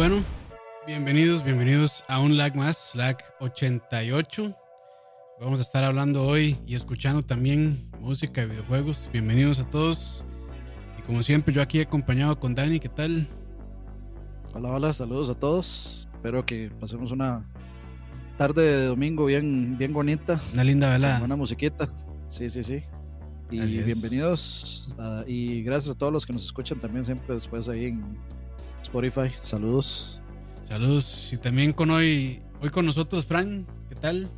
bueno, bienvenidos, bienvenidos a un lag más, lag 88. Vamos a estar hablando hoy y escuchando también música y videojuegos. Bienvenidos a todos. Y como siempre, yo aquí acompañado con Dani, ¿qué tal? Hola, hola, saludos a todos. Espero que pasemos una tarde de domingo bien, bien bonita. Una linda velada. Buena musiquita. Sí, sí, sí. Y bienvenidos. y gracias a todos los que nos escuchan también siempre después ahí en Spotify. Saludos. Saludos. Y también con hoy, hoy con nosotros, Fran. ¿Qué tal?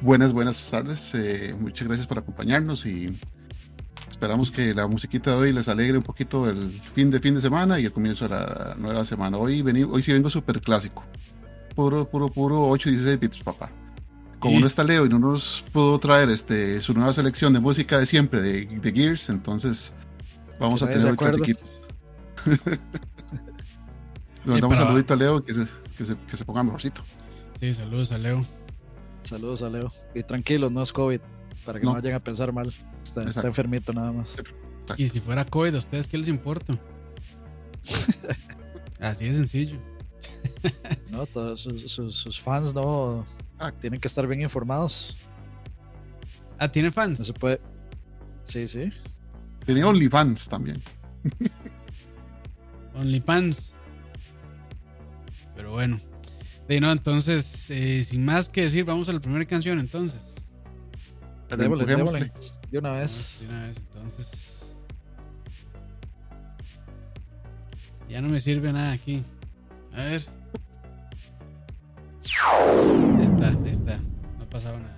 Buenas, buenas tardes. Eh, muchas gracias por acompañarnos y esperamos que la musiquita de hoy les alegre un poquito el fin de fin de semana y el comienzo de la nueva semana. Hoy, hoy sí vengo súper clásico. Puro, puro, puro 8 y 16 bits, papá. Como no está Leo y no nos pudo traer este, su nueva selección de música de siempre, de, Gears, entonces vamos a tener clasiquitos. Le mandamos un saludito a Leo que se, que se, que se ponga mejorcito. Sí, saludos a Leo. Saludos a Leo. Y tranquilos, no es COVID, para que no, vayan a pensar mal. Está, enfermito nada más. Y si fuera COVID, ¿a ustedes qué les importa? Así de sencillo. no, todos sus, fans no ah. tienen que estar bien informados. Ah, ¿tiene fans? No se puede. Sí, sí. Tiene OnlyFans también. OnlyFans. Pero bueno. De no, entonces, eh, sin más que decir, vamos a la primera canción entonces. Démosle, démosle. De una vez. De una vez, entonces. Ya no me sirve nada aquí. A ver. Ahí está, ahí está. No ha pasado nada.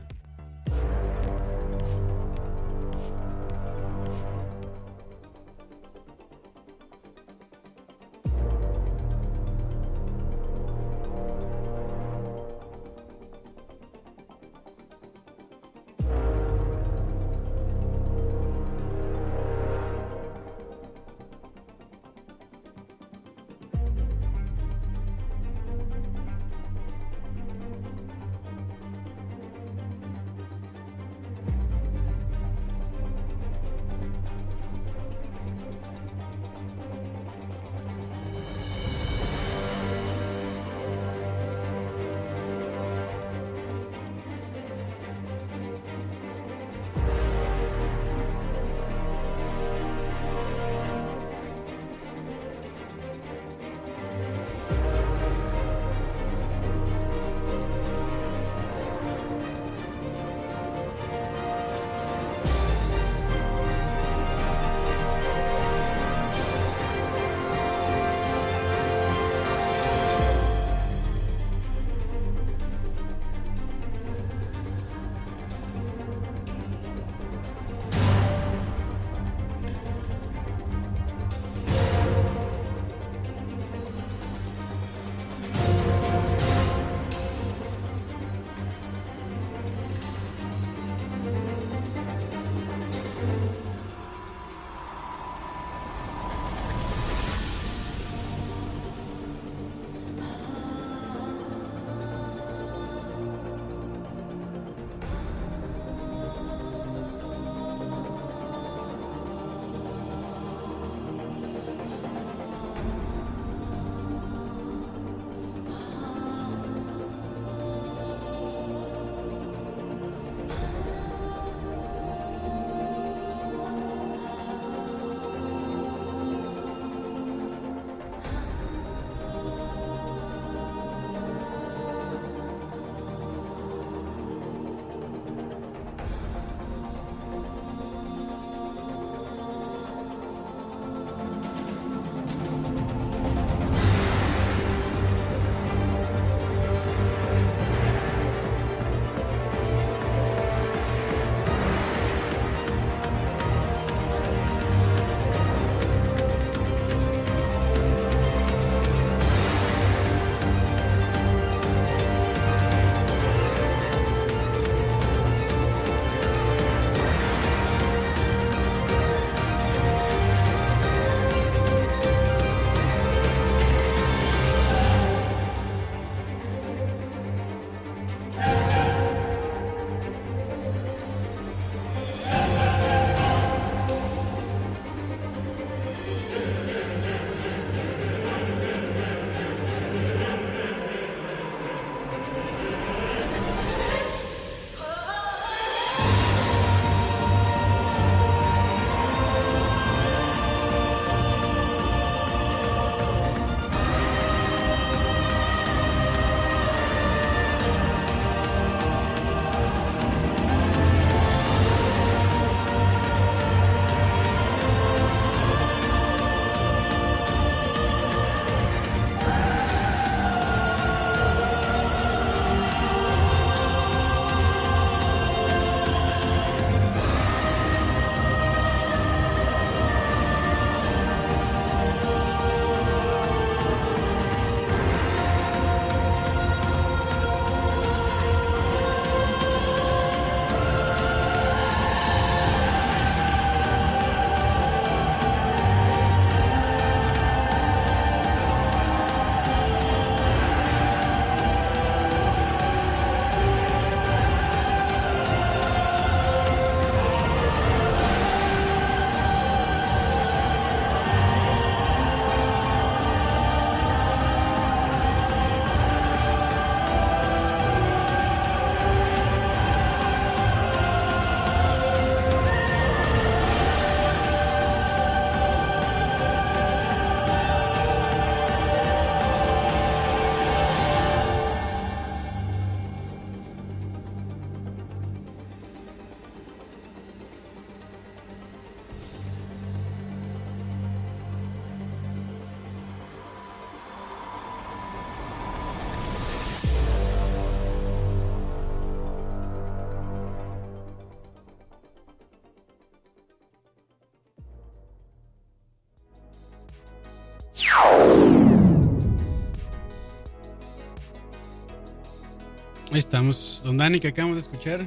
Don Dani, que acabamos de escuchar.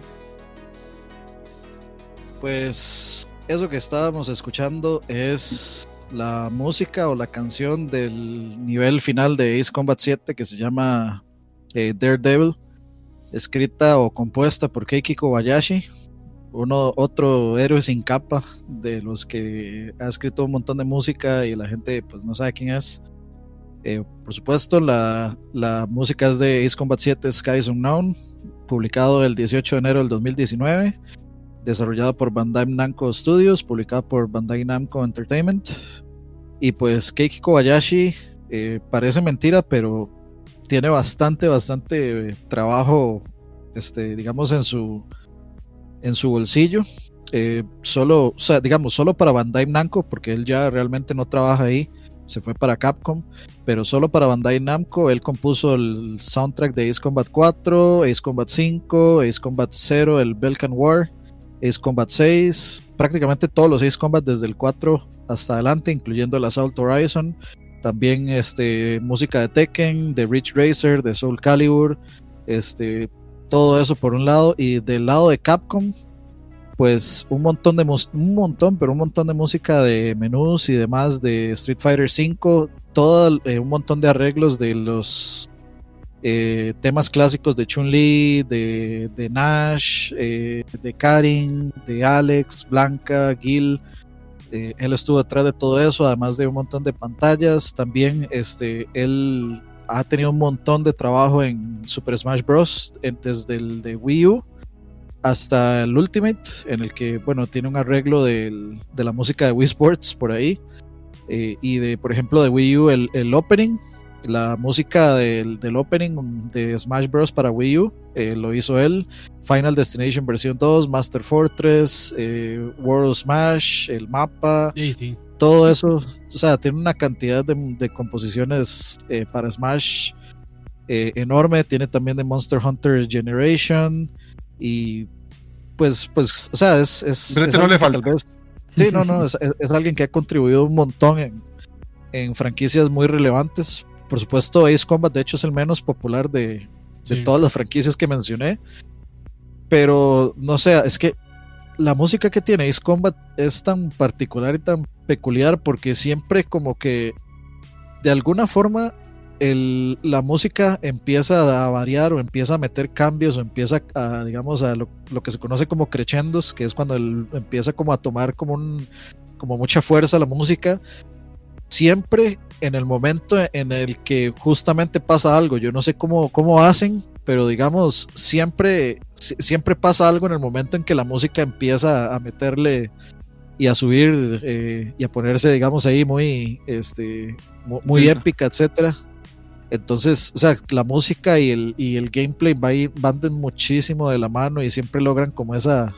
Pues eso que estábamos escuchando es la música o la canción del nivel final de Ace Combat 7 que se llama eh, Daredevil, escrita o compuesta por Keiki Kobayashi, uno, otro héroe sin capa de los que ha escrito un montón de música y la gente pues no sabe quién es. Eh, por supuesto, la, la, música es de Ace Combat 7 Skies Unknown, publicado el 18 de enero del 2019, desarrollado por Bandai Namco Studios, publicado por Bandai Namco Entertainment. Y pues Keiki Kobayashi, eh, parece mentira, pero tiene bastante, bastante trabajo, este, digamos, en su, en su bolsillo. Eh, solo, digamos, solo para Bandai Namco, porque él ya realmente no trabaja ahí se fue para Capcom, pero solo para Bandai Namco. Él compuso el soundtrack de Ace Combat 4, Ace Combat 5, Ace Combat 0, el Belkan War, Ace Combat 6, prácticamente todos los Ace Combat desde el 4 hasta adelante, incluyendo el Assault Horizon. También este, música de Tekken, de Rich Racer, de Soul Calibur, este, todo eso por un lado. Y del lado de Capcom, pues un montón de un montón, pero un montón de música de menús y demás de Street Fighter V, todo eh, un montón de arreglos de los eh, temas clásicos de Chun-Li, de, Nash, eh, de Karin, de Alex, Blanca, Gil. él estuvo detrás de todo eso, además de un montón de pantallas. También este, él ha tenido un montón de trabajo en Super Smash Bros. desde el de Wii U hasta el Ultimate, en el que, bueno, tiene un arreglo de la música de Wii Sports por ahí. Eh, y de, por ejemplo, de Wii U, el, el opening, la música del, del, opening de Smash Bros. para Wii U, eh, lo hizo él. Final Destination versión 2, Master Fortress, eh, World Smash, el mapa. Todo eso, o sea, tiene una cantidad de, de composiciones para Smash enorme. Tiene también de Monster Hunter Generation. Y pues, pues, o sea, es. es, no le falta. sí, no, no, es, es, alguien que ha contribuido un montón en, en, franquicias muy relevantes. Por supuesto, Ace Combat, de hecho, es el menos popular de, de todas las franquicias que mencioné. Pero, no sé, es que la música que tiene Ace Combat es tan particular y tan peculiar porque siempre como que de alguna forma la música empieza a variar o empieza a meter cambios o empieza a, digamos, a lo, que se conoce como crescendos, que es cuando empieza como a tomar como, un, como mucha fuerza la música, siempre en el momento en el que justamente pasa algo. Yo no sé cómo, cómo hacen, pero digamos, siempre, siempre pasa algo en el momento en que la música empieza a meterle y a subir eh, y a ponerse, digamos, ahí muy, este, muy, épica, etcétera. Entonces, o sea, la música y el, y el gameplay van muchísimo de la mano y siempre logran como esa,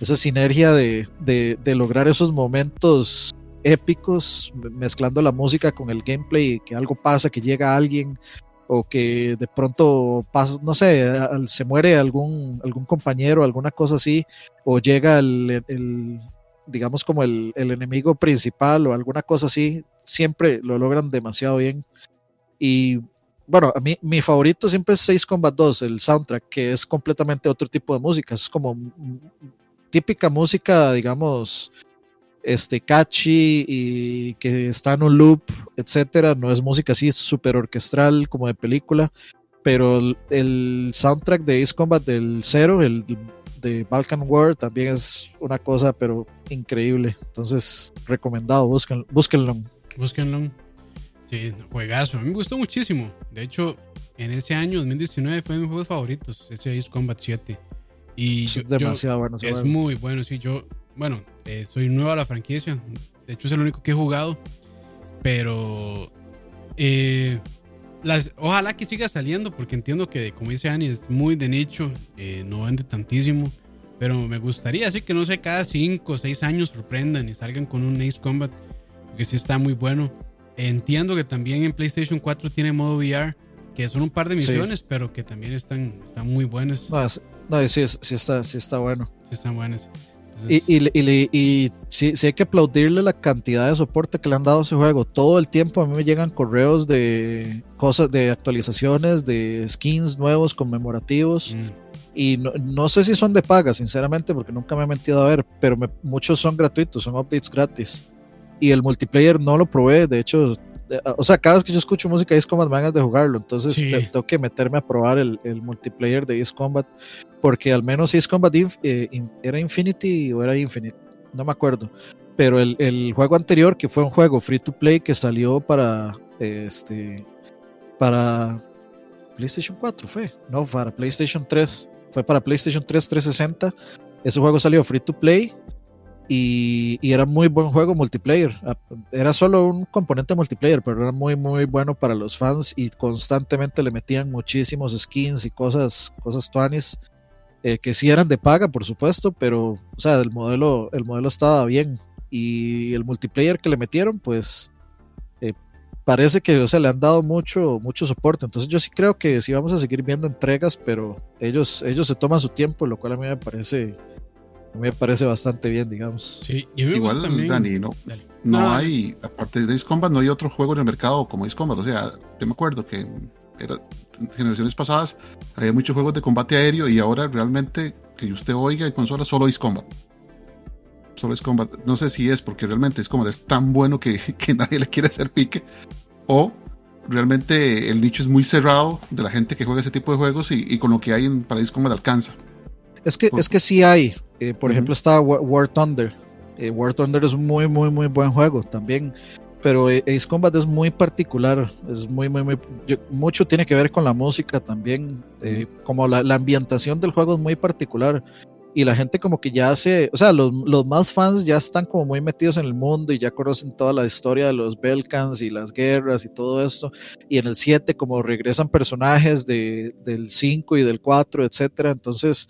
esa sinergia de, de, lograr esos momentos épicos, mezclando la música con el gameplay, que algo pasa, que llega alguien o que de pronto pasa, no sé, se muere algún, algún compañero, alguna cosa así, o llega el, el digamos como el, el enemigo principal o alguna cosa así, siempre lo logran demasiado bien. Y bueno, a mí mi favorito siempre es 6 Combat 2, el soundtrack, que es completamente otro tipo de música. Es como típica música, digamos, este catchy y que está en un loop, etcétera. No es música así súper orquestral como de película, pero el, soundtrack de Ace Combat del 0, el de Balkan War, también es una cosa, pero increíble. Entonces, recomendado, búsquenlo. Búsquenlo. búsquenlo. Sí, juegazo. A mí me gustó muchísimo. De hecho, en ese año, 2019, fue de mis juegos favoritos. Ese es Combat 7. Y es demasiado bueno. Es muy bueno, sí. Yo, bueno, eh, soy nuevo a la franquicia. De hecho, es el único que he jugado. Pero eh, las, ojalá que siga saliendo, porque entiendo que, como dice Annie, es muy de nicho. Eh, no vende tantísimo. Pero me gustaría, así que no sé, cada 5 o 6 años sorprendan y salgan con un Ace Combat. Porque sí está muy bueno. Entiendo que también en PlayStation 4 tiene modo VR, que son un par de misiones, pero que también están, están muy buenas. No, sí, sí, está, sí está bueno. Sí están buenas. y, y, y, sí, sí, hay que aplaudirle la cantidad de soporte que le han dado a ese juego. Todo el tiempo a mí me llegan correos de cosas, de actualizaciones, de skins nuevos, conmemorativos. Mm. Y no, no, sé si son de paga, sinceramente, porque nunca me he metido a ver, pero muchos son gratuitos, son updates gratis. Y el multiplayer no lo probé, de hecho, o sea, cada vez que yo escucho música de Ace Combat me ganas de jugarlo, entonces tengo que meterme a probar el, el, multiplayer de Ace Combat, porque al menos Ace Combat eh, era Infinity o era Infinite, no me acuerdo, pero el, el, juego anterior, que fue un juego free to play que salió para, este, para PlayStation 4, fue, no, para PlayStation 3, fue para PlayStation 3 360, ese juego salió free to play y, era muy buen juego multiplayer. Ah, era solo un componente multiplayer, pero era muy, muy bueno para los fans y constantemente le metían muchísimos skins y cosas, cosas tuanis, eh, que sí eran de paga, por supuesto, pero, o sea, el modelo, el modelo estaba bien. Y el multiplayer que le metieron, pues, eh, parece que, o sea, le han dado mucho, mucho soporte. Entonces yo sí creo que sí vamos a seguir viendo entregas, pero ellos, ellos se toman su tiempo, lo cual a mí me parece me parece bastante bien, digamos. Sí, Igual, Dani, no, no, hay, aparte de Ace Combat, no hay otro juego en el mercado como Ace Combat. O sea, yo me acuerdo que era, en generaciones pasadas había muchos juegos de combate aéreo y ahora realmente que usted oiga en consola solo Ace Combat. Solo Ace Combat. No sé si es porque realmente Ace Combat es tan bueno que, que nadie le quiere hacer pique o realmente el nicho es muy cerrado de la gente que juega ese tipo de juegos y, y con lo que hay en, para Ace Combat alcanza. Es que, es que sí hay. Eh, por ejemplo, está War, Thunder. Eh, War Thunder es un muy, muy, muy buen juego también. Pero eh, Ace Combat es muy particular. Es muy, muy, muy. mucho tiene que ver con la música también. como la, la, ambientación del juego es muy particular. Y la gente, como que ya hace. O sea, los, los, más fans ya están como muy metidos en el mundo y ya conocen toda la historia de los Belkans y las guerras y todo esto. Y en el 7, como regresan personajes de, del 5 y del 4, etcétera. Entonces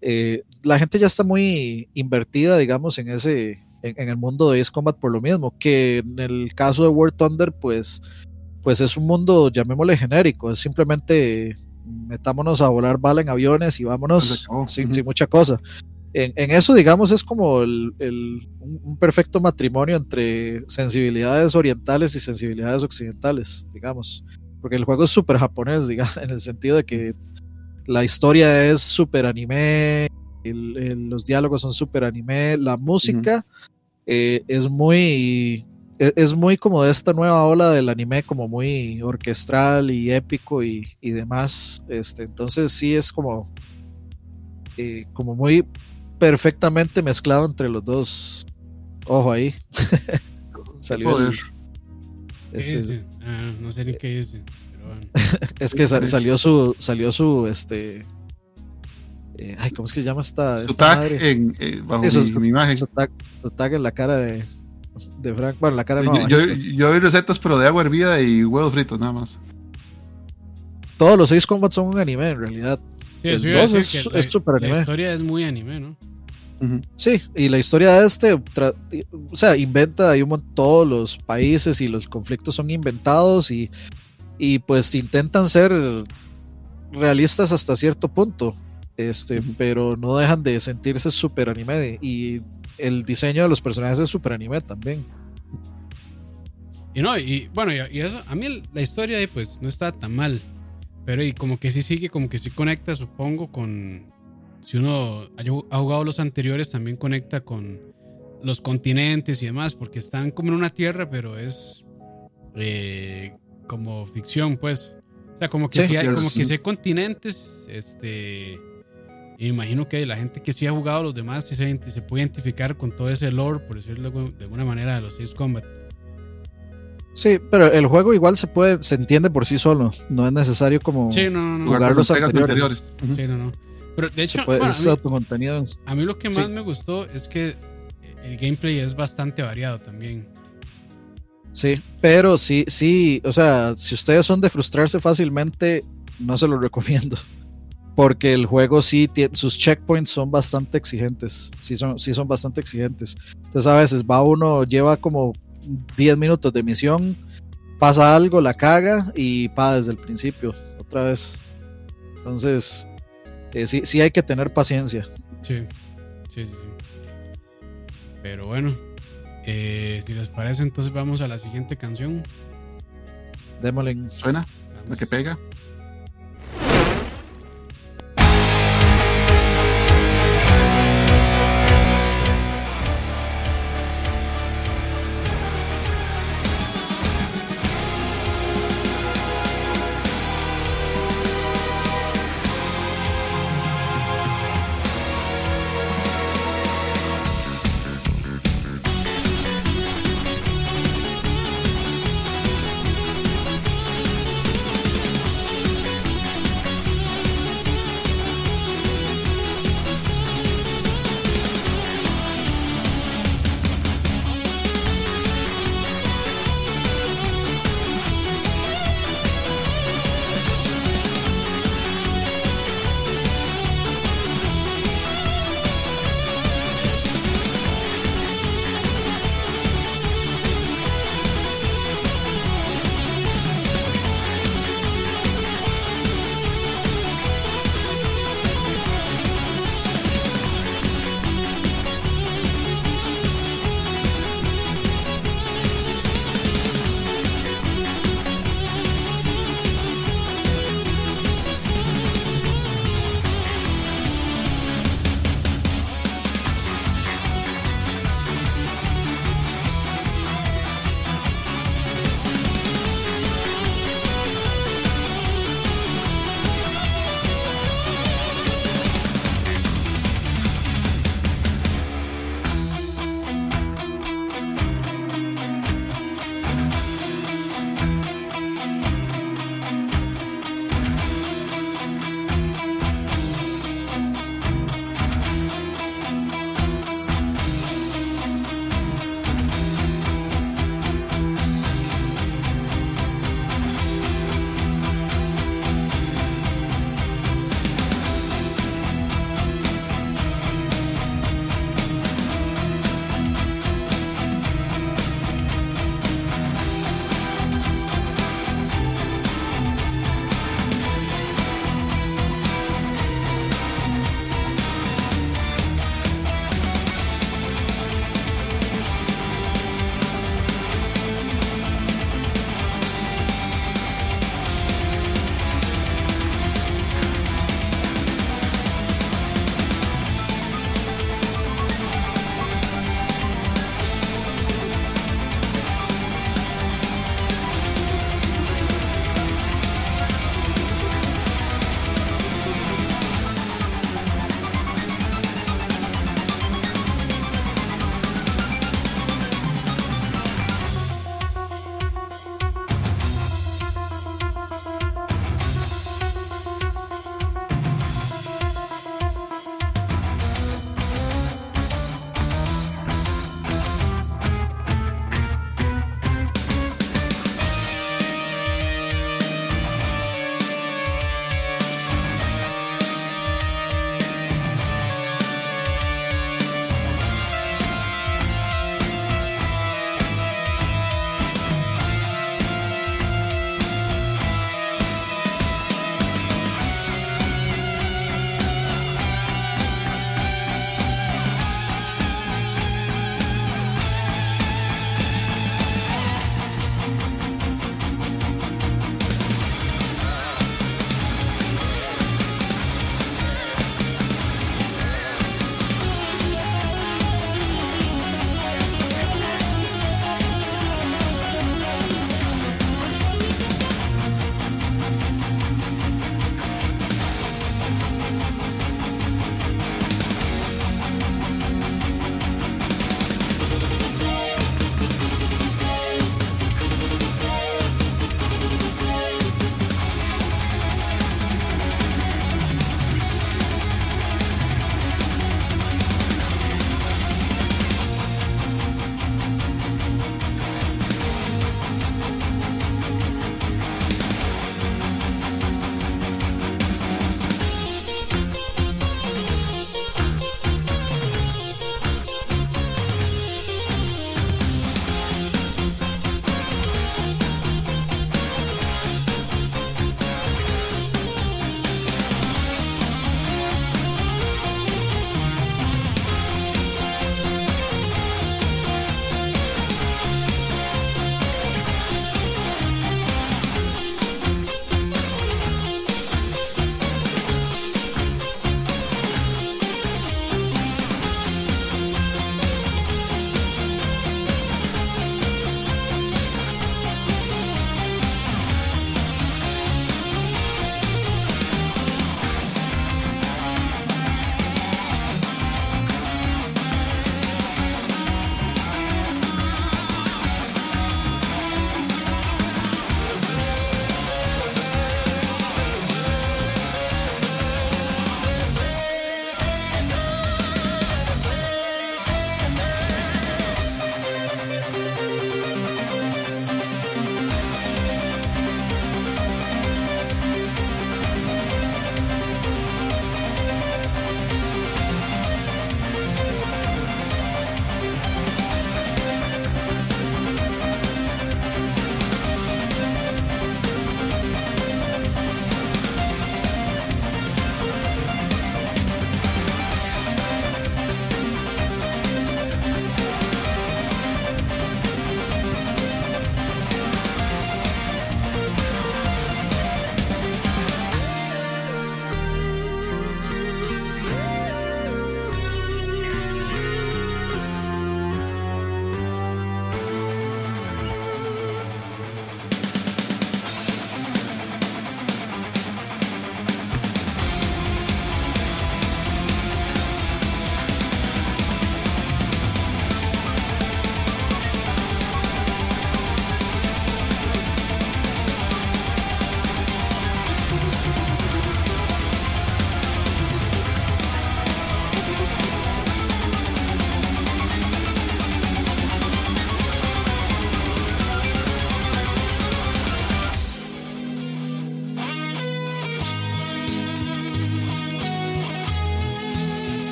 eh, la gente ya está muy invertida, digamos, en ese, en, el mundo de Ace Combat por lo mismo, que en el caso de War Thunder, pues, pues es un mundo, llamémosle genérico, es simplemente metámonos a volar bala en aviones y vámonos sin, mucha cosa. En, eso, digamos, es como el, un perfecto matrimonio entre sensibilidades orientales y sensibilidades occidentales, digamos. Porque el juego es súper japonés, digamos, en el sentido de que la historia es súper anime, los diálogos son súper anime, la música eh, es muy e, es, muy como de esta nueva ola del anime, como muy orquestral y épico y, demás. Este, entonces sí es como, eh, como muy perfectamente mezclado entre los dos. Ojo ahí. Salió este, ah, no sé ni qué es. Es que salió su, salió su, este, eh, ay, ¿cómo es que se llama esta? Su tag en, eh, bajo mi, imagen. Su tag, en la cara de, de Frank. Bueno, la cara no. Yo, yo, vi recetas, pero de agua hervida y huevos fritos, nada más. Todos los seis combats son un anime, en realidad. Sí, es, es, super anime. La historia es muy anime, ¿no? Sí, y la historia de este, o sea, inventa hay un todos los países y los conflictos son inventados y y pues intentan ser realistas hasta cierto punto, este, pero no dejan de sentirse super anime y el diseño de los personajes es super anime también. Y no, y bueno, y, eso, a mí la historia ahí pues no está tan mal, pero y como que sí sigue, como que sí conecta, supongo, con, si uno ha jugado los anteriores, también conecta con los continentes y demás, porque están como en una tierra, pero es eh, como ficción, pues. O sea, como que, si hay, como que si hay continentes, este... imagino que la gente que sí ha jugado los demás sí se, se puede identificar con todo ese lore, por decirlo de alguna manera, de los seis Combat. Sí, pero el juego igual se puede, se entiende por sí solo. No es necesario como sí, no, no, jugar los anteriores. Sí, no, no. Pero de hecho, a, mí, lo que más me gustó es que el gameplay es bastante variado también. Sí, pero sí, sí, o sea, si ustedes son de frustrarse fácilmente, no se lo recomiendo. Porque el juego sí tiene, sus checkpoints son bastante exigentes. Sí son, sí son bastante exigentes. Entonces a veces va uno, lleva como 10 minutos de misión, pasa algo, la caga y pa desde el principio, otra vez. Entonces, eh, sí, sí hay que tener paciencia. Sí, sí, sí. Pero bueno, eh, si les parece, entonces vamos a la siguiente canción. Démosle. ¿Suena? ¿La que pega?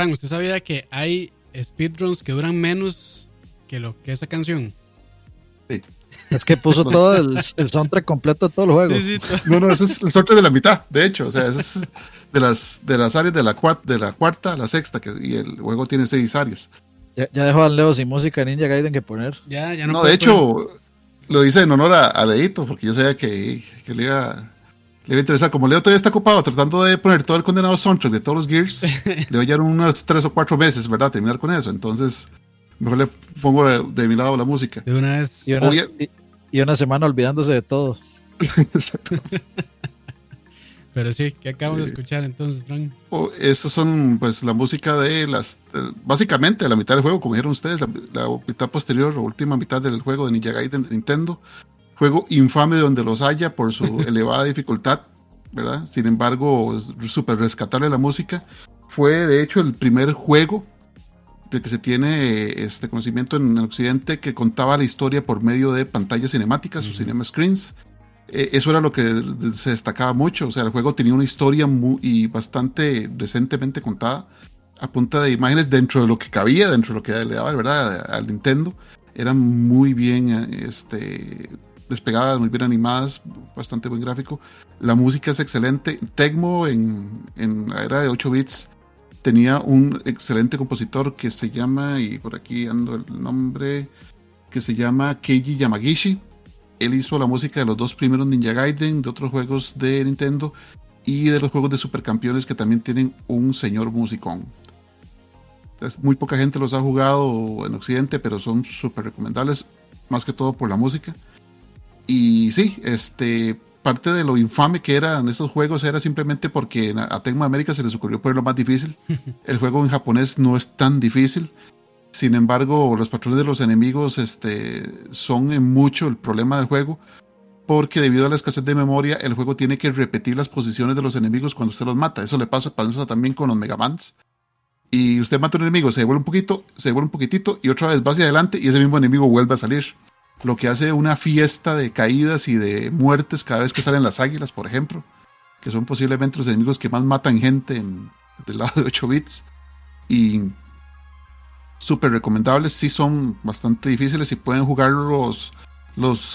Frank, ¿usted sabía que hay speedruns que duran menos que lo que esa canción? Sí. Es que puso todo el, el soundtrack completo de todos los juegos. Sí, sí, No, no, ese es el sorteo de la mitad, de hecho. O sea, ese es de las, de las áreas de la, cuat- de la cuarta a la sexta, que, y el juego tiene seis áreas. Ya, ya dejó al Leo sin música Ninja Gaiden que poner. ya, ya no. No, de hecho, lo hice en honor a, a Leito, porque yo sabía que, que le, iba, le iba a interesar. Como Leo todavía está ocupado tratando de poner todo el condenado soundtrack de todos los Gears, le voy a llevar unos tres o cuatro meses, ¿verdad? Terminar con eso. Entonces, mejor le pongo de, de mi lado la música. De una vez. Y una, Oye. y, y una semana olvidándose de todo. Exacto. Pero sí, ¿qué acabamos de escuchar entonces, Frank? O Estos son pues la música de las eh, básicamente la mitad del juego, como dijeron ustedes, la, la mitad posterior o última mitad del juego de Ninja Gaiden de Nintendo. Juego infame donde los haya por su elevada dificultad, ¿verdad? Sin embargo, es súper rescatable la música. Fue de hecho el primer juego del que se tiene este conocimiento en el occidente que contaba la historia por medio de pantallas cinemáticas o Ujú. cinema screens. Eh, eso era lo que se destacaba mucho. O sea, el juego tenía una historia muy, y bastante decentemente contada a punta de imágenes dentro de lo que cabía, dentro de lo que le daba, ¿verdad? Al Nintendo. Eran muy bien eh, este, despegadas, muy bien animadas, bastante buen gráfico. La música es excelente. Tecmo en, en la era de 8 bits tenía un excelente compositor que se llama, y por aquí ando el nombre, que se llama Keiji Yamagishi. Él hizo la música de los dos primeros Ninja Gaiden, de otros juegos de Nintendo y de los juegos de Supercampeones que también tienen un señor musicón. Muy poca gente los ha jugado en Occidente, pero son súper recomendables, más que todo por la música. Y sí, este, parte de lo infame que eran estos juegos era simplemente porque a Tecmo América se les ocurrió ponerlo más difícil. El juego en japonés no es tan difícil. Sin embargo, los patrones de los enemigos este, son en mucho el problema del juego, porque debido a la escasez de memoria, el juego tiene que repetir las posiciones de los enemigos cuando usted los mata. Eso le pasa, pasa también con los Megamans. Y usted mata a un enemigo, se devuelve un poquito, se devuelve un poquitito y otra vez va hacia adelante y ese mismo enemigo vuelve a salir. Lo que hace una fiesta de caídas y de muertes cada vez que salen las águilas, por ejemplo, que son posiblemente los enemigos que más matan gente en, del lado de 8 bits. Y súper recomendables, sí son bastante difíciles. Si pueden jugar los,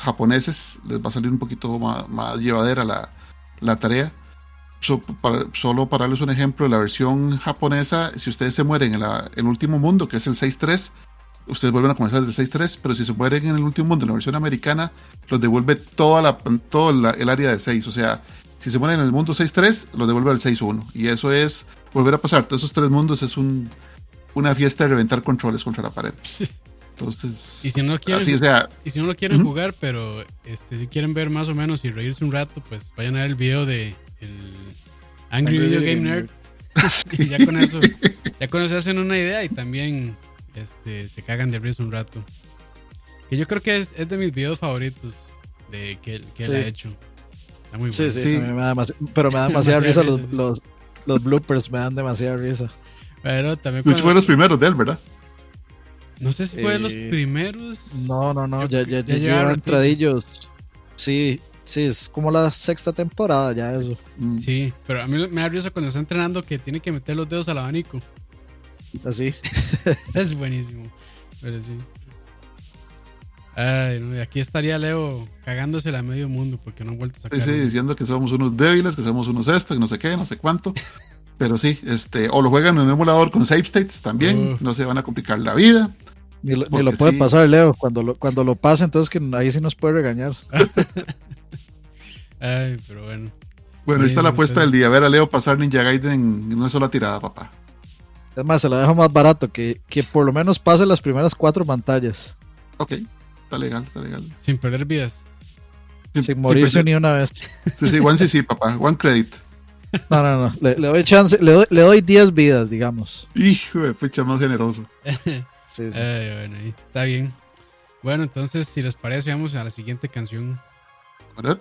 japoneses, les va a salir un poquito más, más llevadera la, la tarea. So, para, solo para darles un ejemplo, la versión japonesa, si ustedes se mueren en el último mundo, que es el 6.3, ustedes vuelven a comenzar desde el 6.3, pero si se mueren en el último mundo, en la versión americana, los devuelve toda la, todo la- el área de 6. O sea, si se mueren en el mundo 6.3, los devuelve al 6.1. Y eso es volver a pasar. Todos esos tres mundos es un, una fiesta de reventar controles contra la pared. Entonces, Y si no quieren, así, o sea, y si no lo quieren jugar, pero este, si quieren ver más o menos y reírse un rato, pues vayan a ver el video de el Angry, Angry Video Game Game Nerd. Y ya con eso, ya con eso se hacen una idea y también este, se cagan de risa un rato. Que yo creo que es, es de mis videos favoritos de que, que él ha hecho. Está muy Sí, bueno. sí, Sí. me da pero me da demasiada risa los, los, los bloopers, me dan demasiada risa. Pero también cuando- fue de los primeros de él, ¿verdad? no sé si fue de los Eh, primeros. No, no, no, ya, ya, ya ya entradillos. Sí, sí, es como la sexta temporada ya eso. Mm. Sí, pero a mí me da risa cuando está entrenando que tiene que meter los dedos al abanico. Así. Es buenísimo. Pero sí. Ay, no, y aquí estaría Leo cagándose a medio mundo porque no han vuelto a Sí, sacar. sí, uno. diciendo que somos unos débiles, que somos unos esto, que no sé qué, no sé cuánto. Pero sí, este, o lo juegan en un emulador con save states también, Uf. no se van a complicar la vida. Ni lo, ni Porque lo puede sí. pasar, Leo. Cuando lo, cuando lo pase, entonces que ahí sí nos puede regañar. Ay, pero bueno. Bueno, ahí está la apuesta del día. Ver a Leo pasar Ninja Gaiden en una sola tirada, papá. Es más, se la dejo más barato, que, que por lo menos pase las primeras cuatro pantallas. Ok, está legal, está legal. Sin perder vidas. Sin morirse ni una vez. Sí, sí, one sí, sí, papá, one credit. No, no, no. Le, le doy chance, le doy, le doy 10 vidas, digamos. Hijo de fecha más generoso. Sí, sí. Ay, bueno, está bien. Bueno, entonces, si les parece, vamos a la siguiente canción. ¿Verdad?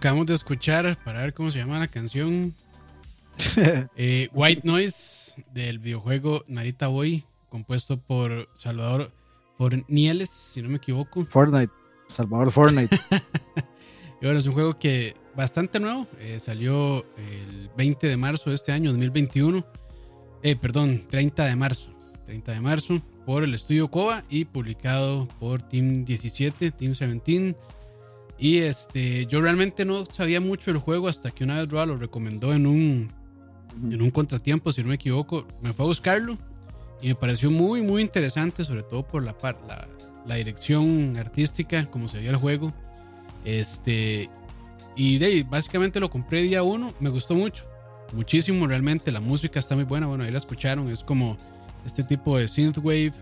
Acabamos de escuchar, para ver cómo se llama la canción, eh, White Noise del videojuego Narita Boy, compuesto por Salvador Fornieles, si no me equivoco. Fortnite, Salvador Fortnite. y bueno, es un juego que bastante nuevo, eh, salió el 20 de marzo de este año, 2021. Eh, perdón, 30 de marzo. 30 de marzo por el estudio Koba y publicado por Team 17, Team 17. Y este, yo realmente no sabía mucho del juego hasta que una vez Roa lo recomendó en un, en un contratiempo, si no me equivoco. Me fue a buscarlo y me pareció muy, muy interesante, sobre todo por la, la, la dirección artística, como se veía el juego. Este, y de básicamente lo compré día uno, me gustó mucho, muchísimo realmente. La música está muy buena, bueno, ahí la escucharon, es como este tipo de synthwave,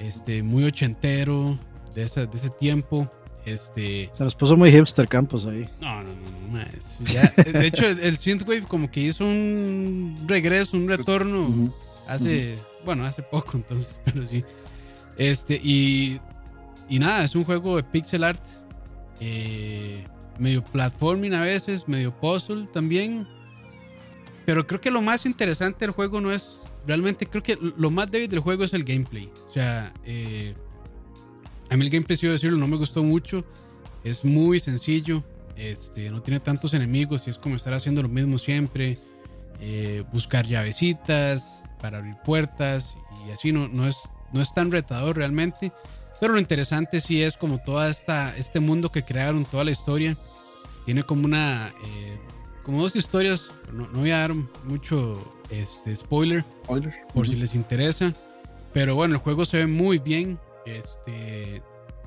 este, muy ochentero, de ese, de ese tiempo. Este... Se nos puso muy hipster Campos ahí. No, no, no, no de hecho, el, Synthwave como que hizo un regreso, un retorno hace, bueno, hace poco entonces, pero sí. Este, y, y nada, es un juego de pixel art, eh, medio platforming a veces, medio puzzle también. Pero creo que lo más interesante del juego no es, realmente creo que lo más débil del juego es el gameplay. O sea, eh, a mí el gameplay, si decirlo, no me gustó mucho. Es muy sencillo. Este, no tiene tantos enemigos y es como estar haciendo lo mismo siempre. Eh, buscar llavecitas para abrir puertas y así no, no, es, no es tan retador realmente. Pero lo interesante sí es como esta, este mundo que crearon, toda la historia. Tiene como una, eh, como dos historias. No, no, voy a dar mucho este, spoiler, por si les interesa. Pero bueno, el juego se ve muy bien. Este,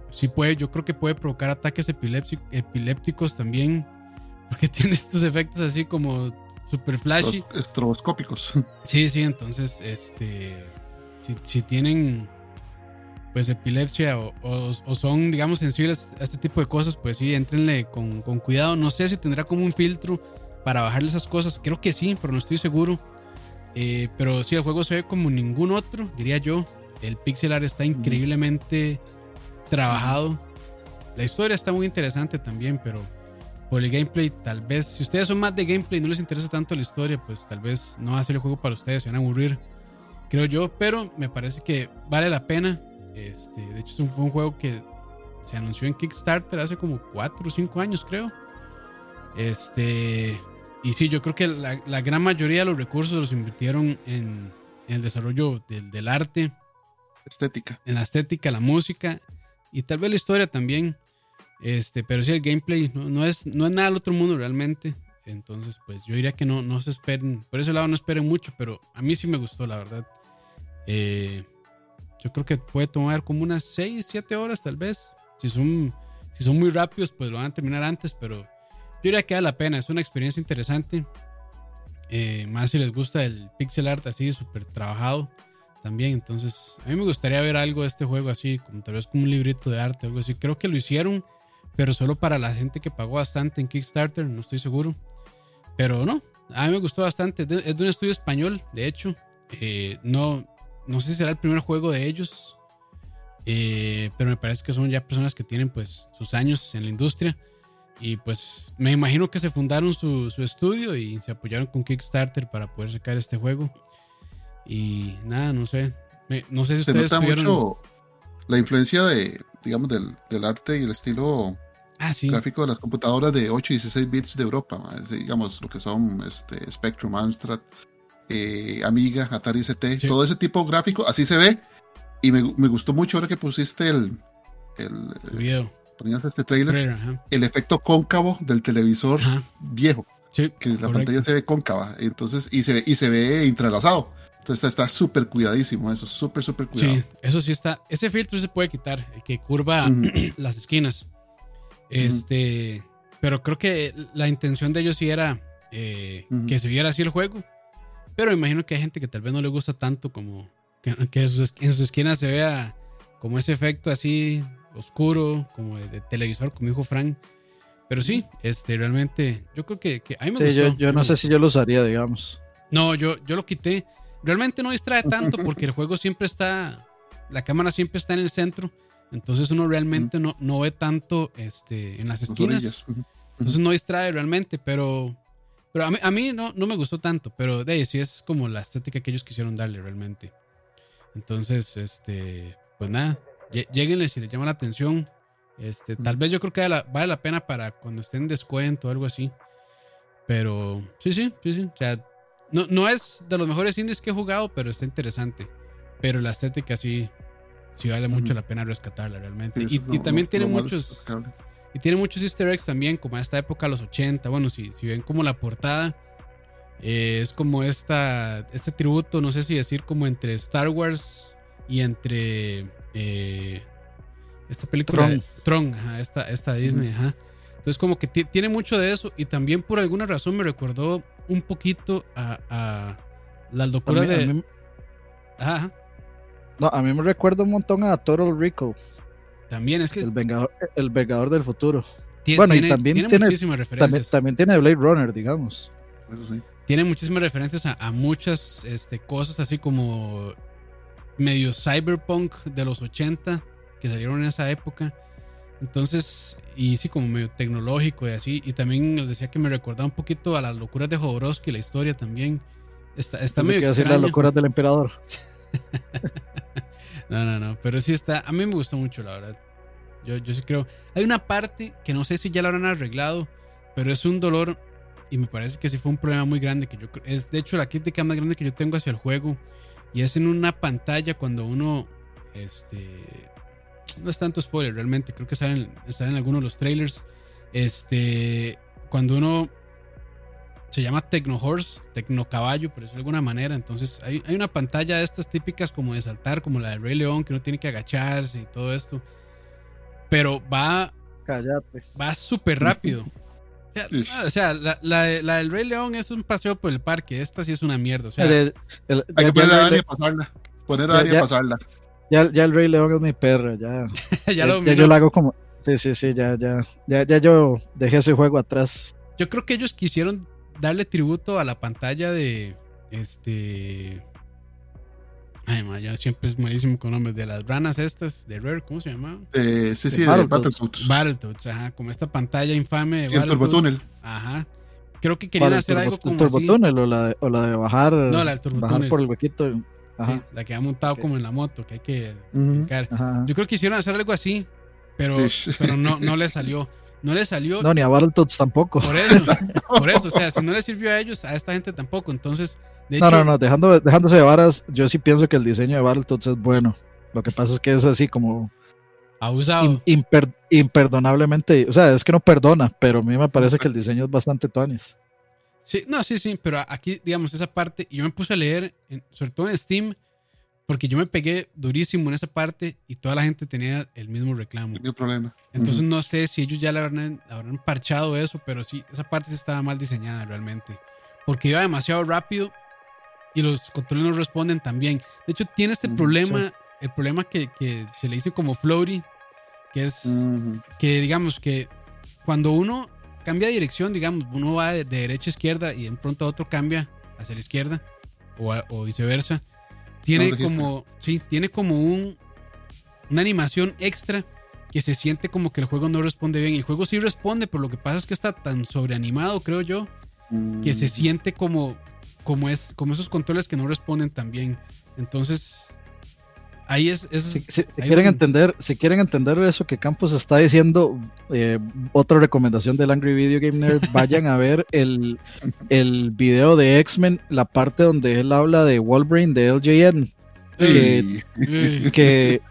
sí puede, yo creo que puede provocar ataques epilépticos también, porque tiene estos efectos así como super flashy. estroboscópicos. Sí, sí, entonces, este, si, tienen pues epilepsia o, son, digamos, sensibles a este tipo de cosas, pues sí, entrenle con, con, cuidado. No sé si tendrá como un filtro para bajarle esas cosas. Creo que sí, pero no estoy seguro. Eh, pero sí, el juego se ve como ningún otro, diría yo. El pixel art está increíblemente trabajado. La historia está muy interesante también, pero por el gameplay, tal vez, si ustedes son más de gameplay y no les interesa tanto la historia, pues tal vez no va a ser el juego para ustedes, se van a aburrir, creo yo, pero me parece que vale la pena. Este, de hecho, fue un juego que se anunció en Kickstarter hace como 4 o 5 años, creo. Este, y sí, yo creo que la, gran mayoría de los recursos los invirtieron en, el desarrollo del arte Estética. En la estética, la música y tal vez la historia también. Este, pero sí, el gameplay no, es, no es nada del otro mundo realmente. Entonces, pues yo diría que no, no se esperen, por ese lado no esperen mucho, pero a mí sí me gustó, la verdad. Eh, yo creo que puede tomar como unas 6, 7 horas tal vez. Si son, si son muy rápidos, pues lo van a terminar antes, pero yo diría que vale la pena, es una experiencia interesante. Eh, más si les gusta el pixel art así, súper trabajado también. Entonces, a mí me gustaría ver algo de este juego así, como tal vez como un librito de arte, algo así. Creo que lo hicieron, pero solo para la gente que pagó bastante en Kickstarter, no estoy seguro. Pero no, a mí me gustó bastante. Es de un estudio español, de hecho. Eh, no, no sé si será el primer juego de ellos, eh, pero me parece que son ya personas que tienen pues sus años en la industria. Y pues me imagino que se fundaron su, su estudio y se apoyaron con Kickstarter para poder sacar este juego. Y nada, no sé. no sé si Se nota mucho la influencia de, digamos, del, arte y el estilo ah, gráfico de las computadoras de 8 y 16 bits de Europa. Digamos, lo que son este, Spectrum, Amstrad, eh, Amiga, Atari ST, todo ese tipo gráfico, así se ve. Y me, gustó mucho ahora que pusiste el, el, video. Ponías este trailer, el efecto cóncavo del televisor viejo. que la pantalla se ve cóncava. Entonces, y se ve, y se ve entrelazado. Entonces está súper cuidadísimo eso, súper, súper cuidado. Sí, eso sí está. Ese filtro se puede quitar, el que curva las esquinas. Este, pero creo que la intención de ellos sí era eh, que se viera así el juego. Pero imagino que hay gente que tal vez no le gusta tanto como que, en, sus, esquinas se vea como ese efecto así oscuro, como de, televisor, como dijo Frank. Pero sí, este, realmente, yo creo que, a mí me sí, Yo, yo no sé si yo lo usaría, digamos. No, yo, yo lo quité realmente no distrae tanto porque el juego siempre está, la cámara siempre está en el centro, entonces uno realmente no, no ve tanto este, en las esquinas. Entonces no distrae realmente, pero, pero a mí, a mí no, no me gustó tanto, pero de ahí sí es como la estética que ellos quisieron darle realmente. Entonces, este, pues nada, lleguenle si les llama la atención. Este, tal vez yo creo que vale la, vale la, pena para cuando estén en descuento o algo así. Pero sí, sí, sí, sí. O sea, no, no es de los mejores indies que he jugado, pero está interesante. Pero la estética sí, sí vale mucho la pena rescatarla realmente. y, también tiene muchos. Y tiene muchos easter eggs también, como a esta época, los 80. Bueno, si, si ven como la portada, eh, es como esta, este tributo, no sé si decir como entre Star Wars y entre eh, esta película Tron, Tron esta, esta Disney, ajá. Entonces como que tiene mucho de eso y también por alguna razón me recordó un poquito a, a las locuras de... ajá. No, a mí me recuerda un montón a Total Recall. También es que... El Vengador, el Vengador del Futuro. bueno, y también tiene, muchísimas referencias. También, tiene Blade Runner, digamos. Tiene muchísimas referencias a, a, muchas este, cosas así como medio cyberpunk de los 80 que salieron en esa época. Entonces, y sí, como medio tecnológico y así. Y también les decía que me recordaba un poquito a las locuras de Jodorowsky, la historia también. Está, está medio. Que las locuras del emperador. no, no, no. Pero sí está. A mí me gustó mucho, la verdad. Yo, yo sí creo. Hay una parte que no sé si ya la habrán arreglado, pero es un dolor. Y me parece que sí fue un problema muy grande. que yo Es de hecho la crítica más grande que yo tengo hacia el juego. Y es en una pantalla cuando uno. Este no es tanto spoiler realmente, creo que salen, en algunos de los trailers. Este, cuando uno se llama Tecno Horse, Tecno Caballo, por decirlo de alguna manera. Entonces hay, hay, una pantalla de estas típicas como de saltar, como la de Rey León, que no tiene que agacharse y todo esto. Pero va. Cállate. Va súper rápido. O sea, la, la, del Rey León es un paseo por el parque. Esta sí es una mierda. O sea, hay que poner a Dani a pasarla. Poner a Dani a pasarla. Ya, ya el Rey León es mi perra, ya. ya, lo ya yo lo hago como. Sí, sí, sí, ya, ya, ya, ya yo dejé ese juego atrás. Yo creo que ellos quisieron darle tributo a la pantalla de este. Ay, ma, yo siempre es malísimo con nombres de las ranas estas de Rare, ¿cómo se llamaban? Eh, sí, sí, de Battletoads. Battletoads, ajá, como esta pantalla infame de sí, el Turbotúnel. Ajá. Creo que querían hacer algo como. ¿El Turbotúnel o la, de, o la de bajar? No, la del Turbotúnel. Bajar por el huequito la que ha montado como en la moto, que hay que Yo creo que hicieron hacer algo así, pero, pero no, no le salió. No le salió. No, ni a Battletoads tampoco. Por eso, por eso, o sea, si no le sirvió a ellos, a esta gente tampoco. Entonces, de no, no, no, dejando, dejándose de varas, yo sí pienso que el diseño de Battletoads es bueno. Lo que pasa es que es así como. Abusado. imperdonablemente. O sea, es que no perdona, pero a mí me parece que el diseño es bastante tonis. Sí, no, sí, sí, pero aquí, digamos, esa parte, y yo me puse a leer, sobre todo en Steam, porque yo me pegué durísimo en esa parte y toda la gente tenía el mismo reclamo. El problema. Entonces no sé si ellos ya le habrán, habrán, parchado eso, pero sí, esa parte sí estaba mal diseñada realmente. Porque iba demasiado rápido y los controles no responden tan bien. De hecho, tiene este problema, el problema que, que, se le dice como floaty, que es que digamos que cuando uno cambia de dirección, digamos, uno va de, derecha a izquierda y de pronto otro cambia hacia la izquierda o, viceversa. Tiene como, sí, tiene como un, una animación extra que se siente como que el juego no responde bien. El juego sí responde, pero lo que pasa es que está tan sobreanimado, creo yo, que se mm. siente como, como, es, como esos controles que no responden tan bien. Entonces, ahí es, si, quieren entender si quieren entender eso que Campos está diciendo eh, otra recomendación del Angry Video Game Nerd vayan a ver el, el video de X-Men la parte donde él habla de Wolverine de LJN que,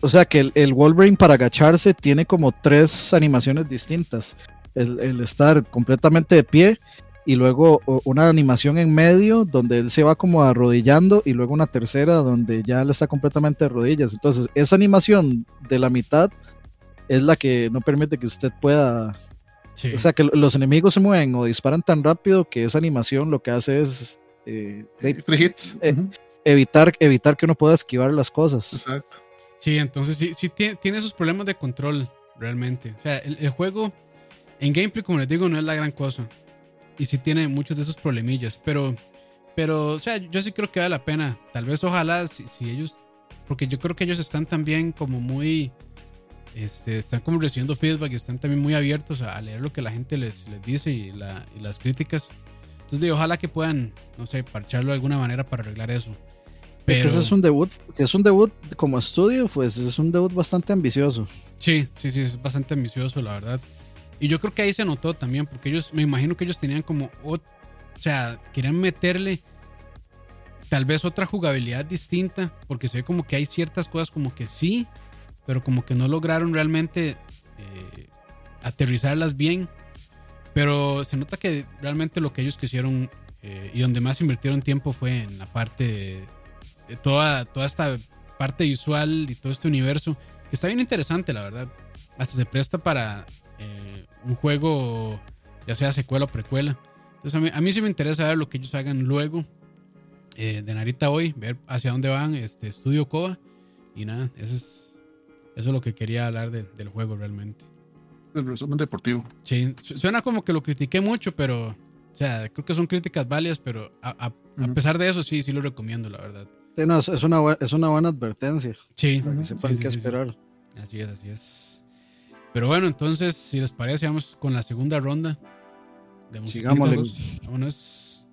o sea que el, Wolverine para agacharse tiene como tres animaciones distintas. El, el estar completamente de pie y luego una animación en medio donde él se va como arrodillando y luego una tercera donde ya él está completamente de rodillas. Entonces, esa animación de la mitad es la que no permite que usted pueda... O sea, que los enemigos se mueven o disparan tan rápido que esa animación lo que hace es... Eh, eh, evitar, evitar que uno pueda esquivar las cosas. Exacto. Sí, entonces sí, sí tiene, tiene esos problemas de control, realmente. O sea, el, el juego en gameplay, como les digo, no es la gran cosa y sí tiene muchos de esos problemillas, pero, pero, o sea, yo sí creo que vale la pena. Tal vez, ojalá, si, ellos, porque yo creo que ellos están también como muy, este, están como recibiendo feedback y están también muy abiertos a, leer lo que la gente les, les dice y, la, y las críticas. Entonces, digo, ojalá que puedan, no sé, parcharlo de alguna manera para arreglar eso. Pero... Es que ese es un debut, si es un debut como estudio, pues es un debut bastante ambicioso. Sí, sí, sí, es bastante ambicioso, la verdad. Y yo creo que ahí se notó también, porque ellos, me imagino que ellos tenían como, o sea, querían meterle tal vez otra jugabilidad distinta, porque se ve como que hay ciertas cosas como que sí, pero como que no lograron realmente eh, aterrizarlas bien. Pero se nota que realmente lo que ellos quisieron eh, y donde más invirtieron tiempo fue en la parte de, toda, toda esta parte visual y todo este universo, que está bien interesante, la verdad. Hasta se presta para eh, un juego, ya sea secuela o precuela. Entonces a mí, a mí sí me interesa ver lo que ellos hagan luego de Narita hoy, ver hacia dónde van, este Estudio Koba. Y nada, eso es eso es lo que quería hablar del juego realmente. El resumen deportivo. Sí, suena como que lo critiqué mucho, pero, o sea, creo que son críticas válidas, pero a, pesar de eso, sí, sí lo recomiendo, la verdad. Sí, no, es, una, es una buena advertencia. Sí, sí, que esperar. Así es, así es. Pero bueno, entonces, si les parece, vamos con la segunda ronda de Sigámosle. Vámonos.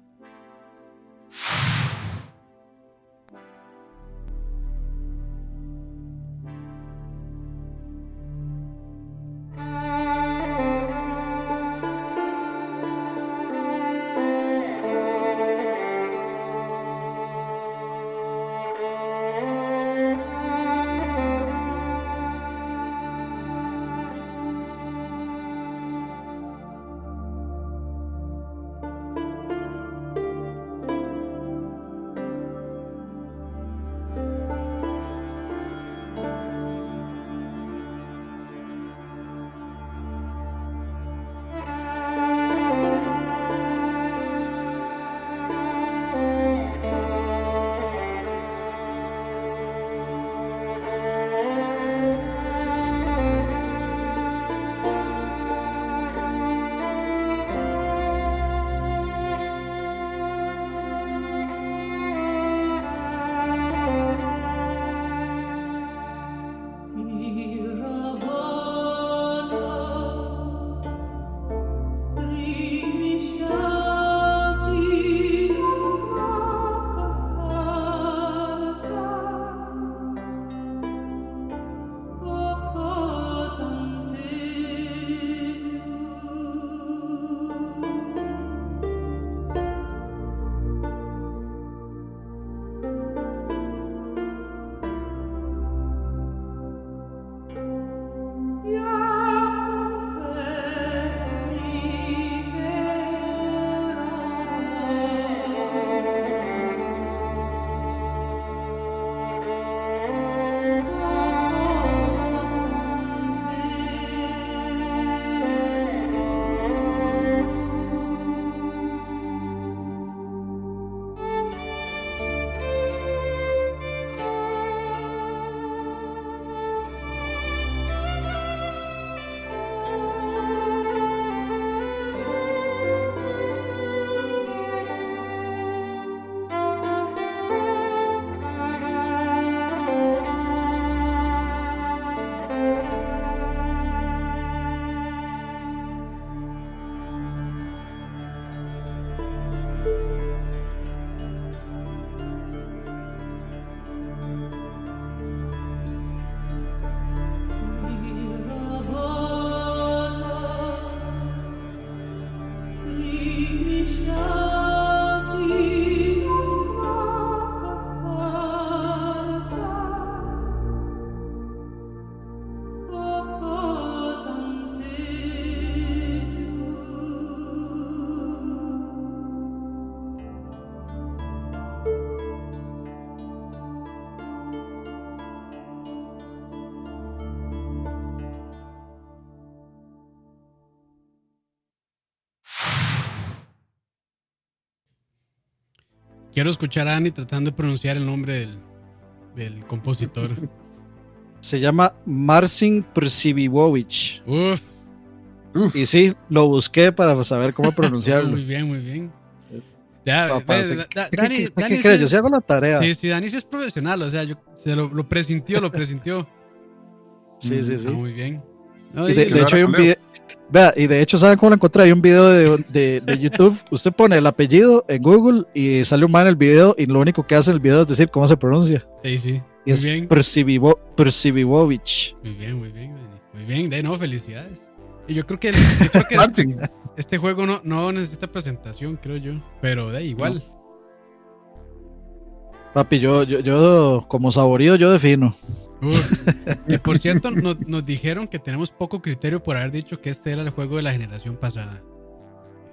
Quiero escuchar a Ani tratando de pronunciar el nombre del, compositor. Se llama Marcin Prsiviwowicz. Uf. Y sí, lo busqué para saber cómo pronunciarlo. muy bien, muy bien. Ya, Dani, ¿qué, crees? Yo sí hago la tarea. Sí, sí, Dani sí es profesional, o sea, yo, se lo, presintió, lo presintió. Sí, sí, sí. Ah, muy bien. No, Y de, y- de hecho hay un video. Vea, y de hecho, ¿saben cómo lo encontré? Hay un video de, de- de YouTube. Usted pone el apellido en Google y sale un man en el video. Y lo único que hace en el video es decir cómo se pronuncia. sí, sí. Y Muy es bien. Percibivo- Percibivovich. Muy bien, muy bien. Muy bien, de no, felicidades. Y yo creo que, yo creo que este juego no, no necesita presentación, creo yo. Pero da igual. Papi, yo, yo, yo como saborío, yo defino. Uf. Que por cierto, nos, nos dijeron que tenemos poco criterio por haber dicho que este era el juego de la generación pasada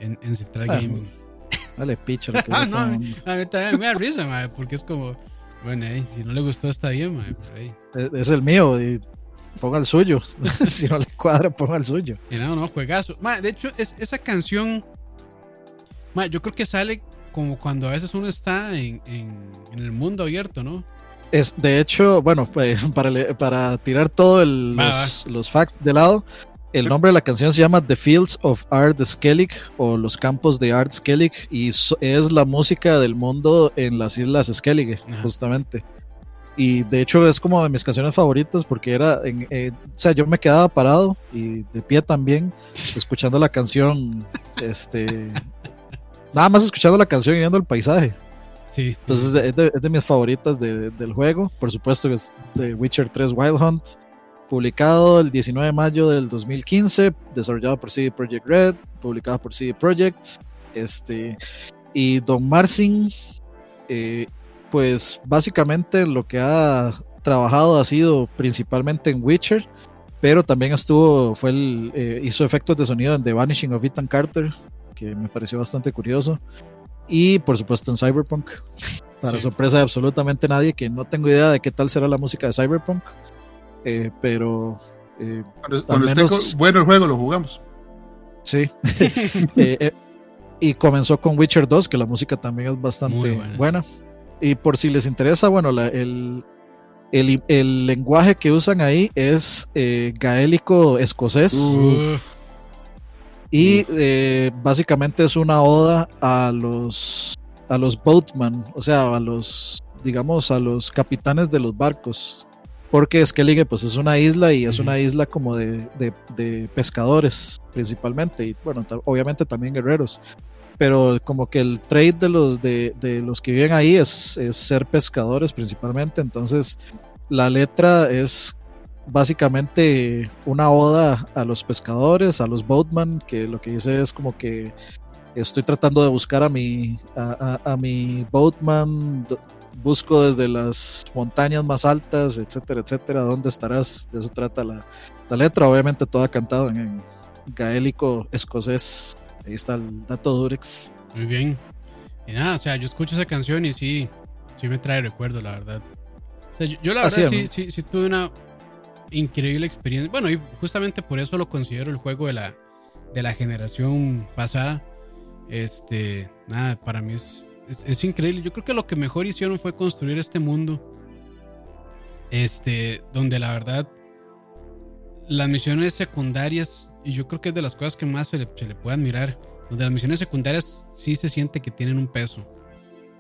en, en Central Ah, Gaming. Dale, picha. Lo que Ah, no, a mí también me da risa, porque es como, bueno, ey, si no le gustó está bien, es, es el mío. Y ponga el suyo. si no le cuadra, ponga el suyo. Y no, no, juegazo. De hecho, es, esa canción, yo creo que sale como cuando a veces uno está en, en, en el mundo abierto, ¿no? Es, de hecho, bueno, pues, para, para tirar todos los, los facts de lado, el nombre de la canción se llama The Fields of Art Skellig o Los Campos de Art Skellig y so- es la música del mundo en las Islas Skellige, Ajá. justamente. Y de hecho es como de mis canciones favoritas porque era, en, eh, o sea, yo me quedaba parado y de pie también, escuchando la canción, este, nada más escuchando la canción y viendo el paisaje. Sí. sí. Entonces es de, es de mis favoritas de- del juego. Por supuesto que es de Witcher 3 Wild Hunt. Publicado el 19 de mayo del 2015. Desarrollado por CD Projekt Red. Publicado por CD Projekt. Este, y Don Marcin, eh, pues básicamente lo que ha trabajado ha sido principalmente en Witcher. Pero también estuvo, fue el, eh, hizo efectos de sonido en The Vanishing of Ethan Carter, que me pareció bastante curioso. Y por supuesto en Cyberpunk, para Sí. sorpresa de absolutamente nadie, que no tengo idea de qué tal será la música de Cyberpunk, eh, pero eh, cuando, cuando esté menos- co- bueno el juego, lo jugamos. sí. Eh, eh, y comenzó con Witcher 2, que la música también es bastante buena. buena. Y por si les interesa, bueno, la- el, el, el lenguaje que usan ahí es eh, gaélico escocés. Uf, Y eh, básicamente es una oda a los a los boatman, o sea, a los digamos a los capitanes de los barcos. Porque Skellige pues es una isla y es una isla como de, de- de pescadores principalmente y bueno, obviamente también guerreros. Pero como que el trade de los de, de los que viven ahí es, es ser pescadores principalmente, entonces la letra es básicamente una oda a los pescadores, a los boatman, que lo que dice es como que estoy tratando de buscar a mi, a, a- a mi boatman, busco desde las montañas más altas, etcétera, etcétera, ¿dónde estarás? De eso trata la, la letra, obviamente toda cantada en, en gaélico escocés. Ahí está el dato Durex. muy bien. Y nada, o sea, yo escucho esa canción y sí, sí me trae recuerdos, la verdad. O sea, yo, yo la Así verdad es, sí, ¿no? sí, sí tuve una increíble experiencia. Bueno, y justamente por eso lo considero el juego de la, de la generación pasada. Este, nada, para mí es, es, increíble. Yo creo que lo que mejor hicieron fue construir este mundo. Este, donde la verdad, las misiones secundarias, y yo creo que es de las cosas que más se le, se le puede admirar, donde las misiones secundarias sí se siente que tienen un peso.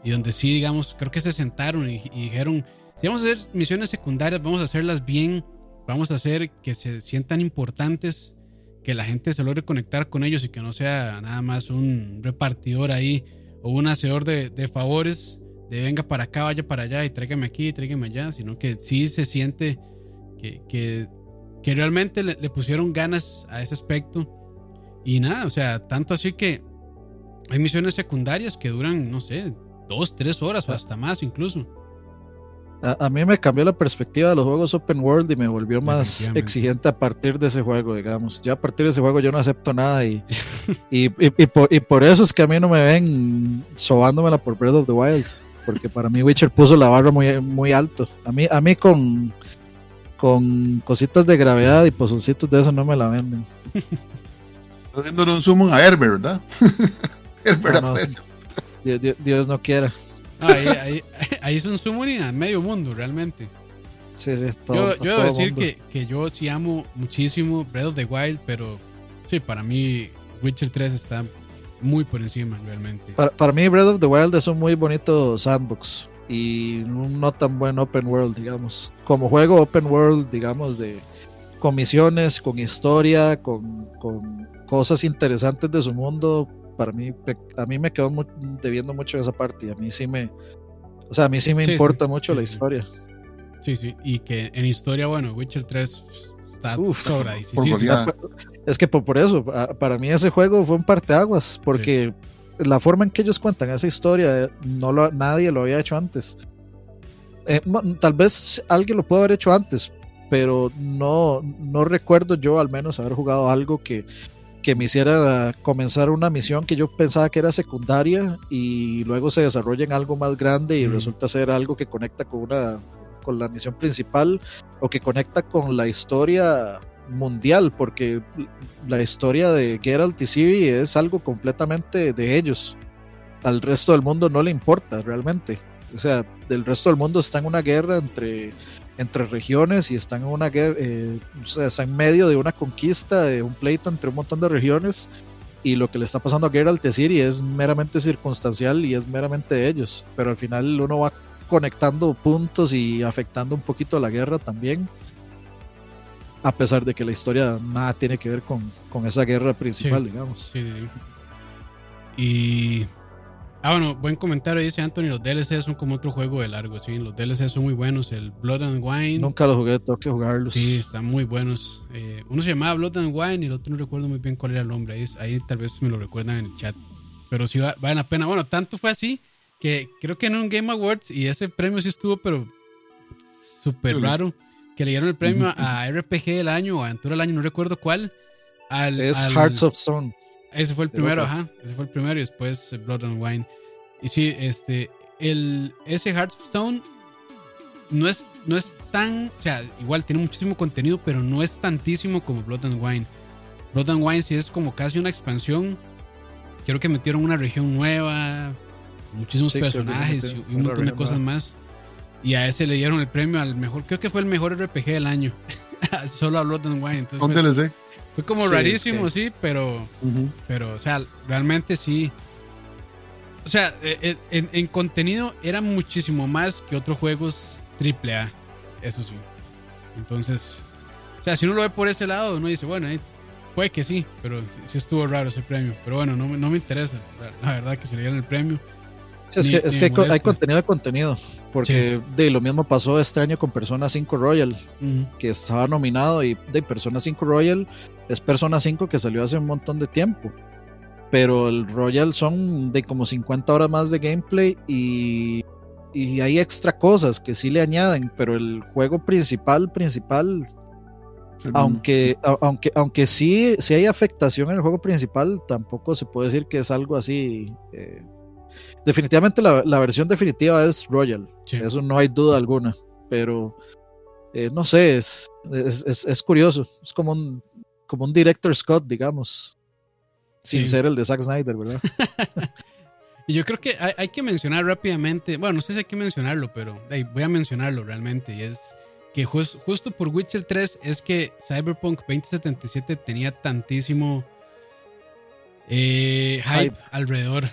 Y donde sí, digamos, creo que se sentaron y dijeron, si vamos a hacer misiones secundarias, vamos a hacerlas bien, vamos a hacer que se sientan importantes, que la gente se logre conectar con ellos y que no sea nada más un repartidor ahí o un hacedor de, de favores, de venga para acá, vaya para allá y tráigame aquí, tráigame allá, sino que sí se siente que, que, que realmente le, le pusieron ganas a ese aspecto. Y nada, o sea, tanto así que hay misiones secundarias que duran, no sé, dos, tres horas o hasta más incluso. A, a mí me cambió la perspectiva de los juegos open world y me volvió más exigente a partir de ese juego, digamos. Ya a partir de ese juego yo no acepto nada y, y, y- y por, y por eso es que a mí no me ven sobándomela por Breath of the Wild, porque para mí Witcher puso la barra muy, muy alto. A mí, a mí con, con cositas de gravedad y pozoncitos de eso no me la venden. Haciendo un summon a Herbert, ¿verdad? Herbert No, no. Dios- Dios no quiera. Ah, Ahí, ahí, ahí es un summoning a medio mundo, realmente. Sí, sí, todo- yo yo debo decir que, que yo sí amo muchísimo Breath of the Wild, pero sí, para mí Witcher 3 está muy por encima, realmente. Para, para mí Breath of the Wild es un muy bonito sandbox y un no tan buen open world, digamos. Como juego open world, digamos, de, con misiones, con historia, con, con cosas interesantes de su mundo, para mí, a mí me quedó debiendo mucho esa parte y a mí sí me, o sea, a mí sí me importa mucho la historia. Sí, sí, y que en historia, bueno, Witcher 3 está Uf, Es que por, eso, para mí ese juego fue un parteaguas, porque la forma en que ellos cuentan esa historia, eh, no lo, nadie lo había hecho antes. Eh, tal vez alguien lo pudo haber hecho antes, pero no, no recuerdo yo al menos haber jugado algo que, que me hiciera comenzar una misión que yo pensaba que era secundaria y luego se desarrolla en algo más grande y resulta ser algo que conecta con una con la misión principal o que conecta con la historia mundial porque la historia de Geralt y Ciri es algo completamente de ellos. Al resto del mundo no le importa realmente. O sea del resto del mundo está en una guerra entre entre regiones y están en una guerra, eh, o sea, en medio de una conquista, de un pleito entre un montón de regiones y lo que le está pasando a Geralt de Ciri es meramente circunstancial y es meramente de ellos, pero al final uno va conectando puntos y afectando un poquito la guerra también, a pesar de que la historia nada tiene que ver con, con esa guerra principal, digamos. Sí, y Ah, bueno, buen comentario dice Anthony, los DLC son como otro juego de largo, sí, los DLC son muy buenos, el Blood and Wine. Nunca los jugué, tengo que jugarlos. Sí, están muy buenos. Eh, uno se llamaba Blood and Wine y el otro no recuerdo muy bien cuál era el nombre, ahí, ahí tal vez me lo recuerdan en el chat. Pero sí vale la pena. Bueno, tanto fue así que creo que en un Game Awards y ese premio sí estuvo, pero súper raro, que le dieron el premio a RPG del año o Aventura del año, no recuerdo cuál. Al, es Hearts of Stone. Ese fue el primero, ajá. Ese fue el primero y después Blood and Wine. Y sí, este, el, ese Hearthstone no es, no es tan, o sea, igual tiene muchísimo contenido, pero no es tantísimo como Blood and Wine. Blood and Wine sí es como casi una expansión. Creo que metieron una región nueva, muchísimos personajes y un montón de cosas más. Y a ese le dieron el premio al mejor, creo que fue el mejor RPG del año. Solo a Blood and Wine. Entonces, fue como rarísimo, sí, pero, pero, o sea, realmente sí. O sea, eh, eh, en, contenido era muchísimo más que otros juegos AAA. Eso sí. Entonces, o sea, si uno lo ve por ese lado, uno dice, bueno, puede que sí, pero sí, estuvo raro ese premio. Pero bueno, no, no me interesa, la, verdad, que se le dieran el premio. es que, es que hay, contenido de contenido. Porque de lo mismo pasó este año con Persona 5 Royal, que estaba nominado y de Persona 5 Royal es Persona 5 que salió hace un montón de tiempo. Pero el Royal son de como 50 horas más de gameplay y, y hay extra cosas que sí le añaden, pero el juego principal, principal, aunque, aunque, aunque sí, sí hay afectación en el juego principal, tampoco se puede decir que es algo así. Eh, definitivamente la, la, versión definitiva es Royal, eso no hay duda alguna, pero eh, no sé, es, es, es, curioso, es como un, como un director Scott, digamos. Sin ser el de Zack Snyder, ¿verdad? y yo creo que hay, que mencionar rápidamente, bueno, no sé si hay que mencionarlo, pero voy a mencionarlo realmente. Y es que justo por Witcher 3 es que Cyberpunk 2077 tenía tantísimo eh, hype, alrededor.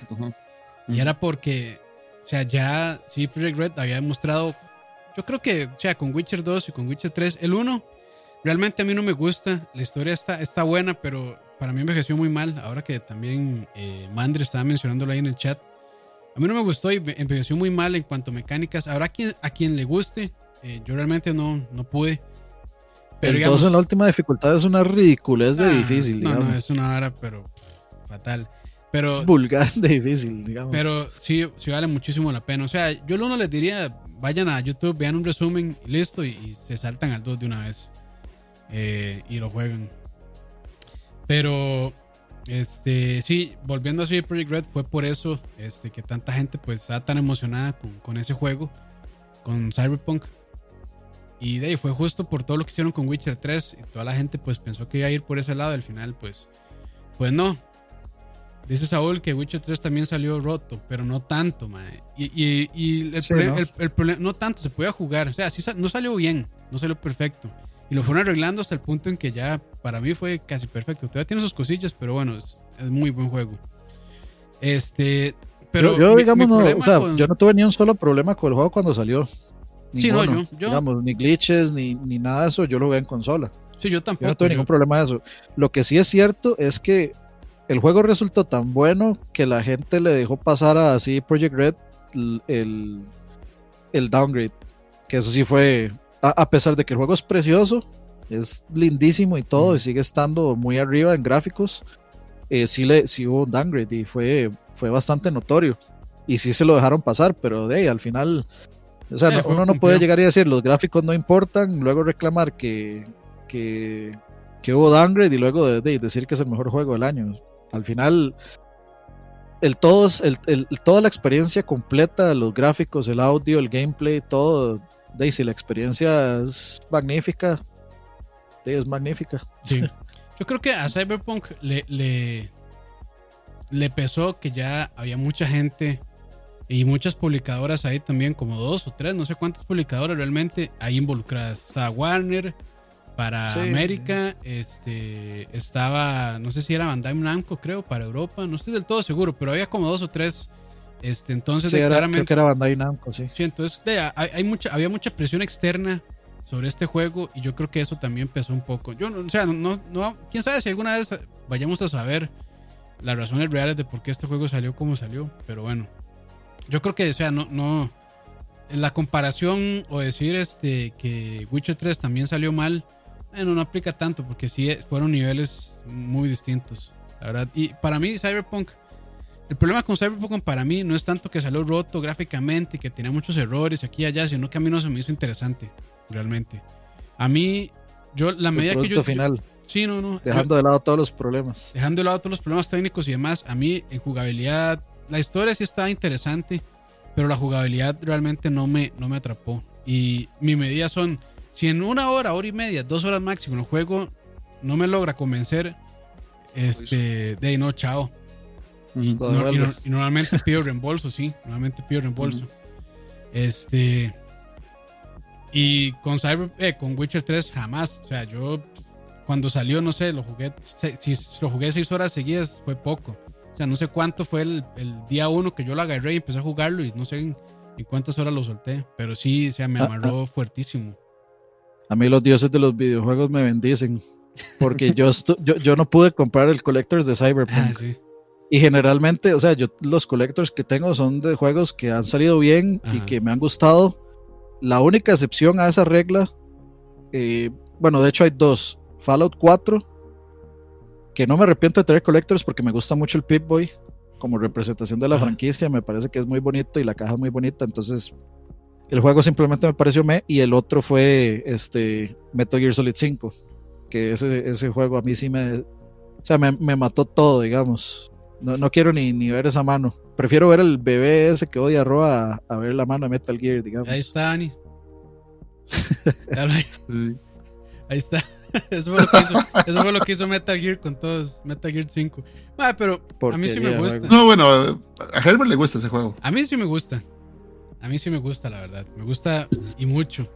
Y era porque, o sea, ya sí, Project Red había demostrado, yo creo que, o sea, con Witcher 2 y con Witcher 3, el 1 Realmente a mí no me gusta. La historia está, está buena, pero para mí envejeció muy mal. Ahora que también eh, Mandre estaba mencionándolo ahí en el chat. A mí no me gustó y envejeció muy mal en cuanto a mecánicas. Ahora a quien, a quien le guste. Eh, yo realmente no, no pude. Pero Entonces, en la última dificultad es una ridiculez de ah, difícil. No, no, es una hora, pero fatal. Pero, Vulgar de difícil, digamos. Pero sí, sí vale muchísimo la pena. O sea, yo lo uno les diría, vayan a YouTube, vean un resumen y listo, y, y se saltan al 2 de una vez. Eh, y lo juegan. Pero, este, sí, volviendo a Super Project Red, fue por eso este, que tanta gente pues está tan emocionada con, ese juego, con Cyberpunk. Y de ahí fue justo por todo lo que hicieron con Witcher 3 y toda la gente pues pensó que iba a ir por ese lado. Al final pues, pues no. Dice Saúl que Witcher 3 también salió roto, pero no tanto, Y, y, el, problema, no tanto, se podía jugar. O sea, sí, no salió bien, no salió perfecto. Y lo fueron arreglando hasta el punto en que ya para mí fue casi perfecto. Todavía tiene sus cosillas, pero bueno, es, muy buen juego. Este, pero yo, digamos, no, o sea, yo no tuve ni un solo problema con el juego cuando salió. sí, no, yo, Digamos, ni glitches, ni, ni nada de eso, yo lo veo en consola. Sí, yo tampoco. Yo no tuve ningún problema de eso. Lo que sí es cierto es que el juego resultó tan bueno que la gente le dejó pasar a así Project Red el, el downgrade. Que eso sí fue, a, pesar de que el juego es precioso, es lindísimo y todo, y sigue estando muy arriba en gráficos, eh, sí, le, sí hubo un downgrade y fue, fue bastante notorio. Y sí se lo dejaron pasar, pero de ahí al final, o sea, uno no puede llegar y decir los gráficos no importan, luego reclamar que, que, que hubo downgrade y luego de, decir que es el mejor juego del año. Al final, el, todos, el, toda la experiencia completa, los gráficos, el audio, el gameplay, todo, Daisy, la experiencia es magnífica. es magnífica. Sí. Yo creo que a Cyberpunk le, le, le pesó que ya había mucha gente y muchas publicadoras ahí también, como dos o tres, no sé cuántas publicadoras realmente ahí involucradas. Estaba Warner, para América, este estaba, no sé si era Bandai Namco, creo, para Europa, no estoy del todo seguro, pero había como dos o tres. Este, entonces, sí, creo que era Bandai Namco, sí. Sí, entonces hay, mucha, había mucha presión externa sobre este juego y yo creo que eso también pesó un poco. Yo, o sea, no, no, quién sabe si alguna vez vayamos a saber las razones reales de por qué este juego salió como salió, pero bueno, yo creo que, o sea, no, no, la comparación o decir este que Witcher 3 también salió mal bueno, no aplica tanto porque sí fueron niveles muy distintos. La verdad. Y para mí, Cyberpunk, el problema con Cyberpunk para mí no es tanto que salió roto gráficamente y que tenía muchos errores aquí y allá, sino que a mí no se me hizo interesante, realmente. A mí, yo, la medida que yo. final. Sí, no, no. Dejando de lado todos los problemas. Dejando de lado todos los problemas técnicos y demás, a mí en jugabilidad, la historia sí estaba interesante, pero la jugabilidad realmente no me, no me atrapó. Y mi medida son si en una hora, hora y media, dos horas máximo el juego no me logra convencer, este, de ahí no, chao. Y, normalmente pido reembolso, sí, normalmente pido reembolso. Este. Y con Cyber, eh, con Witcher 3 jamás. O sea, yo cuando salió, no sé, lo jugué. Si lo jugué seis horas seguidas, fue poco. O sea, no sé cuánto fue el, día uno que yo lo agarré y empecé a jugarlo y no sé en, cuántas horas lo solté. Pero sí, o sea, me ah, amarró ah. fuertísimo. A mí los dioses de los videojuegos me bendicen. Porque yo, yo, no pude comprar el Collectors de Cyberpunk. Ah, y generalmente, o sea, yo los Collectors que tengo son de juegos que han salido bien y que me han gustado. La única excepción a esa regla, eh, bueno, de hecho hay dos. Fallout 4, que no me arrepiento de tener Collectors porque me gusta mucho el Pip-Boy como representación de la franquicia. Me parece que es muy bonito y la caja es muy bonita. Entonces el juego simplemente me pareció me y el otro fue este Metal Gear Solid 5, que ese, ese juego a mí sí me, o sea, me, me mató todo, digamos. No, no quiero ni, ni, ver esa mano. Prefiero ver el bebé ese que odia a Roa a, ver la mano de Metal Gear, digamos. Ahí está, Ani. Ahí está. Eso fue, lo que hizo, eso fue lo que hizo Metal Gear con todos Metal Gear 5. Ah, pero a mí sí me gusta. No, bueno, a Herbert le gusta ese juego. A mí sí me gusta. A mí sí me gusta, la verdad. Me gusta y mucho.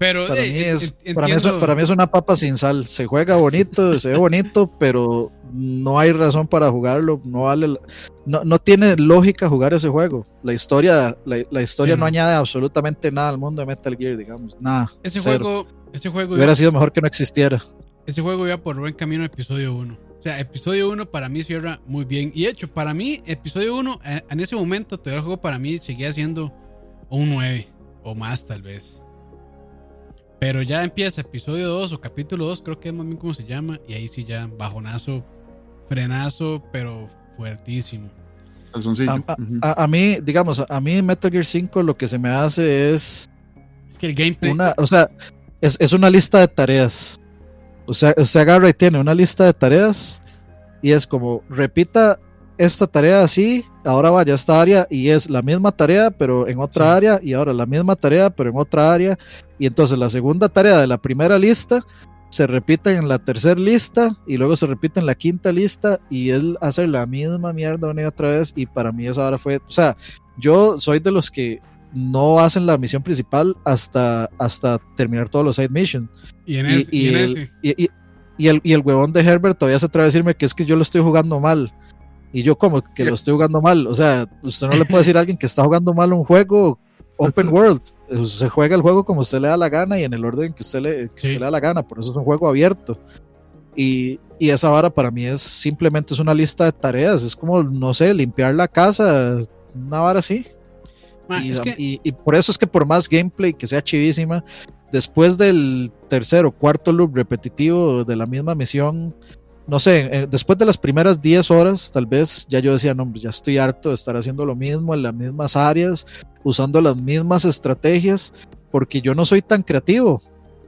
Pero para, mí, es, para, mí es, una papa sin sal. Se juega bonito, se ve bonito, pero no hay razón para jugarlo. No vale, no, no tiene lógica jugar ese juego. La historia, la, historia no. añade absolutamente nada al mundo de Metal Gear, digamos. Nada. Ese juego, ese juego hubiera sido mejor que no existiera. Ese juego iba por buen camino episodio 1. O sea, episodio 1 para mí cierra muy bien. Y de hecho, para mí, episodio 1, eh, en ese momento, todo el juego para mí seguía siendo un 9 o más tal vez. Pero ya empieza episodio 2 o capítulo 2, creo que es más bien como se llama. Y ahí sí ya bajonazo, frenazo, pero fuertísimo. A, mí, digamos, a mí Metal Gear 5 lo que se me hace es... Es que el gameplay... Una, o sea, es, es una lista de tareas. Usted, agarra y tiene una lista de tareas y es como, repita esta tarea así, ahora vaya a esta área y es la misma tarea pero en otra área y ahora la misma tarea pero en otra área y entonces la segunda tarea de la primera lista se repite en la tercera lista y luego se repite en la quinta lista y él hace la misma mierda una y otra vez y para mí esa hora fue, o sea, yo soy de los que no hacen la misión principal hasta, hasta terminar todos los side missions. Y en, ese, y, el, y, el, y el huevón de Herbert todavía se atreve a decirme que es que yo lo estoy jugando mal. Y yo como que lo estoy jugando mal. O sea, usted no le puede decir a alguien que está jugando mal un juego open world. Se juega el juego como usted le da la gana y en el orden que usted le, que Sí. usted le da la gana. Por eso es un juego abierto. Y, y esa vara para mí es simplemente es una lista de tareas. Es como, no sé, limpiar la casa, una vara así. Y, es que, y- y por eso es que por más gameplay que sea chivísima, después del tercer o cuarto loop repetitivo de la misma misión, no sé, eh, después de las primeras 10 horas, tal vez ya yo decía, no, ya estoy harto de estar haciendo lo mismo en las mismas áreas, usando las mismas estrategias, porque yo no soy tan creativo.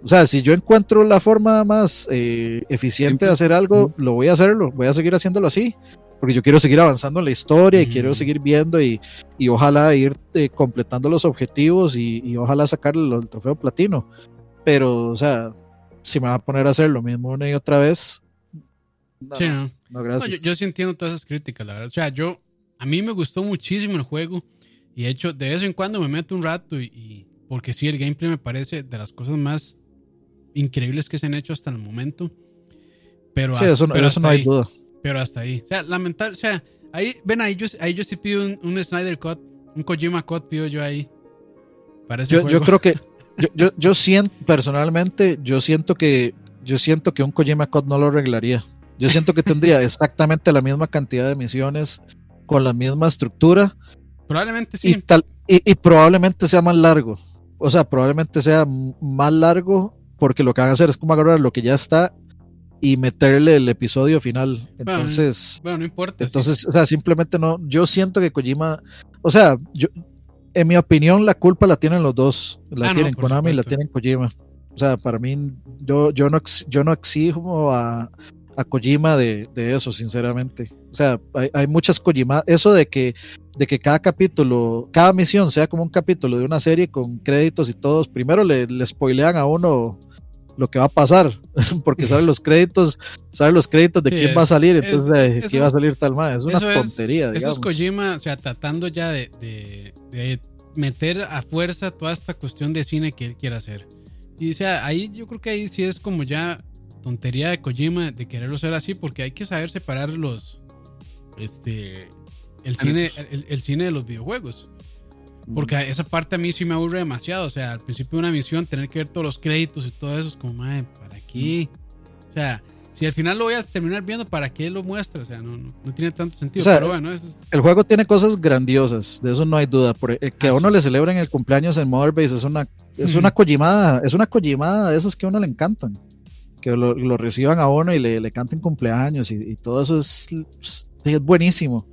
O sea, si yo encuentro la forma más eh, eficiente de hacer algo, lo voy a hacerlo, voy a seguir haciéndolo así, porque yo quiero seguir avanzando en la historia y quiero seguir viendo y, y ojalá ir eh, completando los objetivos y, y ojalá sacarle el trofeo platino. Pero, o sea, si me va a poner a hacer lo mismo una y otra vez, no, sí, no, no. no, No, gracias. yo, yo sí entiendo todas esas críticas, la verdad. O sea, yo, a mí me gustó muchísimo el juego y de hecho, de vez en cuando me meto un rato y, y- porque sí, el gameplay me parece de las cosas más increíbles que se han hecho hasta el momento. Pero, Sí, hasta- eso, no- pero eso no hay ahí, duda. Pero hasta ahí. O sea, lamentable, o sea, ahí, ven, ahí yo, ahí yo sí pido un, un Snyder Cut, un Kojima Cut pido yo ahí. Para ese Yo, yo juego. creo que, yo, yo, yo siento, personalmente, yo siento que, yo siento que un Kojima Code no lo arreglaría. Yo siento que tendría exactamente la misma cantidad de misiones, con la misma estructura, Probablemente y, sí. tal, y, y probablemente sea más largo. O sea, probablemente sea más largo porque lo que van a hacer es como agarrar lo que ya está y meterle el episodio final. Entonces, Bueno, no importa. sí. entonces, o sea, simplemente no. Yo siento que Kojima, o sea, yo, en mi opinión, la culpa la tienen los dos. La Ah, tienen Konami y la tienen Kojima. O sea, para mí, yo, yo, no, yo no exijo a, a Kojima de, de eso, sinceramente. O sea, hay, hay muchas Kojima. Eso de que, de que cada capítulo, cada misión sea como un capítulo de una serie con créditos y todos, primero le, le spoilean a uno lo que va a pasar, porque saben los créditos, saben los créditos de Sí, quién es- va a salir, es- entonces de aquí va a salir tal más. Es una Eso es- tontería, Eso es Kojima, o sea, tratando ya de, de- de meter a fuerza toda esta cuestión de cine que él quiere hacer. Y o sea, ahí yo creo que ahí sí es como ya tontería de Kojima de quererlo hacer así, porque hay que saber separar los. Este. El cine, el, el cine de los videojuegos. Porque esa parte a mí sí me aburre demasiado. O sea, al principio de una misión, tener que ver todos los créditos y todo eso es como, madre, ¿para qué? O sea, si al final lo voy a terminar viendo, ¿para qué lo muestra? O sea, no, no, no tiene tanto sentido. O sea, pero bueno, eso es. El juego tiene cosas grandiosas, de eso no hay duda. Por, eh, que a Ah, uno sí. le celebren el cumpleaños en Motherbase es una, es una Kojimada, es una Kojimada de esas que a uno le encantan. Que lo, lo reciban a uno y le, le canten cumpleaños y, y todo eso es, es buenísimo.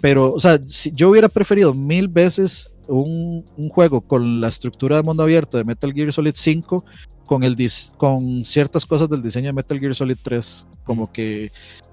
Pero, o sea, si yo hubiera preferido mil veces un, un juego con la estructura de mundo abierto de Metal Gear Solid 5 con, el dis- con ciertas cosas del diseño de Metal Gear Solid 3. Como que,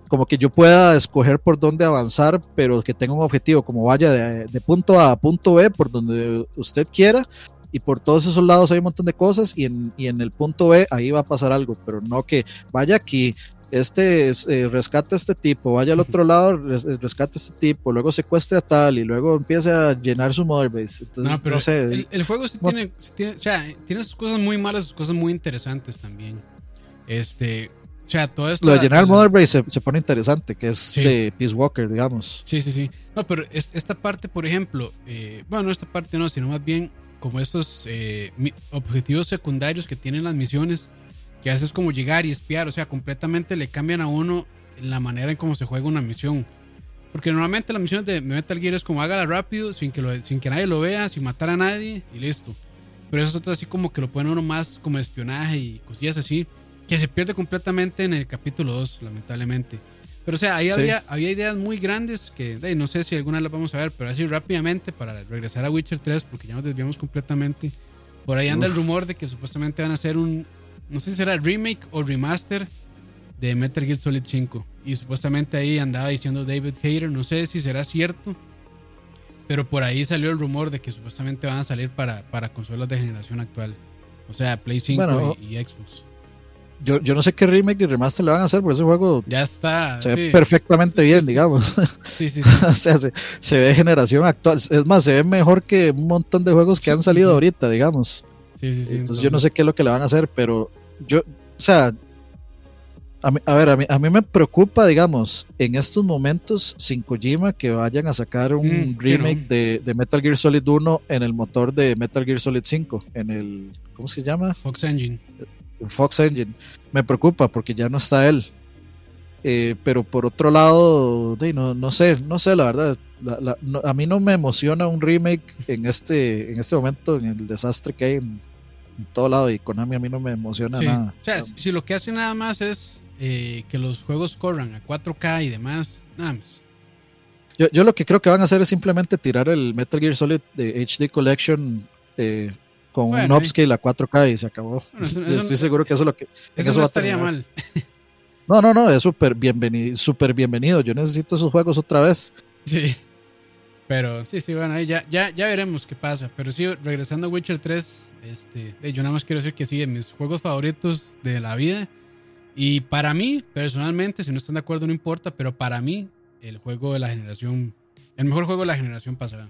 como que yo pueda escoger por dónde avanzar, pero que tenga un objetivo, como vaya de, de punto A a punto B, por donde usted quiera. Y por todos esos lados hay un montón de cosas y en, y en el punto B ahí va a pasar algo, pero no que vaya aquí, este es, eh, rescate a este tipo, vaya al otro lado, res- eh, rescate a este tipo, luego secuestre a tal y luego empiece a llenar su motherbase. Entonces, No, pero no sé, el, el juego sí no- tiene, sí tiene, o sea, tiene sus cosas muy malas, sus cosas muy interesantes también. Este, o sea, todo esto. lo de llenar el motherbase se, se pone interesante, que es Sí. de Peace Walker, digamos. Sí, sí, sí. No, pero es- esta parte, por ejemplo, eh, bueno, no esta parte no, sino más bien como estos eh, objetivos secundarios que tienen las misiones, que haces como llegar y espiar, o sea, completamente le cambian a uno la manera en cómo se juega una misión. Porque normalmente las misiones de Metal Gear es como hágala rápido, sin que, sin que nadie lo vea, sin matar a nadie y listo. Pero eso es otro así como que lo ponen uno más como espionaje y cosillas así, que se pierde completamente en el capítulo 2, lamentablemente. Pero o sea, ahí Sí. había, había ideas muy grandes que de, no sé si alguna las vamos a ver, pero así rápidamente para regresar a Witcher 3, porque ya nos desviamos completamente. Por ahí anda el Uf. rumor de que supuestamente van a hacer un, no sé si será remake o remaster de Metal Gear Solid 5. Y supuestamente ahí andaba diciendo David Hayter, no sé si será cierto, pero por ahí salió el rumor de que supuestamente van a salir para, para consolas de generación actual. O sea, Play 5 Bueno, y, y Xbox. Yo, yo no sé qué remake y remaster le van a hacer, pero ese juego Ya está. se ve perfectamente Sí, bien, sí. digamos. Sí, sí, sí. o sea, se, se ve generación actual. Es más, se ve mejor que un montón de juegos que han salido ahorita, digamos. Sí, sí, sí. entonces, yo no sé qué es lo que le van a hacer, pero yo, o sea, A, a ver, a mí, a mí, me preocupa, digamos, en estos momentos, sin Kojima, que vayan a sacar un mm, remake de, de, Metal Gear Solid 1 en el motor de Metal Gear Solid 5, en el, ¿cómo se llama? Fox Engine. Fox Engine. Me preocupa porque ya no está él. Eh, pero por otro lado, no, no sé, no sé, la verdad. a mí no me emociona un remake en este, en este momento, en el desastre que hay en, todo lado. Y Konami a mí no me emociona nada. O sea, si lo que hace nada más es eh, que los juegos corran a 4K y demás, nada más. Yo, yo, lo que creo que van a hacer es simplemente tirar el Metal Gear Solid de HD Collection eh, con un upscale a 4K y se acabó. estoy seguro que eso es lo que. Eso, no estaría mal. No, no, no, es súper bienvenido, super bienvenido. Yo necesito esos juegos otra vez. Sí. Pero sí, sí, bueno, ahí ya, ya, ya veremos qué pasa. Pero sí, regresando a Witcher 3, este, yo nada más quiero decir que sí, de mis juegos favoritos de la vida. Y para mí, personalmente, si no están de acuerdo, no importa, pero para mí, el juego de la generación, el mejor juego de la generación pasada.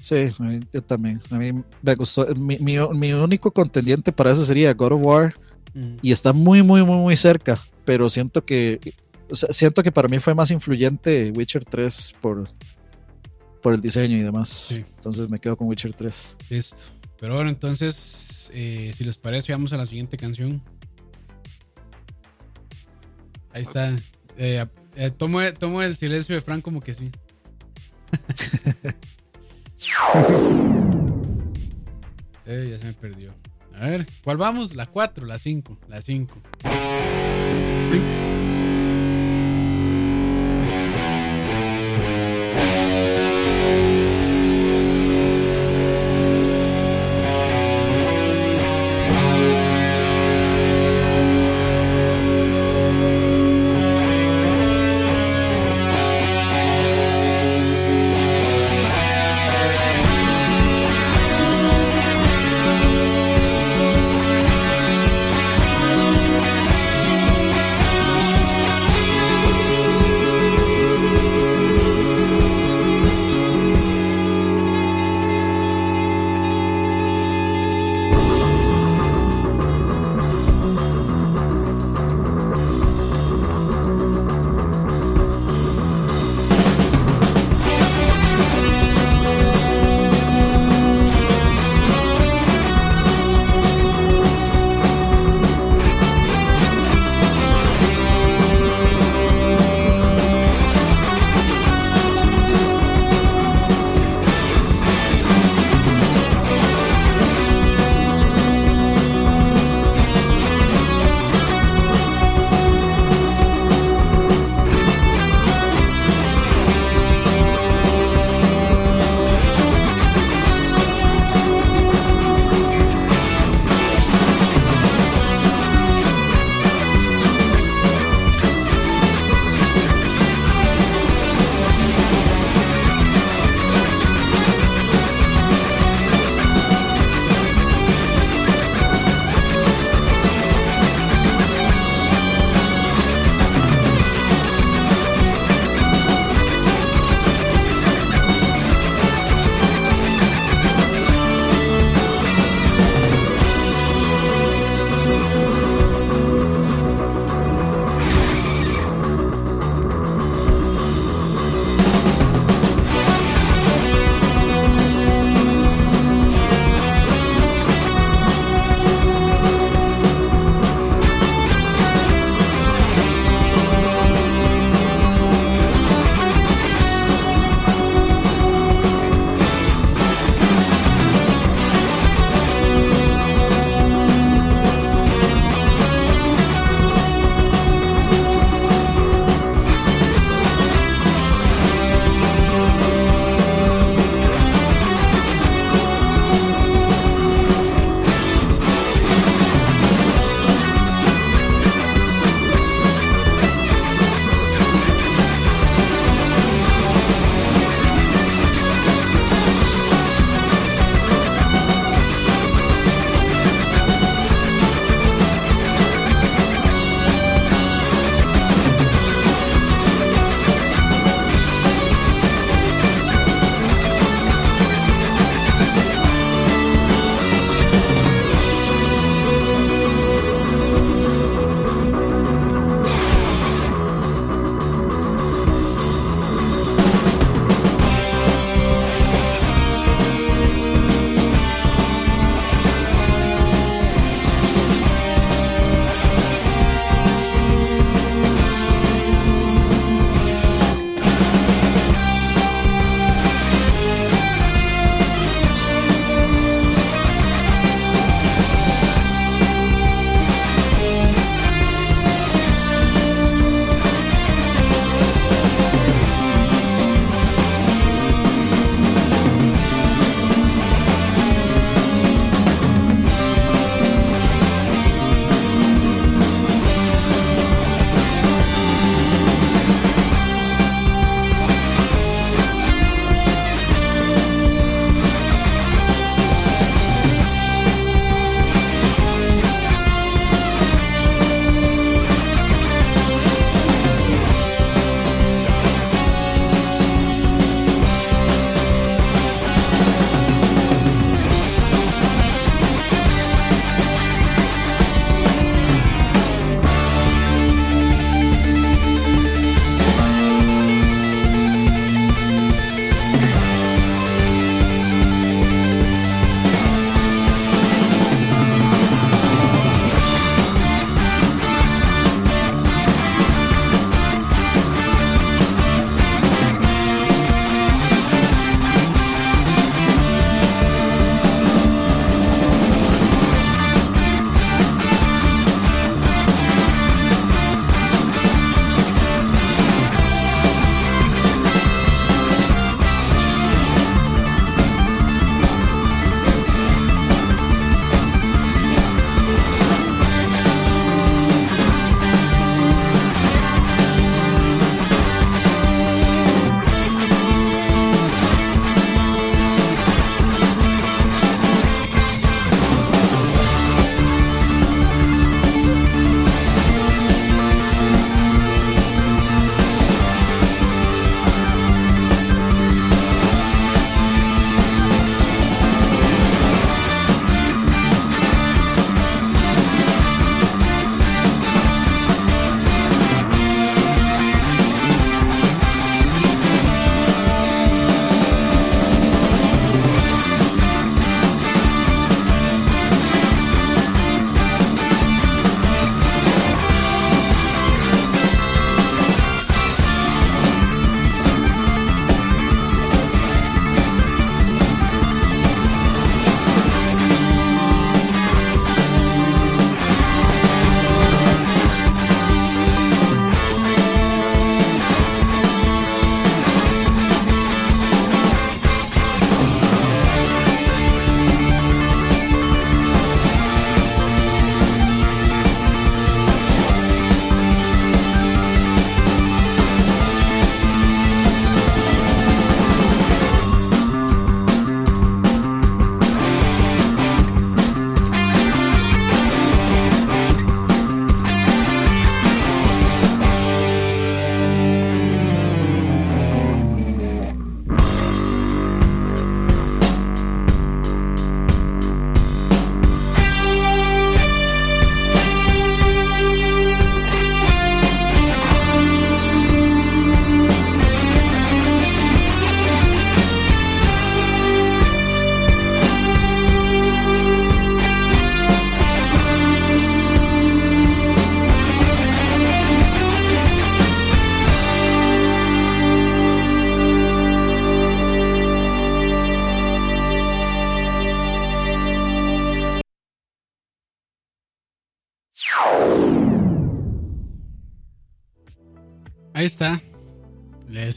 Sí, yo también. A mí me gustó. Mi, mi, mi único contendiente para eso sería God of War. Mm. Y está muy, muy, muy, muy cerca pero siento que siento que para mí fue más influyente Witcher 3 por, por el diseño y demás. Entonces me quedo con Witcher 3. Listo. Pero bueno, entonces, eh, si les parece, vamos a la siguiente canción. Ahí está. Eh, eh, tomo, tomo, el silencio de Frank como que sí. ya se me perdió. A ver, ¿cuál vamos? La 4, la 5, la 5. ahí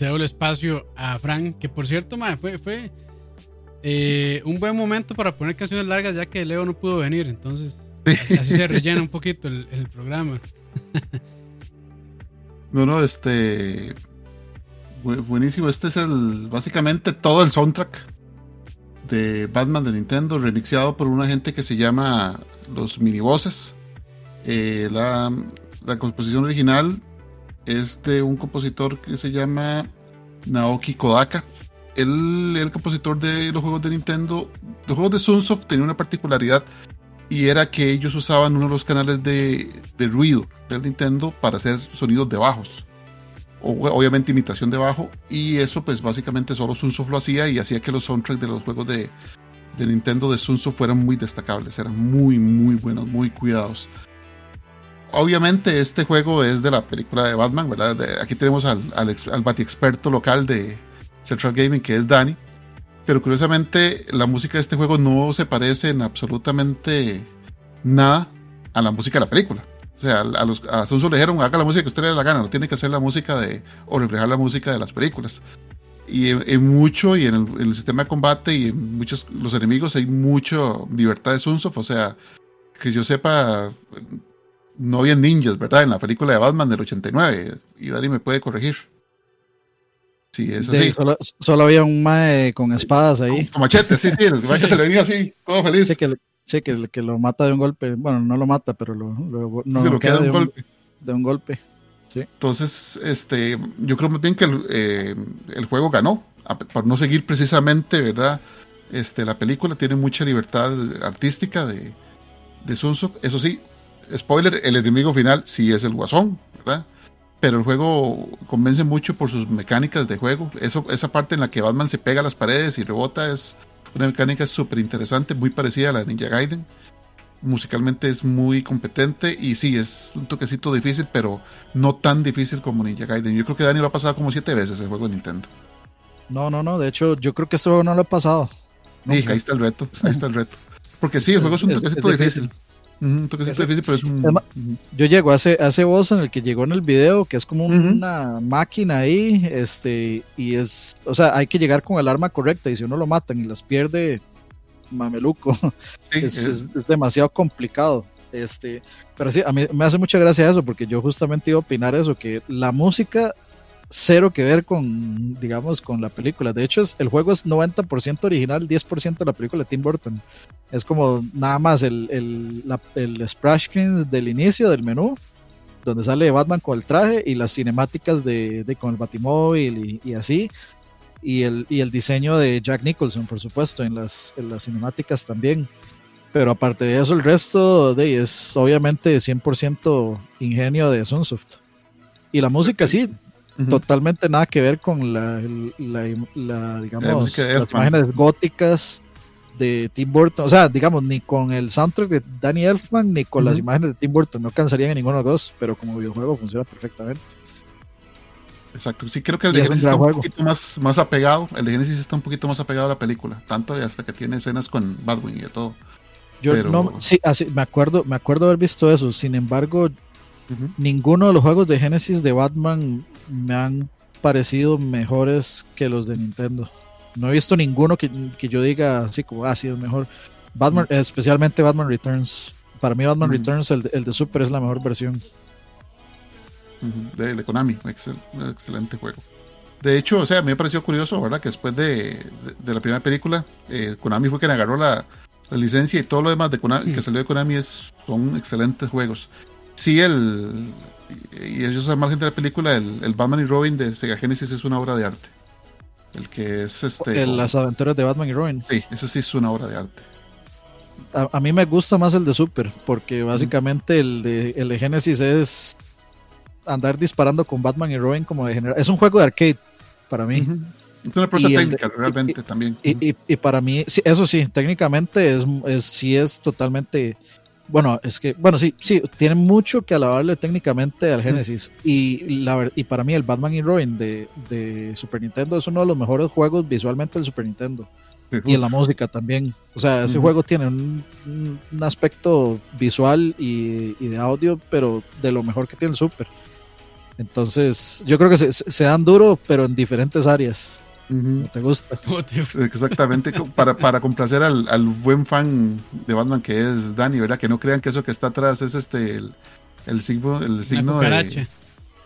Deseo el espacio a Frank, que por cierto, ma, fue, fue eh, un buen momento para poner canciones largas, ya que Leo no pudo venir. Entonces, así se rellena un poquito el, el programa. no, no, este. Buenísimo. Este es el. Básicamente todo el soundtrack de Batman de Nintendo, remixeado por una gente que se llama Los Minibosses. Eh, la, la composición original es de un compositor que se llama Naoki Kodaka. Él el compositor de los juegos de Nintendo. Los juegos de Sunsoft tenían una particularidad y era que ellos usaban uno de los canales de, ruido del Nintendo para hacer sonidos de bajos. Obviamente imitación de bajo. Y eso pues básicamente solo Sunsoft lo hacía y hacía que los soundtracks de los juegos de, de Nintendo de Sunsoft fueran muy destacables. Eran muy, muy buenos, muy cuidados obviamente este juego es de la película de Batman, ¿verdad? aquí tenemos al, al, experto local de Central Gaming, que es Danny. Pero curiosamente, la música de este juego no se parece en absolutamente nada a la música de la película. O sea, a, los, Sunso le dijeron, haga la música que usted le dé la gana, no tiene que hacer la música de, o reflejar la música de las películas. Y en, mucho, y en el, en el, sistema de combate, y en muchos los enemigos, hay mucha libertad de Sunsoft. O sea, que yo sepa, no había ninjas, ¿verdad? En la película de Batman del 89. Y Dani me puede corregir. Sí, es así. solo, había un mae con espadas ahí. Con, machete, sí, sí. El mae que se le venía así, todo feliz. Sí, que, sí, que, que, lo mata de un golpe. Bueno, no lo mata, pero lo, lo no, se lo queda de un, golpe. De un golpe. Sí. Entonces, este, yo creo más bien que el, eh, el juego ganó. Por no seguir precisamente, ¿verdad? Este, la película tiene mucha libertad artística de, de Sunsoft. Eso sí, spoiler, el enemigo final sí es el guasón, ¿verdad? Pero el juego convence mucho por sus mecánicas de juego. Eso, esa parte en la que Batman se pega a las paredes y rebota es una mecánica súper interesante, muy parecida a la de Ninja Gaiden. Musicalmente es muy competente y sí, es un toquecito difícil, pero no tan difícil como Ninja Gaiden. Yo creo que Dani lo ha pasado como siete veces el juego de Nintendo. No, no, no. De hecho, yo creo que este juego no lo ha pasado. Sí, ahí está el reto. Ahí está el reto. Porque sí, el juego es un toquecito difícil yo llego a ese, a voz en el que llegó en el video, que es como una máquina ahí, este, y es, o sea, hay que llegar con el arma correcta, y si uno lo matan y las pierde, mameluco, es, demasiado complicado. Este, pero sí, a mí me hace mucha gracia eso, porque yo justamente iba a opinar eso, que la música cero que ver con, digamos, con la película. De hecho, es, el juego es 90% original, 10% de la película de Tim Burton. Es como nada más el, el, el splash screen del inicio del menú, donde sale Batman con el traje y las cinemáticas de, de con el Batimóvil y, y, así. Y el, y el diseño de Jack Nicholson, por supuesto, en las, en las cinemáticas también. Pero aparte de eso, el resto de, es obviamente 100% ingenio de Sunsoft. Y la música sí, totalmente nada que ver con la, la, digamos, las imágenes góticas de Tim Burton, o sea, digamos, ni con el soundtrack de Danny Elfman ni con las imágenes de Tim Burton, no cansarían en ninguno de los dos, pero como videojuego funciona perfectamente. Exacto, sí creo que el de Genesis está un poquito más, más apegado, el de Genesis está un poquito más apegado a la película, tanto hasta que tiene escenas con Badwin y de todo. Yo no, sí, así, me acuerdo, me acuerdo haber visto eso, sin embargo, ninguno de los juegos de Genesis de Batman me han parecido mejores que los de Nintendo. No he visto ninguno que, yo diga así como, ah, sí, es mejor. Batman, especialmente Batman Returns. Para mí, Batman Returns, el, de Super, es la mejor versión. de, Konami, excelente juego. De hecho, o sea, a mí me pareció curioso, ¿verdad? Que después de, la primera película, eh, Konami fue quien agarró la, licencia y todo lo demás de Konami, que salió de Konami es, son excelentes juegos. Sí, el, y ellos al margen de la película, el, Batman y Robin de Sega Genesis es una obra de arte. El que es este. las aventuras de Batman y Robin. Sí, ese sí es una obra de arte. A, mí me gusta más el de Super, porque básicamente el, de, el de Genesis es andar disparando con Batman y Robin como de general. Es un juego de arcade para mí. Es una cosa técnica, realmente también. Y, y, para mí, eso sí, técnicamente es, es, sí es totalmente bueno, es que, bueno, sí, sí, tiene mucho que alabarle técnicamente al Genesis. Y, la, y para mí el Batman y Robin de, de, Super Nintendo es uno de los mejores juegos visualmente del Super Nintendo. Y en la música también. O sea, ese juego tiene un, un aspecto visual y, y, de audio, pero de lo mejor que tiene el Super. Entonces, yo creo que se, se dan duro, pero en diferentes áreas. Ujú. ¿No te gusta? Exactamente, para, para complacer al, al buen fan de Batman que es Danny, ¿verdad? Que no crean que eso que está atrás es este el, el signo, el signo cucaracha. de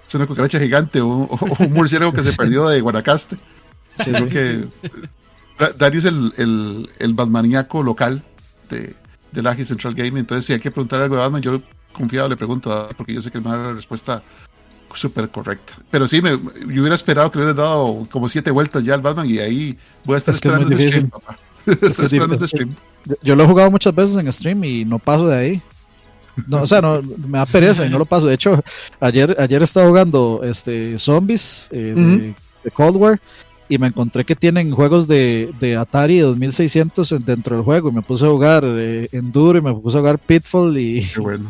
es una cucaracha gigante o, un- o un murciélago que se perdió de Guanacaste. Sí, Creo que Da- Danny es el, el, el Batmaniaco local de, de Laji Central Gaming. Entonces, si hay que preguntar algo de Batman, yo confiado le pregunto a Danny, porque yo sé que él me va a dar la respuesta súper correcta. Pero sí, me, yo hubiera esperado que le hubieras dado como siete vueltas ya al Batman y ahí voy a estar Es que es esperando el stream, papá. que esperando difícil. stream. Yo- lo he jugado muchas veces en stream y no paso de ahí. No, o sea, no, me da pereza y no lo paso. De hecho, ayer, ayer estaba jugando este, Zombies eh, de, de Cold War y me encontré que tienen juegos de, de Atari 2600 en- dentro del juego. Y me puse a jugar eh, Enduro y me puse a jugar Pitfall y, Qué bueno.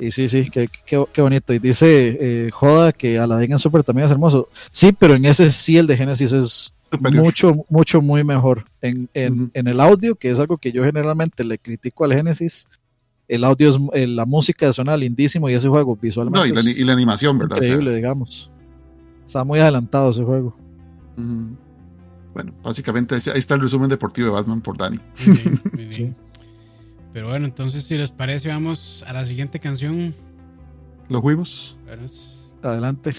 Y sí, sí, qué, qué, qué bonito. Y dice eh, Joda que Aladdin en Super también es hermoso. Sí, pero en ese sí el de Genesis es Superior. mucho, mucho, muy mejor. En, en, en el audio, que es algo que yo generalmente le critico al Genesis, el audio, es, eh, la música suena lindísimo y ese juego visualmente No, y la, es y la animación, ¿verdad? O sea, increíble, digamos. Está muy adelantado ese juego. Bueno, básicamente ahí está el resumen deportivo de Batman por Danny. Muy bien, muy bien. Sí. Pero bueno, entonces si les parece, vamos a la siguiente canción. ¿Lo fuimos? Bueno, es- Adelante.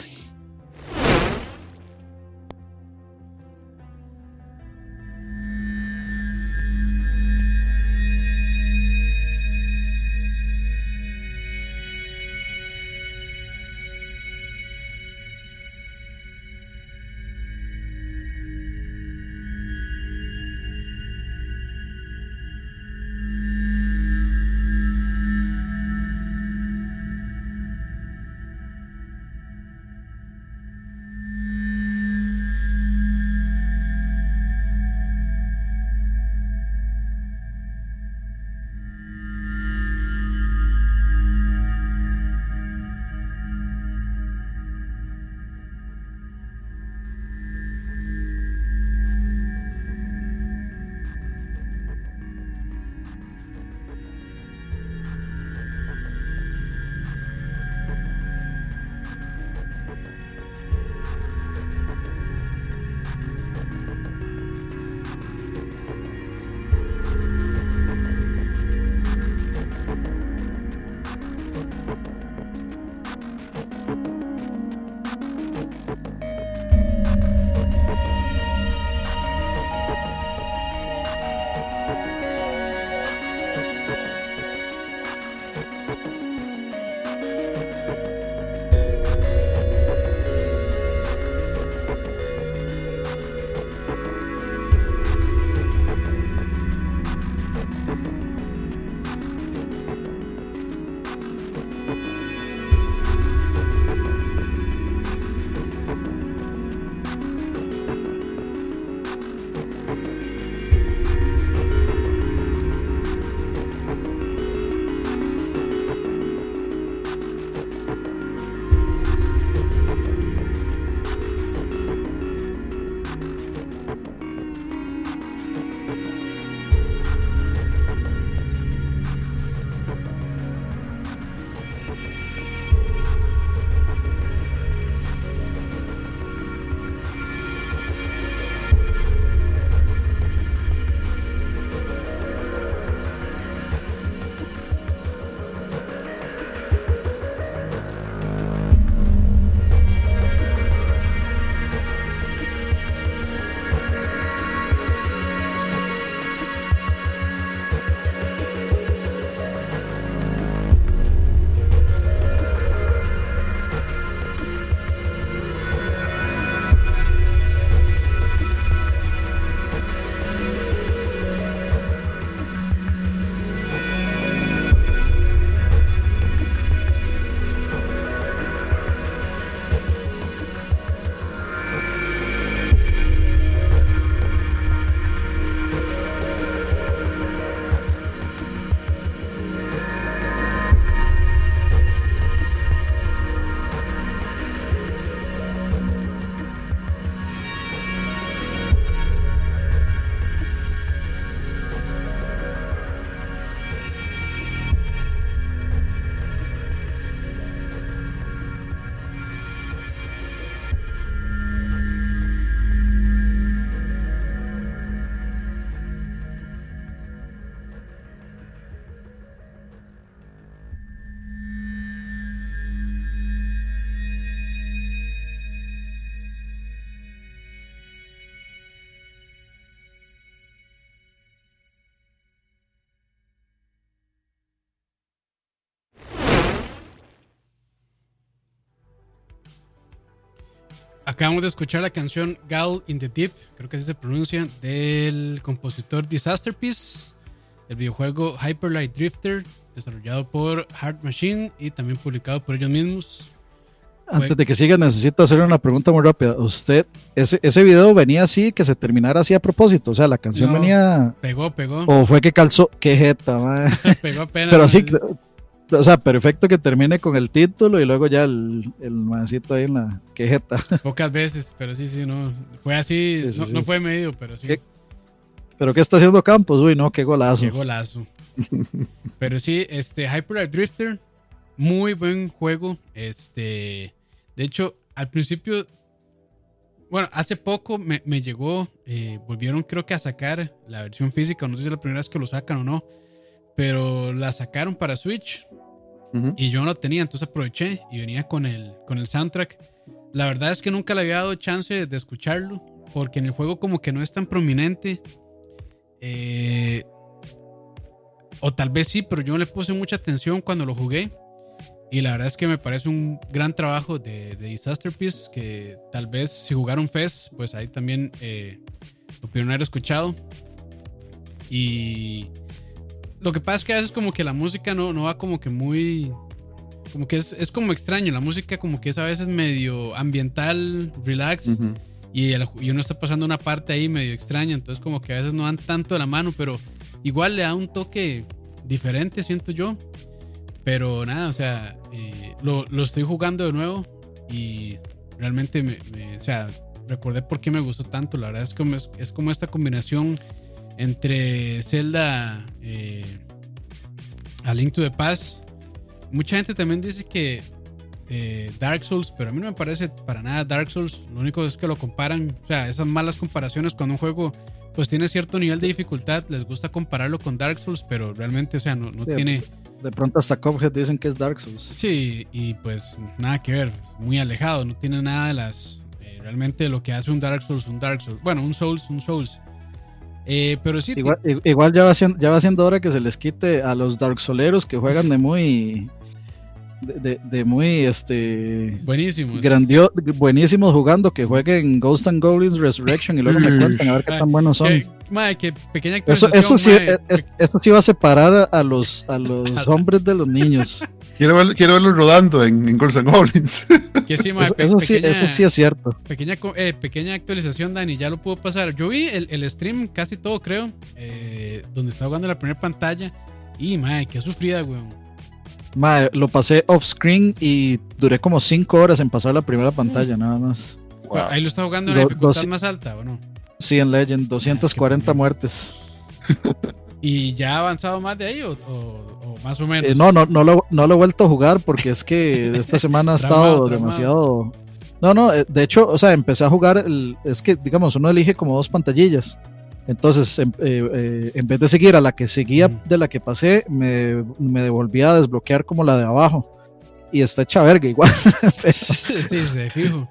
Acabamos de escuchar la canción Gal in the Deep, creo que así se pronuncia, del compositor Disasterpiece, del videojuego Hyper Light Drifter, desarrollado por Hard Machine y también publicado por ellos mismos. Antes de que siga, necesito hacer una pregunta muy rápida. ¿Usted, ese, ese video venía así, que se terminara así a propósito? O sea, la canción No, venía. Pegó, pegó. ¿O fue que calzó? ¡Qué jeta, mae! pegó apenas. Pero así, o sea, perfecto que termine con el título y luego ya el, el maecito ahí en la quejeta. Pocas veces, pero sí, sí, no. Fue así, Sí, sí, no, sí. no fue medio, pero sí. ¿Qué? ¿Pero qué está haciendo Campos? Uy, no, qué golazo. Qué golazo. Pero sí, este Hyper Light Drifter, muy buen juego. Este, de hecho, al principio, bueno, hace poco me, me llegó, eh, volvieron creo que a sacar la versión física, no sé si es la primera vez que lo sacan o no, pero la sacaron para Switch Ujú. y yo no la tenía, entonces aproveché y venía con el, con el soundtrack. La verdad es que nunca le había dado chance de escucharlo, porque en el juego como que no es tan prominente. Eh, o tal vez sí, pero yo no le puse mucha atención cuando lo jugué. Y la verdad es que me parece un gran trabajo de, de Disasterpiece, que tal vez si jugaron Fez, pues ahí también eh, lo pudieron haber escuchado. Y lo que pasa es que a veces como que la música no, no va como que muy... Como que es, es como extraño, la música como que es a veces medio ambiental, relax. Ujú. Y, el- y uno está pasando una parte ahí medio extraña, entonces como que a veces no dan tanto de la mano, pero igual le da un toque diferente, siento yo. Pero nada, o sea, eh, lo, lo estoy jugando de nuevo y realmente me, me- o sea, recordé por qué me gustó tanto. La verdad es como, es, es como esta combinación entre Zelda, eh, A Link to the Past. Mucha gente también dice que eh, Dark Souls, pero a mí no me parece para nada Dark Souls. Lo único es que lo comparan, o sea, esas malas comparaciones cuando un juego pues tiene cierto nivel de dificultad, les gusta compararlo con Dark Souls, pero realmente, o sea, no, no Sí, tiene... De pronto hasta Cuphead dicen que es Dark Souls. Sí, y pues nada que ver, muy alejado, no tiene nada de las... eh, realmente lo que hace un Dark Souls, un Dark Souls. Bueno, un Souls, un Souls. Eh, pero sí, Igual, ya, va siendo, ya va siendo hora que se les quite a los Dark Soleros que juegan de muy. De, de- de muy este buenísimo. es- grandio, buenísimos jugando que jueguen Ghost and Goblins Resurrection y luego me cuentan a ver qué tan buenos son. Que, madre, que pequeña Eso, eso, sí, madre. es- eso sí va a separar a los, a los hombres de los niños. Quiero, ver- quiero verlos rodando en, en Ghosts and Goblins. que sí, madre, Eso, pe- eso sí, pequeña- eso sí es cierto. Pequeña, eh, pequeña actualización, Dani, ya lo puedo pasar. Yo vi el, el stream, casi todo creo, eh, donde estaba jugando la primera pantalla. Y, madre, qué sufrida, weón. Mae, lo pasé off screen y duré como 5 horas en pasar la primera pantalla, nada más. Wow. Ahí lo está jugando en la dificultad más alta, ¿o no? Sí, en Legend, 240 bonito. muertes. ¿Y ya ha avanzado más de ahí o, o- más o menos? Eh, no, no, no lo, no lo he vuelto a jugar porque es que esta semana ha estado traumado. demasiado. No, no, eh, de hecho, o sea, empecé a jugar. el- es que, digamos, uno elige como dos pantallillas. Entonces, em- eh, eh, en vez de seguir a la que seguía Ujú. de la que pasé, me, me devolví a desbloquear como la de abajo. Y está hecha verga igual. sí, se fijo.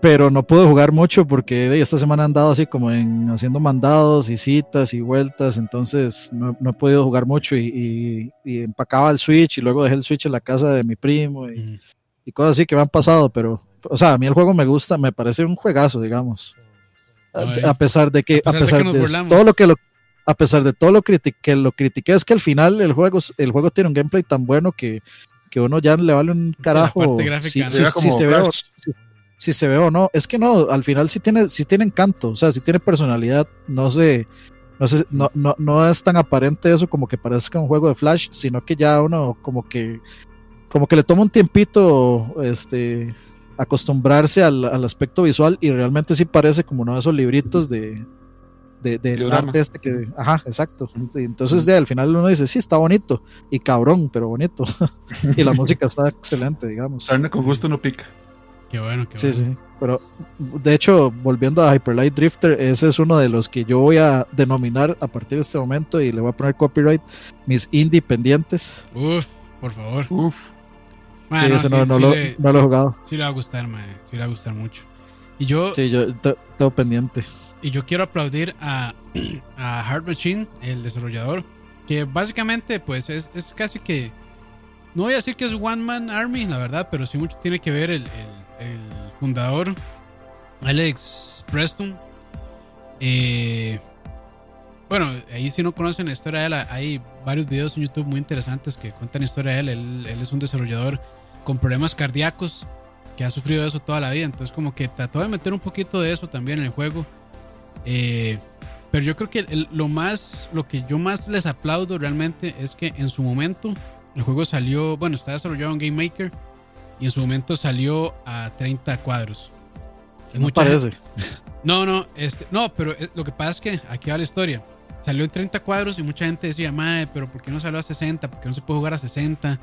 Pero no pude jugar mucho porque de, esta semana han andado así como en haciendo mandados y citas y vueltas, entonces no, no he podido jugar mucho y, y- y empacaba el Switch y luego dejé el Switch en la casa de mi primo y, cosas así que me han pasado, pero, o sea, a mí el juego me gusta, me parece un juegazo, digamos. A, a pesar de que, A a pesar de que de, todo lo que lo a pesar de todo lo que lo critiqué es que al final el juego el juego tiene un gameplay tan bueno que, que uno ya le vale un carajo parte gráfica, si, ¿no? si- si se ve. Si- se ve o no. Es que no, al final sí tiene, sí tiene encanto, o sea, sí tiene personalidad. No sé, no sé, no, no, no es tan aparente eso como que parezca un juego de Flash, sino que ya uno como que, como que le toma un tiempito, este, acostumbrarse al, al aspecto visual y realmente sí parece como uno de esos libritos de, de, del arte este que, ajá, exacto. Y Entonces de, al final uno dice, sí, está bonito y cabrón, pero bonito. y la música está excelente, digamos. Sarna con gusto no pica. Qué bueno, qué Sí, bueno. sí. Pero de hecho, volviendo a Hyper Light Drifter, ese es uno de los que yo voy a denominar a partir de este momento y le voy a poner copyright mis independientes. Uf, por favor. Uf. Ma, sí, ese no, no lo, le, no lo he jugado. sí le va a gustar, ma, sí le va a gustar mucho. Y yo, Sí, yo te- tengo pendiente. y yo quiero aplaudir a, a Hard Machine, el desarrollador, que básicamente pues es, es casi que, no voy a decir que es One Man Army, la verdad, pero sí mucho tiene que ver el, el- el fundador, Alex Preston. Eh, bueno, ahí si no conocen la historia de él, hay varios videos en YouTube muy interesantes que cuentan la historia de él. Él, es un desarrollador con problemas cardíacos que ha sufrido eso toda la vida. Entonces como que trató de meter un poquito de eso también en el juego. Eh, pero yo creo que lo más, lo que yo más les aplaudo realmente es que en su momento el juego salió, bueno, está desarrollado en Game Maker y en su momento salió a 30 cuadros. No mucha parece. no, no, este, no, pero lo que pasa es que aquí va la historia. Salió en 30 cuadros y mucha gente decía, madre, pero ¿por qué no salió a 60? ¿Por qué no se puede jugar a 60?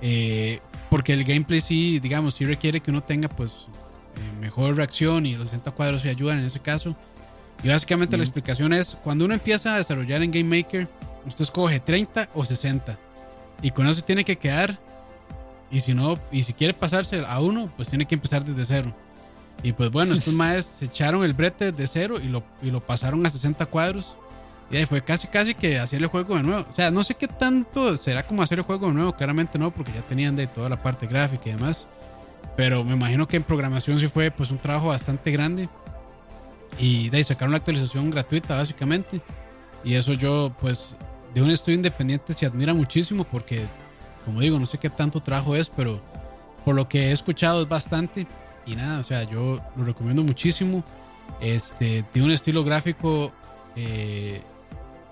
Eh, porque el gameplay sí, digamos, sí requiere que uno tenga pues eh, mejor reacción y los 60 cuadros se ayudan en ese caso. Y básicamente la explicación es, cuando uno empieza a desarrollar en Game Maker, usted escoge 30 o 60. Y con eso se tiene que quedar. Y si no, y si quiere pasarse a uno, pues tiene que empezar desde cero. Y pues bueno, estos maes se echaron el brete de cero y lo, y lo pasaron a 60 cuadros. Y ahí fue casi, casi que hacer el juego de nuevo. O sea, no sé qué tanto será como hacer el juego de nuevo. Claramente no, porque ya tenían de toda la parte gráfica y demás. Pero me imagino que en programación sí fue pues un trabajo bastante grande. Y de ahí sacaron la actualización gratuita básicamente. Y eso yo pues de un estudio independiente se admira muchísimo porque, como digo, no sé qué tanto trabajo es, pero por lo que he escuchado es bastante. Y nada, o sea, yo lo recomiendo muchísimo. Este, tiene un estilo gráfico eh,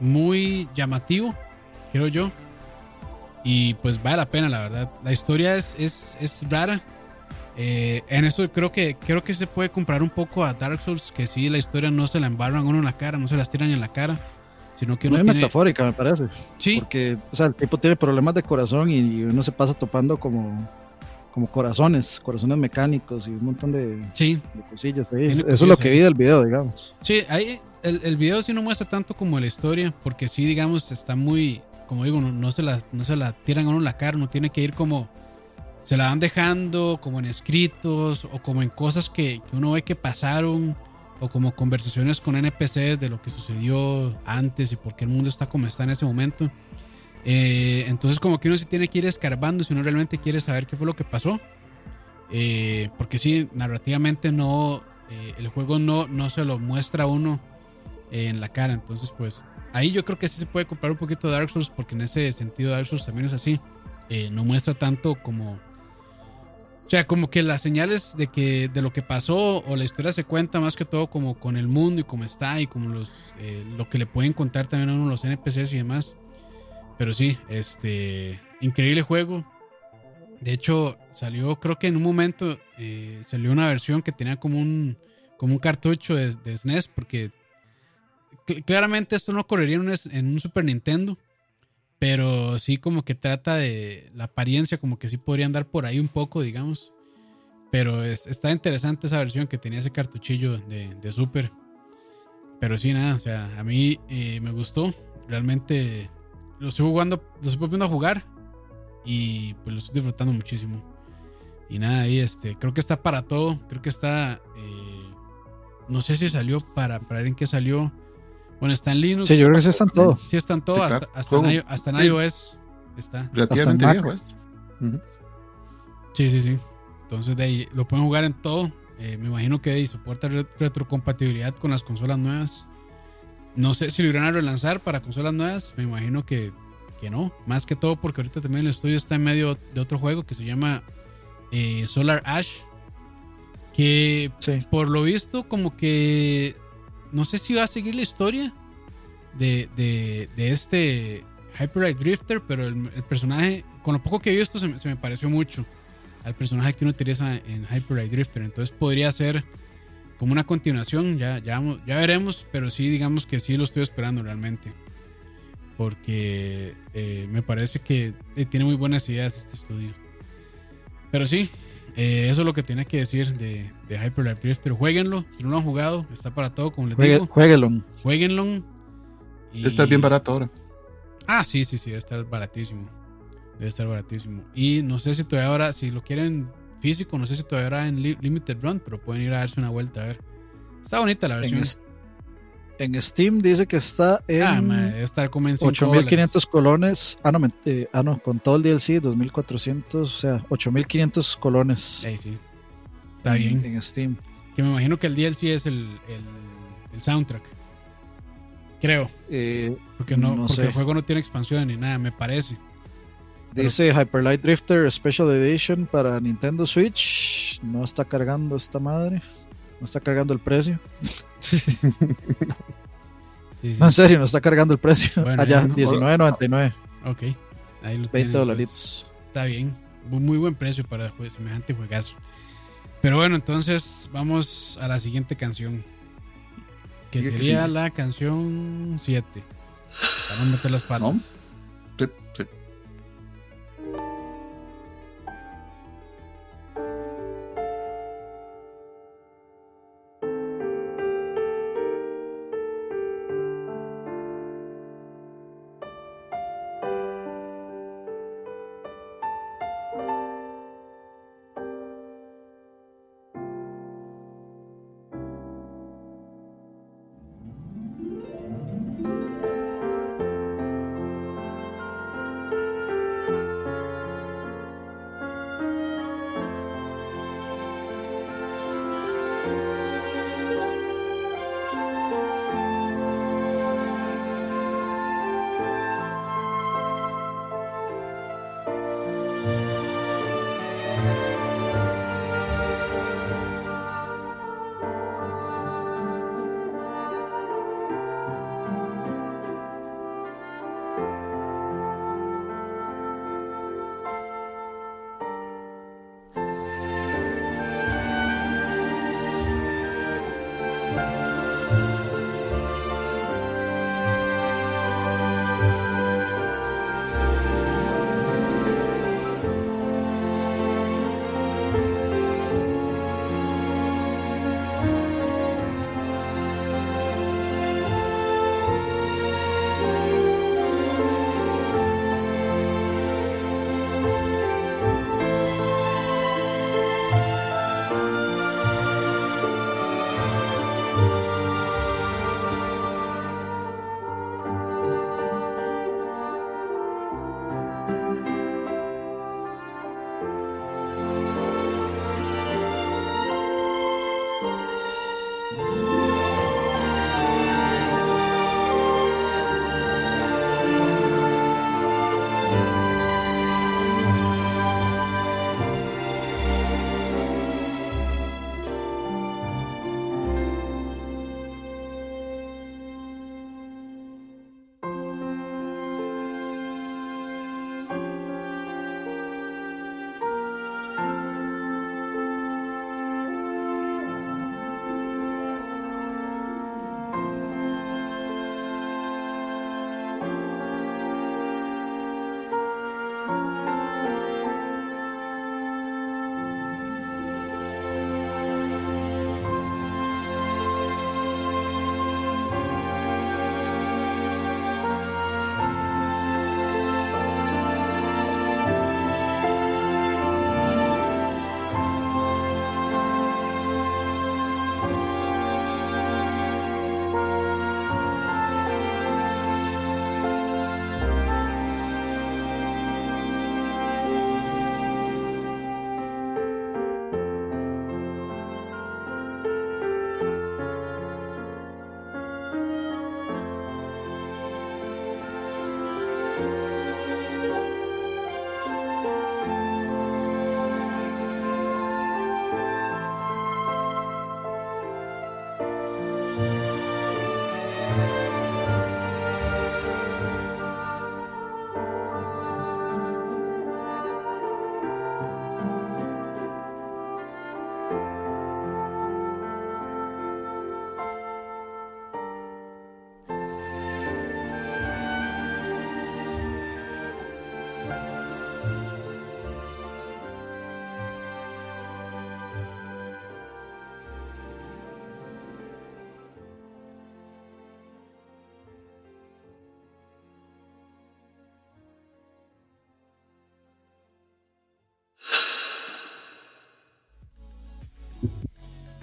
muy llamativo, creo yo. Y pues vale la pena, la verdad. La historia es, es, es rara. Eh, en eso creo que, creo que se puede comprar un poco a Dark Souls, que sí, la historia no se la embarran uno en la cara, no se las tiran en la cara, sino que uno Muy tiene... metafórica, me parece. Sí, Porque, o sea, el tipo tiene problemas de corazón y uno se pasa topando como, como corazones, corazones mecánicos y un montón de, sí, de cosillas. ahí. Eso es lo que vi del video, digamos. Sí, ahí el, el video sí no muestra tanto como la historia, porque sí, digamos, está muy, como digo, no, no se, la, no se la tiran a uno en la cara, uno tiene que ir como, se la van dejando como en escritos o como en cosas que, que uno ve que pasaron o como conversaciones con NPCs de lo que sucedió antes y por qué el mundo está como está en ese momento. Eh, entonces como que uno sí tiene que ir escarbando si uno realmente quiere saber qué fue lo que pasó. Eh, porque sí, narrativamente no, eh, el juego no, no se lo muestra a uno en la cara. Entonces, pues ahí yo creo que sí se puede comprar un poquito de Dark Souls, porque en ese sentido Dark Souls también es así. No muestra tanto como. O sea, como que las señales de que de lo que pasó o la historia se cuenta más que todo como con el mundo y cómo está y como los eh, lo que le pueden contar también a uno los NPCs y demás. Pero sí, este increíble juego. De hecho, salió, creo que en un momento eh, salió una versión que tenía como un, como un cartucho de, SNES, porque cl- claramente esto no correría en un Super Nintendo, pero sí como que trata de la apariencia, como que sí podría andar por ahí un poco, digamos. Pero es- está interesante esa versión que tenía ese cartuchillo de, de Super. Pero sí, nada, o sea, a mí eh, me gustó. Realmente lo estoy jugando, lo estoy volviendo a jugar y pues lo estoy disfrutando muchísimo. Y nada, ahí este, creo que está para todo. Creo que está, eh, no sé si salió para, para ver en qué salió. Bueno, está en Linux. Sí, yo creo que sí están todo. Sí, está en todo, Sí, hasta, claro. hasta, en, Juego. iO- hasta en Sí. iOS está. Relativamente viejo esto. Ujú. Sí, sí, sí. Entonces de ahí lo pueden jugar en todo. Eh, me imagino que de ahí soporta re- retrocompatibilidad con las consolas nuevas. No sé si lo irán a relanzar para consolas nuevas. Me imagino que, que no. Más que todo porque ahorita también el estudio está en medio de otro juego que se llama eh, Solar Ash. Que Sí. por lo visto como que no sé si va a seguir la historia de, de, de este Hyperlight Drifter, pero el, personaje, con lo poco que he visto, se, me- pareció mucho al personaje que uno utiliza en Hyperlight Drifter. Entonces podría ser como una continuación, ya, ya, ya veremos, pero sí, digamos que sí lo estoy esperando realmente. Porque eh, me parece que eh, tiene muy buenas ideas este estudio. Pero sí, eh, eso es lo que tenía que decir de, de Hyperlight Drifter. Jueguenlo, si no lo han jugado, está para todo, como les Juegue, digo. jueguelo. Jueguenlo. y- Debe estar bien barato ahora. Ah, sí, sí, sí, debe estar baratísimo. Debe estar baratísimo. Y no sé si todavía ahora, si lo quieren físico, no sé si todavía ahora en Li- Limited Run, pero pueden ir a darse una vuelta a ver. Está bonita la En, versión. es- en Steam dice que está en ah, debe estar como en 5 8500 colones. Ah no, eh, ah, no, con todo el DLC, 2400, o sea, 8500 colones. Sí, sí. Está en- bien. en Steam. Que me imagino que el DLC es el, el, el soundtrack. Creo. Eh, Porque, no, No porque sé. el juego no tiene expansión ni nada, me parece. dice Hyper Light Drifter Special Edition para Nintendo Switch. No está cargando esta madre. No está cargando el precio. Sí, sí. No, en serio, no está cargando el precio. Bueno, Allá, no, 19.99. Ok. Ahí lo 20 tienen, dolaritos. Está bien. Muy, muy buen precio para pues, semejante juegazo. Pero bueno, entonces vamos a la siguiente canción. Que sería sí. la canción 7. Para no meter las patas. Sí, sí.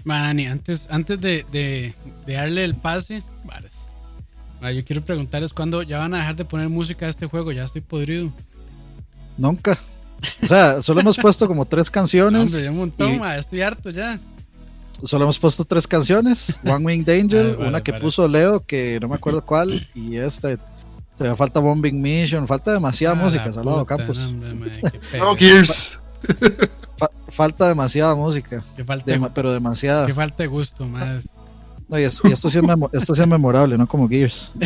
Manny, antes, antes de, de, de darle el pase, varas. Yo quiero preguntarles cuándo ya van a dejar de poner música a este juego. Ya estoy podrido. Nunca. O sea, solo hemos puesto como tres canciones. Hombre, un montón, ma, estoy harto ya. Solo hemos puesto tres canciones. One Wing Danger, Ah, vale, una que vale. puso Leo, que no me acuerdo cuál, y esta. Todavía falta Bombing Mission, falta demasiada Ah, música, puta, Campos. no, hombre, ma, qué pega. No, Gears. Fa- falta demasiada música, Qué falta, de, pero demasiada. qué falta de gusto, más. No, y, es- y esto, sí es esto sí es memorable, no como Gears.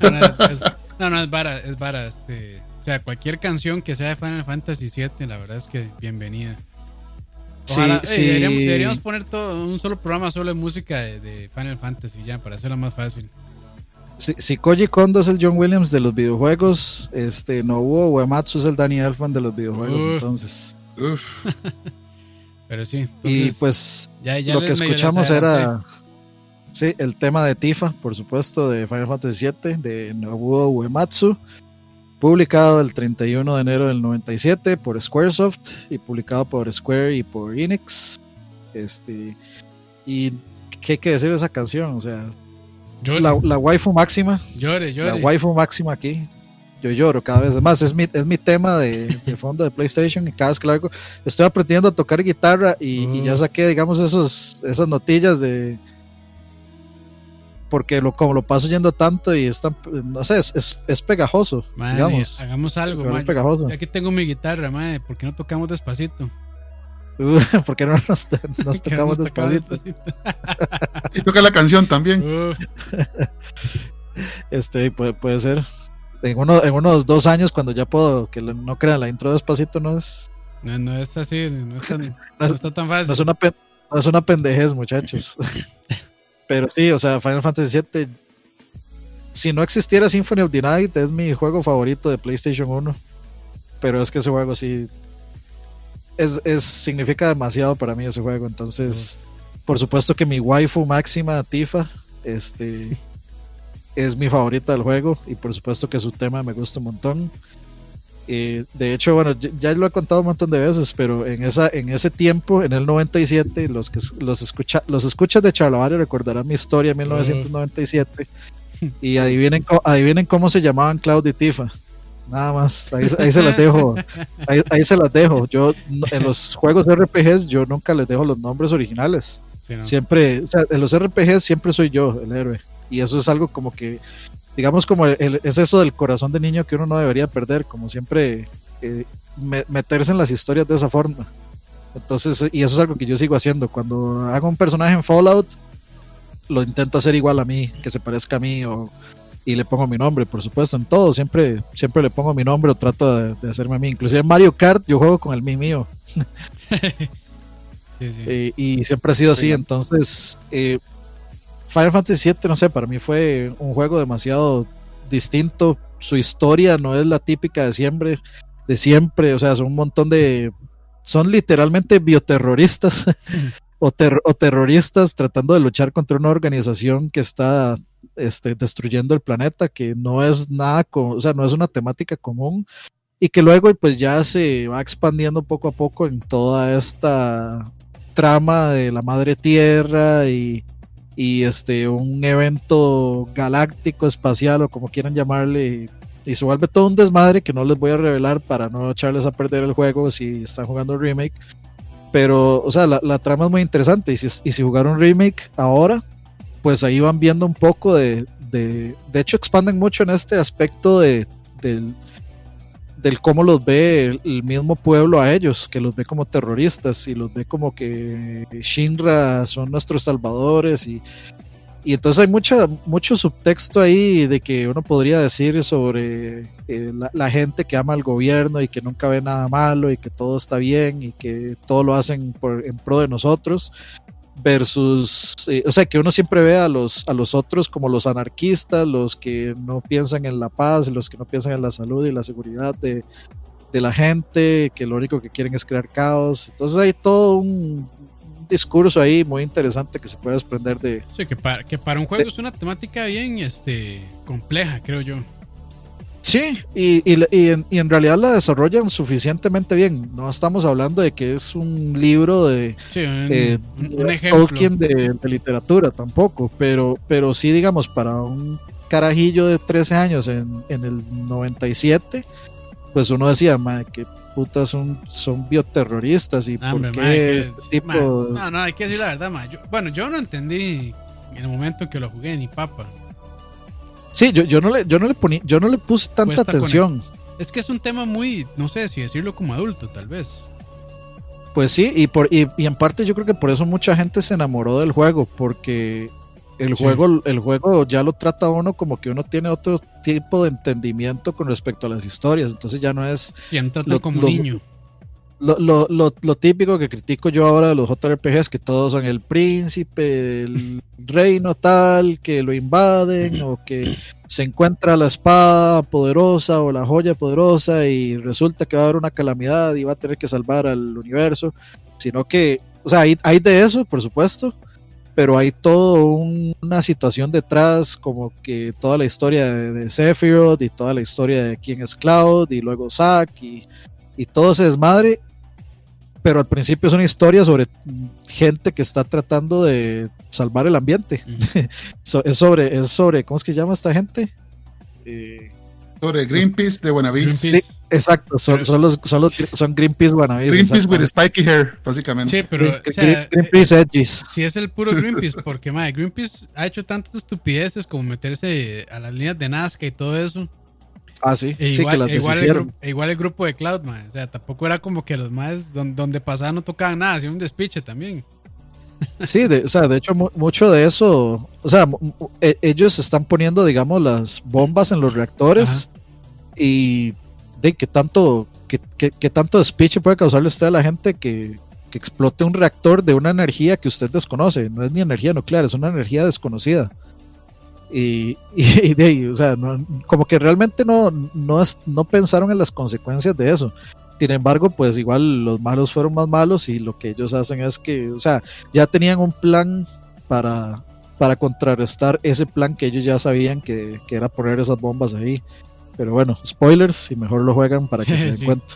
No, no, es, no, no, es vara, es vara. Este, o sea, cualquier canción que sea de Final Fantasy VII, la verdad es que bienvenida. Ojalá, sí, eh, sí. deberíamos, deberíamos poner todo un solo programa solo de música de, de Final Fantasy ya, para hacerlo más fácil. Si, si Koji Kondo es el John Williams de los videojuegos, este Nobuo Uematsu es el Danny Elfman de los videojuegos, Uf. entonces. Uf. Pero sí, y pues ya, ya lo que escuchamos era sí, el tema de Tifa, por supuesto, de Final Fantasy VII, de Nobuo Uematsu, publicado el 31 de enero del 97 por Squaresoft y publicado por Square y por Enix. Este, y qué hay que decir de esa canción, o sea, la, la waifu máxima, llore, la waifu máxima aquí. Yo lloro cada vez más. Es mi, es mi tema de, de fondo de PlayStation y cada vez que lo hago, estoy aprendiendo a tocar guitarra y, y ya Uf. saqué, digamos, esos, esas notillas de... Porque lo, como lo paso yendo tanto y es tan, no sé, es, es, es pegajoso, Madre, digamos. hagamos algo, pegajoso. Yo aquí tengo mi guitarra, madre. ¿Por qué no tocamos despacito? ¿Por qué no nos, tocamos nos despacito? Y toca la canción también. Este, puede, puede ser. En, uno, en unos dos años, cuando ya puedo, que no crean, la intro despacito no es, no, no es así, no, es tan, No no está tan No fácil. es una, no es una pendejez, muchachos. Pero sí, o sea, Final Fantasy VII. Si no existiera Symphony of the Night, es mi juego favorito de PlayStation 1. Pero es que ese juego sí. Es, es, significa demasiado para mí ese juego. Entonces, por supuesto que mi waifu máxima, Tifa, este, es mi favorita del juego. Y por supuesto que su tema me gusta un montón. Eh, de hecho, bueno, ya- lo he contado un montón de veces, pero en esa en ese tiempo, en el 97, los que los escucha los escuchas de Charlavaria recordarán mi historia en 1997 y adivinen adivinen cómo se llamaban Cloud y Tifa. Nada más, ahí, ahí se las dejo. Ahí, ahí se las dejo. Yo en los juegos RPGs yo nunca les dejo los nombres originales. Sí, no. Siempre, o sea, en los RPGs siempre soy yo el héroe. Y eso es algo como que, digamos, como el- el- es eso del corazón de niño que uno no debería perder, como siempre eh, me- meterse en las historias de esa forma. Entonces, y eso es algo que yo sigo haciendo. Cuando hago un personaje en Fallout, lo intento hacer igual a mí, que se parezca a mí, o, y le pongo mi nombre, por supuesto, en todo, siempre, siempre le pongo mi nombre o trato de, de hacerme a mí. Inclusive en Mario Kart yo juego con el mí mío. Sí, sí. Eh, y siempre ha sido así. Entonces, eh, Final Fantasy VII, no sé, para mí fue un juego demasiado distinto. Su historia no es la típica de siempre, de siempre. O sea, son un montón de. Son literalmente bioterroristas o, ter- o terroristas tratando de luchar contra una organización que está este, destruyendo el planeta, que no es nada, o sea, no es una temática común y que luego pues ya se va expandiendo poco a poco en toda esta trama de la madre tierra y, y este un evento galáctico espacial o como quieran llamarle y se vuelve todo un desmadre que no les voy a revelar para no echarles a perder el juego si están jugando el remake. Pero o sea la, trama es muy interesante y si, y si jugaron remake ahora pues ahí van viendo un poco de de, de hecho expanden mucho en este aspecto de del del cómo los ve el, mismo pueblo a ellos, que los ve como terroristas y los ve como que Shinra son nuestros salvadores y, y entonces hay mucha, mucho subtexto ahí de que uno podría decir sobre eh, la, gente que ama al gobierno y que nunca ve nada malo y que todo está bien y que todo lo hacen en pro de nosotros versus, eh, o sea, que uno siempre ve a los, a los otros como los anarquistas, los que no piensan en la paz, los que no piensan en la salud y la seguridad de, de la gente, que lo único que quieren es crear caos. Entonces hay todo un discurso ahí muy interesante que se puede desprender de... Sí, que para, que para un juego es una temática bien este, compleja, creo yo. Sí, y, y, y en, y en realidad la desarrollan suficientemente bien. No estamos hablando de que es un libro de, Sí, un, eh, un- ejemplo. Tolkien de, de literatura tampoco, pero, pero sí, digamos, para un carajillo de 13 años en, en el 97, pues uno decía, madre, que putas son, son bioterroristas y por qué que- este tipo... no, no, hay que decir la verdad, mae. Yo- bueno, yo no entendí en el momento en que lo jugué ni papa. Sí, yo, yo no le, yo no le poní, yo no le puse tanta Cuesta atención. Es que es un tema muy, no sé si decirlo como adulto, tal vez. Pues sí, y por y, y en parte yo creo que por eso mucha gente se enamoró del juego, porque el Sí. juego, el juego ya lo trata uno como que uno tiene otro tipo de entendimiento con respecto a las historias. Entonces ya no es Ya no trata Lo- como lo- niño. Lo, lo, lo, lo típico que critico yo ahora de los JRPGs, que todos son el príncipe, el reino tal, que lo invaden, o que se encuentra la espada poderosa o la joya poderosa y resulta que va a haber una calamidad y va a tener que salvar al universo, sino que, o sea, hay, hay de eso, por supuesto, pero hay toda una situación detrás, como que toda la historia de, de Sephiroth y toda la historia de quién es Cloud y luego Zack y, y todo se desmadre, pero al principio es una historia sobre gente que está tratando de salvar el ambiente. So- es sobre, es sobre, ¿cómo es que llama esta gente? Eh, Sobre Greenpeace de Buenavis. Greenpeace. exacto, son, son los, son los son Greenpeace with spiky hair, básicamente. Sí, pero, Green- o sea, Green- Greenpeace Edges. si es el puro Greenpeace, porque madre, Greenpeace ha hecho tantas estupideces como meterse a las líneas de Nazca y todo eso. Ah, sí, E sí, igual, que las e igual, el, e igual grupo de Cloud, madre. O sea, tampoco era como que los más donde, donde pasaban no tocaban nada, hacían un despiche también. Sí, de, o sea, de hecho, mu- mucho de eso, o sea, e- ellos están poniendo, digamos, las bombas en los reactores y de que tanto, que, que- que tanto despiche puede causarle usted a la gente que, que explote un reactor de una energía que usted desconoce. No es ni energía nuclear, es una energía desconocida. Y, de ahí, o sea, no- como que realmente no, no, es- no pensaron en las consecuencias de eso. Sin embargo, pues igual los malos fueron más malos y lo que ellos hacen es que, o sea, ya tenían un plan para, para contrarrestar ese plan que ellos ya sabían que, que era poner esas bombas ahí. Pero bueno, spoilers, y mejor lo juegan para que se den Sí. cuenta.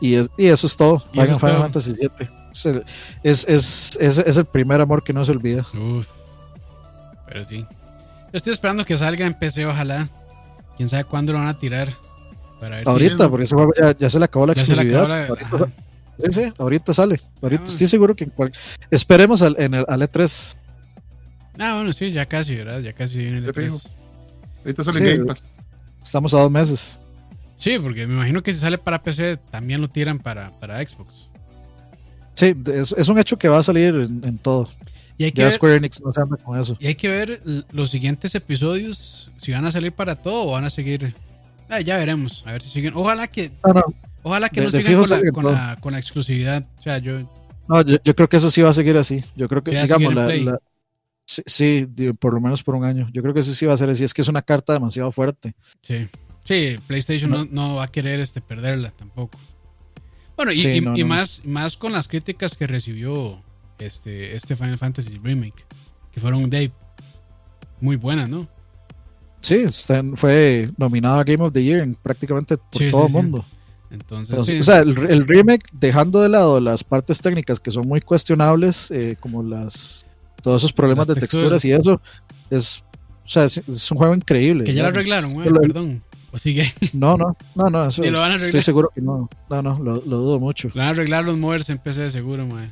Y, es- y eso es todo. Final. Fantasy VII. Es el, es, es, es- es el primer amor que no se olvida. Uf. Pero sí. Yo estoy esperando que salga en PC, ojalá. Quién sabe cuándo lo van a tirar. Para ver si- Ahorita, porque ese juego ya, ya se le acabó la Ya se le exclusividad. acabó la- Ahorita- ajá. sí, sí, ahorita sale. Ahorita Ah. estoy seguro que cual- esperemos al, en el, al E3. Ah, bueno, sí, ya casi, ¿verdad? Ya casi viene el Ya te digo. E3. Ahorita sale Sí. Game Pass. Estamos a dos meses. Sí, porque me imagino que si sale para PC también lo tiran para, para Xbox. Sí, es, es un hecho que va a salir en, en todo. Y hay que Ya ver, Square Enix no se anda con eso. y hay que ver los siguientes episodios, si van a salir para todo o van a seguir. Ah, ya veremos, a ver si siguen. Ojalá que, No, no, ojalá que De- no sigan con la, siguen con, todo. la, con la exclusividad. O sea, yo, no, yo, yo creo que eso sí va a seguir así. Yo creo que, digamos, la, sí, sí, por lo menos por un año. Yo creo que eso sí va a ser así. Es que es una carta demasiado fuerte. sí. Sí, PlayStation no, no va a querer este, perderla tampoco. Bueno, y, Sí, y- más, más con las críticas que recibió este, este Final Fantasy Remake, que fueron Dave. Muy buenas, ¿no? Sí, fue nominado a Game of the Year en prácticamente por Sí, todo sí, el sí. mundo. Entonces, Entonces, sí. O sea, el, el remake, dejando de lado las partes técnicas que son muy cuestionables, eh, como las todos esos problemas de texturas y eso, es, o sea, es, es un juego increíble. que ya lo arreglaron, güey, el- perdón. O sigue. No, no, no, no, eso lo van a estoy seguro que no. No, no, lo, lo dudo mucho. Van a arreglar los movers en PC de seguro, mae.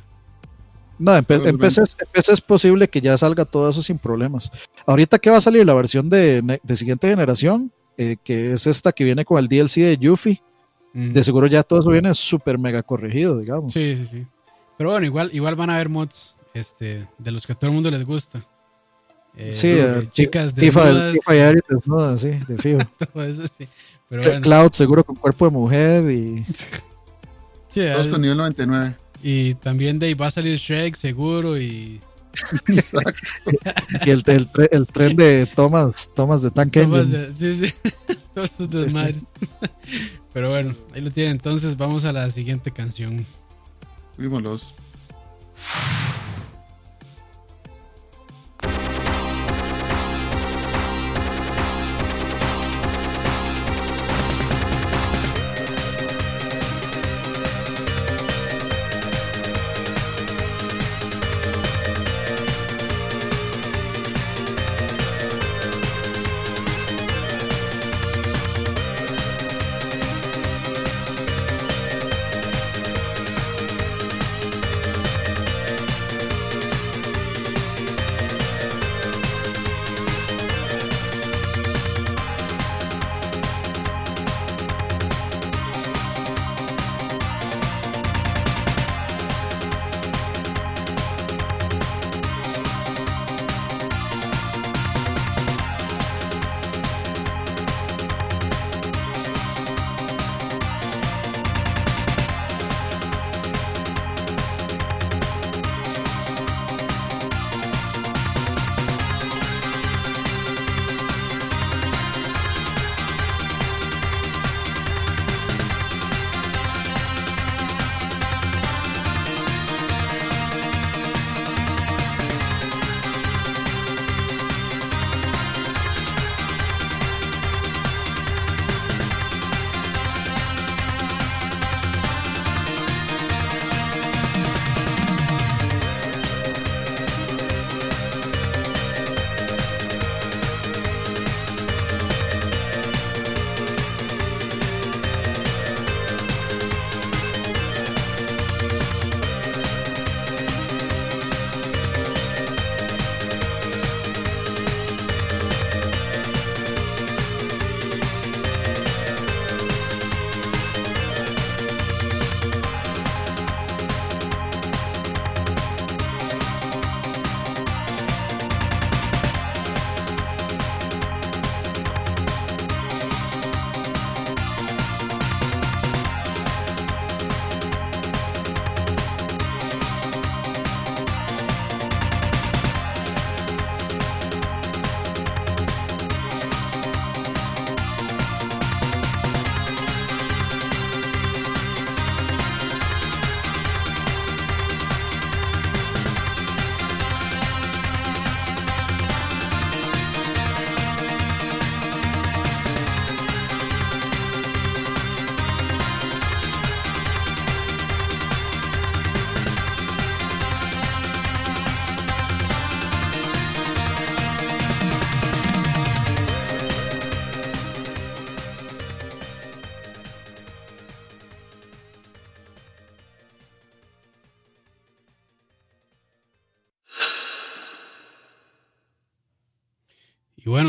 No, en. PC, es- en PC es posible que ya salga todo eso sin problemas. Ahorita que va a salir la versión de, de siguiente generación, eh, que es esta que viene con el DLC de Yuffie, Mm. de seguro ya todo eso viene súper mega corregido, digamos. Sí, sí, sí. Pero bueno, igual, igual van a haber mods este, de los que a todo el mundo les gusta. Eh, Sí, eh, chicas Tifa, desnudas, Tifa y Ari desnudas, sí, de fijo. todo eso sí. Pero Cl- bueno, Cloud seguro con cuerpo de mujer y sí, Todos con nivel 99. Y también de ahí va a salir Shrek seguro y Exacto. y el, el, el tren de Thomas, Thomas de Tank eh, sí, sí, todos estos Sí, sí. desmadres. Pero bueno, ahí lo tienen. Entonces vamos a la siguiente canción. Fuímoslos.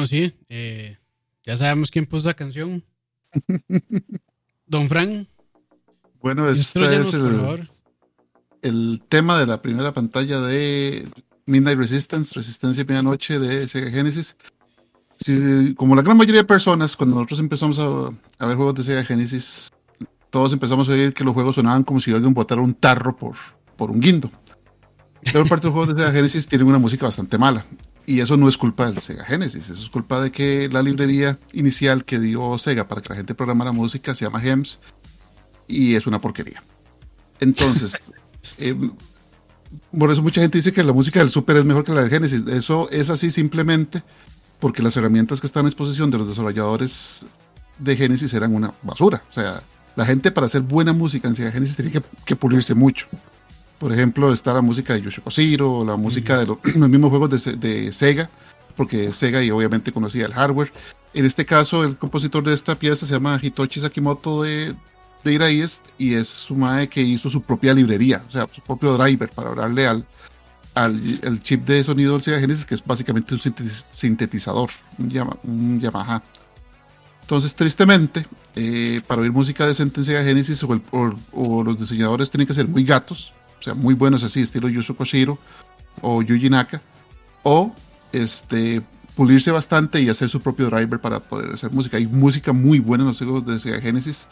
Bueno, sí, eh, ya sabemos quién puso esa canción. Don Frank. Bueno, este es el, el, tema de la primera pantalla de Midnight Resistance, Resistencia Medianoche de Sega Genesis. como la gran mayoría de personas, cuando nosotros empezamos a, ver juegos de Sega Genesis, todos empezamos a oír que los juegos sonaban como si alguien botara un tarro por, por un guindo. Pero parte de los juegos de Sega Genesis tienen una música bastante mala. Y eso no es culpa del Sega Genesis, eso es culpa de que la librería inicial que dio Sega para que la gente programara música se llama GEMS y es una porquería. Entonces, eh, por eso mucha gente dice que la música del Super es mejor que la del Genesis. Eso es así simplemente porque las herramientas que están a disposición de los desarrolladores de Genesis eran una basura. O sea, la gente para hacer buena música en Sega Genesis tenía que pulirse mucho. Por ejemplo, está la música de Yoshiko Zero, la música de los, mismos juegos de, Sega, porque Sega y obviamente conocía el hardware. En este caso, el compositor de esta pieza se llama Hitoshi Sakimoto de, de Ira y es su madre que hizo su propia librería, o sea, su propio driver para hablarle al, al chip de sonido del Sega Genesis, que es básicamente un sintetizador, un, Yamaha. Entonces, tristemente, eh, para oír música decente en Sega Genesis o, los diseñadores tienen que ser muy gatos, o sea, muy buenos así, estilo Yuzo Koshiro o Yuji Naka, o este, pulirse bastante y hacer su propio driver para poder hacer música. Hay música muy buena en los juegos de Sega Genesis.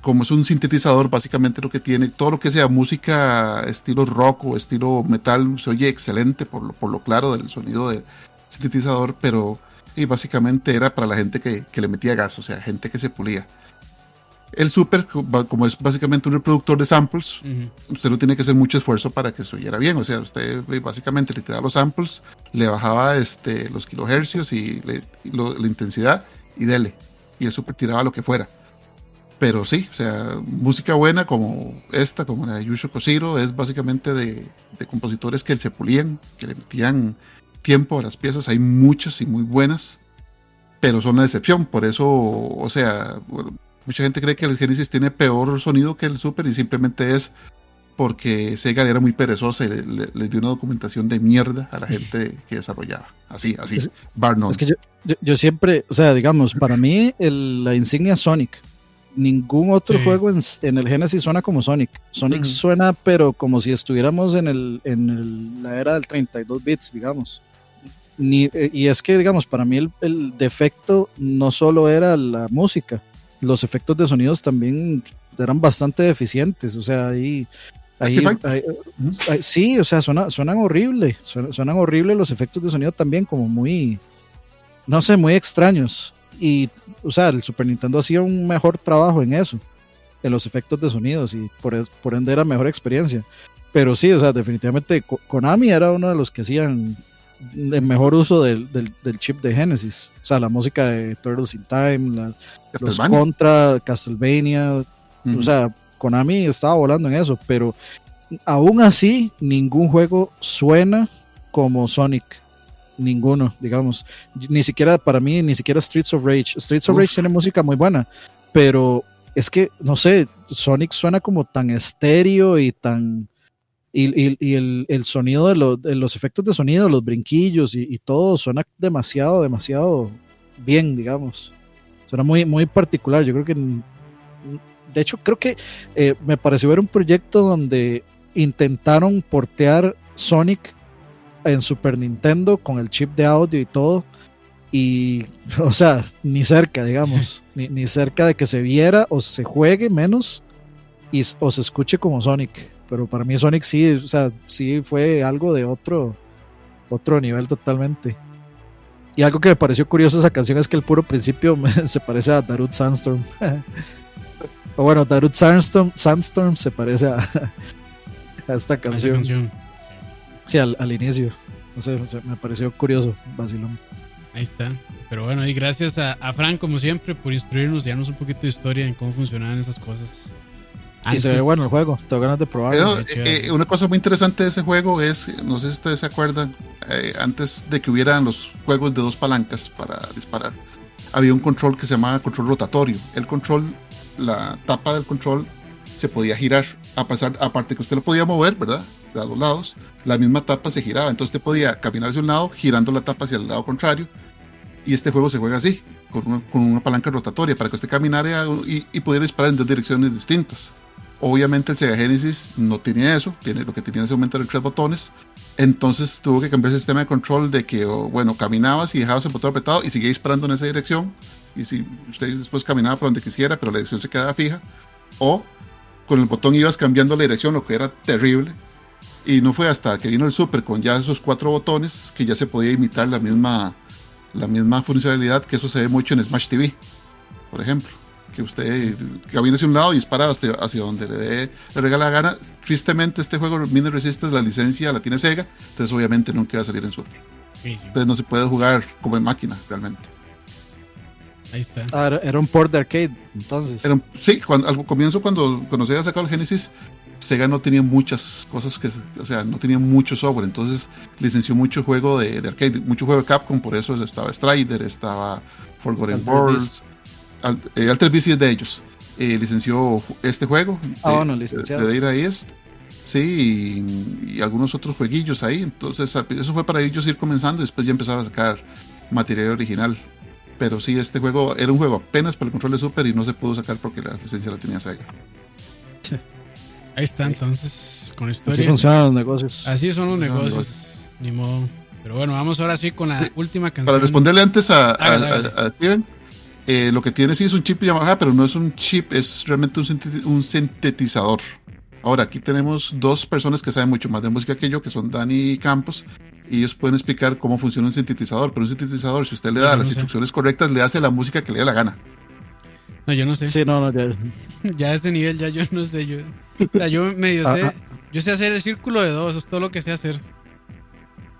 Como es un sintetizador, básicamente lo que tiene, todo lo que sea música estilo rock o estilo metal, se oye excelente por lo, por lo claro del sonido de sintetizador, pero y básicamente era para la gente que, que le metía gas, o sea, gente que se pulía. El Super, como es básicamente un reproductor de samples, usted no tiene que hacer mucho esfuerzo para que se oyera bien. O sea, usted básicamente le tiraba los samples, le bajaba este, los kilohercios y, la intensidad y dele. Y el Super tiraba lo que fuera. Pero sí, o sea, música buena como esta, como la de Yusho Koshiro, es básicamente de, de compositores que se pulían, que le metían tiempo a las piezas. Hay muchas y muy buenas, pero son una decepción. Por eso, o sea, Mucha gente cree que el Genesis tiene peor sonido que el Super y simplemente es porque Sega era muy perezosa y le, dio una documentación de mierda a la gente que desarrollaba. Así, así, es, Es que yo, siempre, o sea, digamos, para mí la insignia Sonic. Ningún otro juego en, el Genesis suena como Sonic. Sonic suena, pero como si estuviéramos en, el, en la era del 32 bits, digamos. Ni, eh, y es que, digamos, para mí el, el defecto no solo era la música, los efectos de sonidos también eran bastante deficientes, o sea, ahí... ahí, sí, o sea, suena, suenan horrible, suenan, horrible los efectos de sonido también, como muy, no sé, muy extraños. Y, o sea, el Super Nintendo hacía un mejor trabajo en eso, en los efectos de sonidos, y por, por ende era mejor experiencia. Pero sí, o sea, definitivamente Konami era uno de los que hacían el mejor uso del, del, chip de Genesis. O sea, la música de Turtles in Time, los Contra, Castlevania. O sea, Konami estaba volando en eso, pero aún así, ningún juego suena como Sonic. Ninguno, digamos. Ni siquiera, para mí, ni siquiera Streets of Rage. Streets of Rage tiene música muy buena, pero es que, no sé, Sonic suena como tan estéreo y tan y, el, sonido de, los efectos de sonido, los brinquillos y, todo suena demasiado, demasiado bien, digamos. Suena muy, muy particular. Yo creo que, de hecho, creo que eh, me pareció ver un proyecto donde intentaron portear Sonic en Super Nintendo con el chip de audio y todo. Y, o sea, ni cerca, digamos, ni, ni cerca de que se viera o se juegue menos y, o se escuche como Sonic pero para mí Sonic sí, o sea, sí fue algo de otro, otro nivel totalmente. Y algo que me pareció curioso esa canción es que el puro principio se parece a Darut Sandstorm. o bueno, Darut Sandstorm, Sandstorm se parece a, esta canción. Sí, al, inicio. No sé, me pareció curioso, vacilón. Ahí está. Pero bueno, y gracias a, a Frank, como siempre, por instruirnos y darnos un poquito de historia en cómo funcionaban esas cosas. Y se ve bueno el juego, tengo ganas de probarlo. Eh, eh, una cosa muy interesante de ese juego es, no sé si ustedes se acuerdan, eh, antes de que hubieran los juegos de dos palancas para disparar, había un control que se llamaba control rotatorio. El control, la tapa del control se podía girar, a pesar, aparte que usted lo podía mover, ¿verdad? De a los lados, la misma tapa se giraba, entonces usted podía caminar hacia un lado, girando la tapa hacia el lado contrario, Y este juego se juega así, con una, con una palanca rotatoria, para que usted caminara y, y, pudiera disparar en dos direcciones distintas. Obviamente el Sega Genesis no tenía eso, tiene, lo que tenía en ese momento eran tres botones. Entonces tuvo que cambiar el sistema de control de que, bueno, caminabas y dejabas el botón apretado y seguía disparando en esa dirección. Y si usted después caminaba por donde quisiera, pero la dirección se quedaba fija. O con el botón ibas cambiando la dirección, lo que era terrible. Y no fue hasta que vino el Super con ya esos cuatro botones que ya se podía imitar la misma, la misma funcionalidad, que eso se ve mucho en Smash TV, por ejemplo que usted camina hacia un lado y dispara hacia, hacia donde le, dé, le regala la gana. Tristemente, este juego Mini Resistance, la licencia la tiene Sega, entonces obviamente nunca va a salir en Super. Entonces no se puede jugar como en máquina, realmente. Ahí está. Ah, era un port de arcade, entonces. sí, cuando, al comienzo, cuando, cuando Sega sacó el Genesis, Sega no tenía muchas cosas que, o sea, no tenía mucho software, entonces licenció mucho juego de, de arcade, mucho juego de Capcom, por eso estaba Strider, estaba Forgotten Worlds, Alter Beast es de ellos. Eh, licenció este juego. Ah, de, bueno, licenciado. De, East. Sí, y, algunos otros jueguillos ahí. Entonces, eso fue para ellos ir comenzando y después ya empezar a sacar material original. Pero sí, este juego era un juego apenas para el control de Super y no se pudo sacar porque la licencia la tenía Sega. Ahí está, entonces, con historia. Así funcionan los negocios. Así son los negocios. Ni modo. Pero bueno, vamos ahora sí con la última canción. Para responderle antes a, a Steven, eh, lo que tiene sí es un chip Yamaha, pero no es un chip, es realmente un, sintetizador. Ahora, aquí tenemos dos personas que saben mucho más de música que yo, que son Dani Campos, y ellos pueden explicar cómo funciona un sintetizador. Pero un sintetizador, si usted le da las instrucciones correctas, le hace la música que le dé la gana. No, yo no sé. Sí, no, no, ya. ya a ese nivel, ya yo no sé. Yo, yo medio ah, sé. Ah. Yo sé hacer el círculo de dos, es todo lo que sé hacer.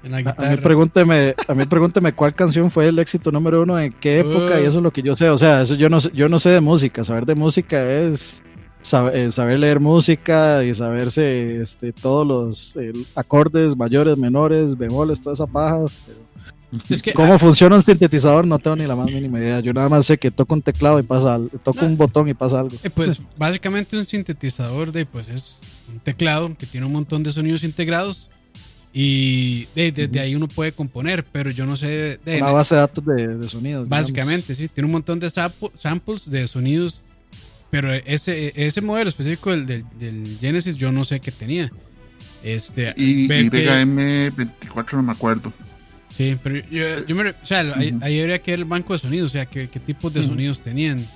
A, mí pregúnteme, a mí pregúnteme cuál canción fue el éxito número uno, en qué época, y uh. eso es lo que yo sé. O sea, eso yo no, yo no sé de música. Saber de música es eh, saber, leer música y saberse este, todos los acordes mayores, menores, bemoles, toda esa paja. es que, ¿Cómo funciona un sintetizador? No tengo ni la más mínima idea. Yo nada más sé que toco un teclado y pasa toco un botón y pasa algo. Eh, pues básicamente un sintetizador de pues es un teclado que tiene un montón de sonidos integrados y desde ahí uno puede componer, pero yo no sé. De, Una base de datos de, sonidos. Básicamente, sí. Tiene un montón de samples de sonidos, pero ese, ese modelo específico del, del, Genesis yo no sé qué tenía. Este, y YM24 no me acuerdo. Sí, pero yo, me, o sea, ahí, habría que ver el banco de sonidos, o sea, qué, qué tipos de sonidos tenían.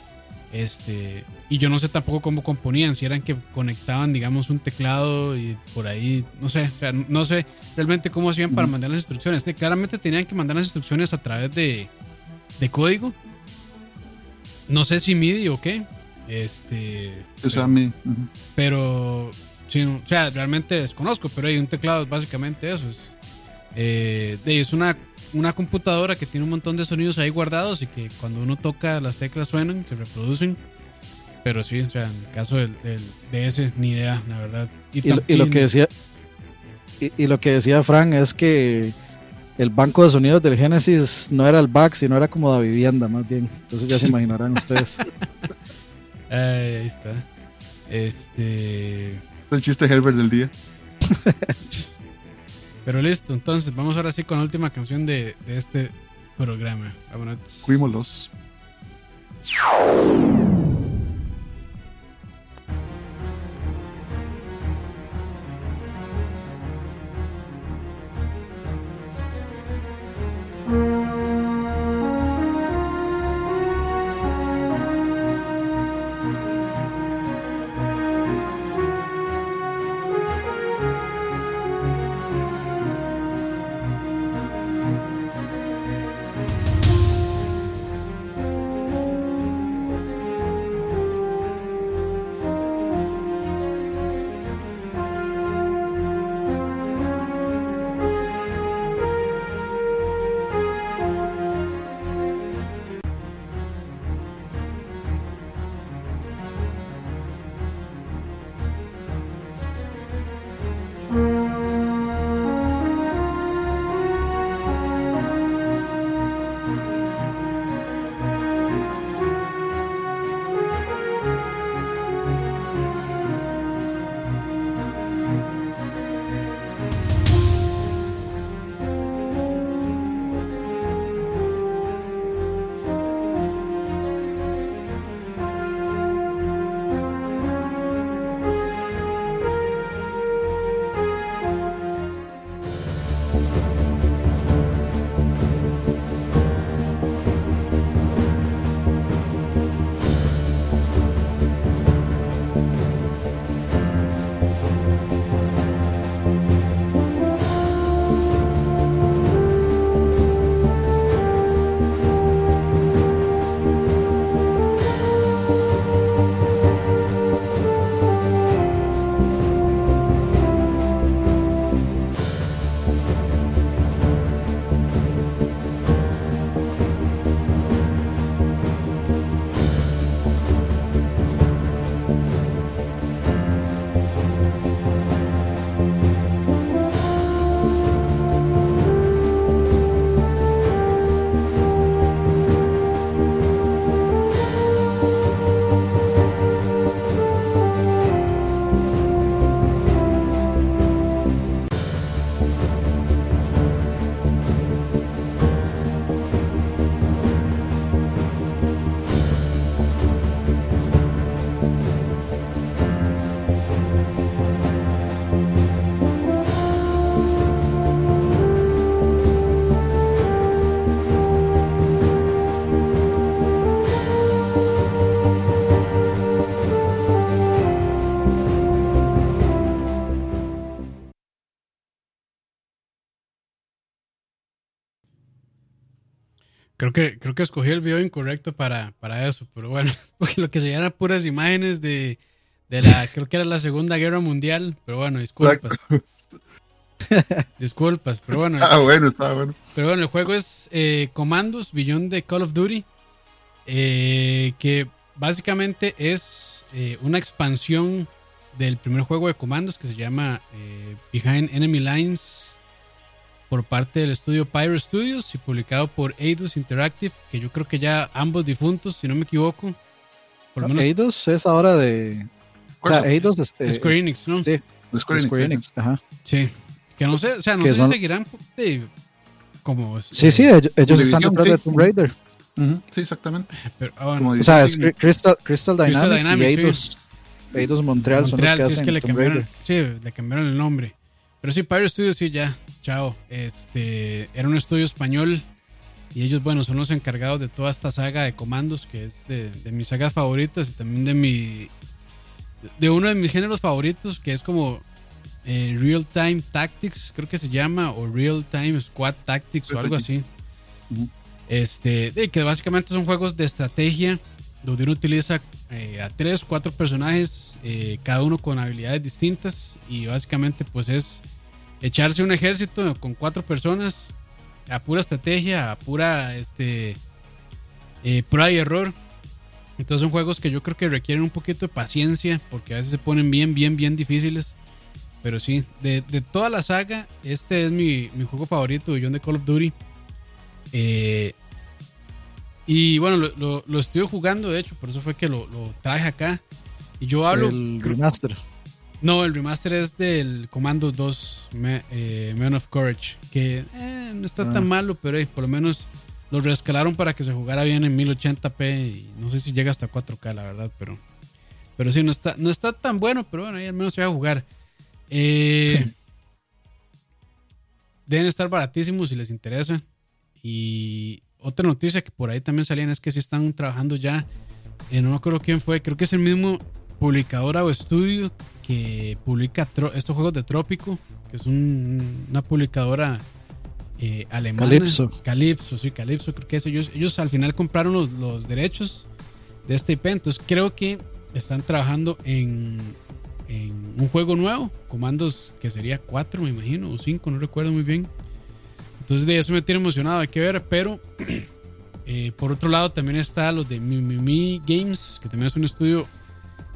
Este, y yo no sé tampoco cómo componían, si eran que conectaban, digamos, un teclado y por ahí, no sé, o sea, no sé realmente cómo hacían para mandar las instrucciones. claramente tenían que mandar las instrucciones a través de, de código. No sé si MIDI o qué. Este. Pero, MIDI. pero sí, o sea, realmente desconozco, pero hay un teclado es básicamente eso. Es, eh, es una una computadora que tiene un montón de sonidos ahí guardados y que cuando uno toca las teclas suenan, se reproducen. Pero sí, o sea, en el caso del, de ese, ni idea, la verdad. Y, lo que decía y, lo que decía Frank es que el banco de sonidos del Genesis no era el back, sino era como la vivienda, más bien. Entonces ya se imaginarán ustedes. ahí está. Este. Es el chiste Herbert del día. Pero listo, entonces vamos ahora sí con la última canción de, de este programa. Vámonos. Cuímolos. Que, creo que escogí el video incorrecto para, para eso, pero bueno, porque lo que se eran puras imágenes de, de la, creo que era la Segunda Guerra Mundial, pero bueno, disculpas. disculpas, pero bueno. Ah, bueno, estaba bueno. Pero bueno, el juego es eh, Comandos, Billón de Call of Duty, eh, que básicamente es eh, una expansión del primer juego de comandos que se llama eh, Behind Enemy Lines por parte del estudio Pyro Studios y publicado por Eidos Interactive, que yo creo que ya ambos difuntos, si no me equivoco. Por lo menos Eidos es ahora de... O sea, Eidos es, eh, Square Enix, ¿no? Sí, Square, Square Enix, ajá. Sí, que no sé, o sea, no sé si seguirán de, como... Sí, eh, sí, ellos, ellos están detrás de Tomb Raider. Uh -huh, sí, exactamente. Pero, ah, bueno, o sea, es Crystal, Crystal Dynamics, Crystal Dynamics y Eidos, sí. Eidos Montreal, son los que hacen es que le cambiaron, sí, le cambiaron el nombre. Pero sí, Pyro Studios, sí, ya, chao. Este, era un estudio español y ellos, bueno, son los encargados de toda esta saga de comandos, que es de, de mis sagas favoritas y también de mi, de uno de mis géneros favoritos, que es como eh, Real Time Tactics, creo que se llama, o Real Time Squad Tactics o algo así. Este, de que básicamente son juegos de estrategia donde uno utiliza eh, a tres, cuatro personajes, eh, cada uno con habilidades distintas y básicamente pues es echarse un ejército con cuatro personas a pura estrategia, a pura este, eh, prueba y error. Entonces son juegos que yo creo que requieren un poquito de paciencia porque a veces se ponen bien, bien, bien difíciles. Pero sí, de, de toda la saga, este es mi, mi juego favorito, Beyond de Call of Duty. Eh, y bueno, lo, lo, lo, estoy jugando, de hecho, por eso fue que lo, lo traje acá. Y yo hablo. El remaster. No, el remaster es del Commandos 2, Me, eh, Man of Courage. Que eh, no está ah. tan malo, pero eh, por lo menos lo reescalaron para que se jugara bien en 1080p. Y no sé si llega hasta 4K, la verdad, pero. Pero sí, no está, no está tan bueno, pero bueno, ahí al menos se va a jugar. Eh, deben estar baratísimos si les interesa. Y otra noticia que por ahí también salían es que sí están trabajando ya. Eh, no me acuerdo quién fue, creo que es el mismo publicadora o estudio que publica estos juegos de Trópico, que es un, una publicadora eh, alemana. Calypso. Calypso, sí, Calypso, creo que es. Ellos, ellos al final compraron los, los derechos de este IP, entonces creo que están trabajando en, en un juego nuevo, comandos que sería 4, me imagino, o 5, no recuerdo muy bien. Entonces de eso me tiene emocionado, hay que ver, pero eh, por otro lado también está los de Mimimi Games, que también es un estudio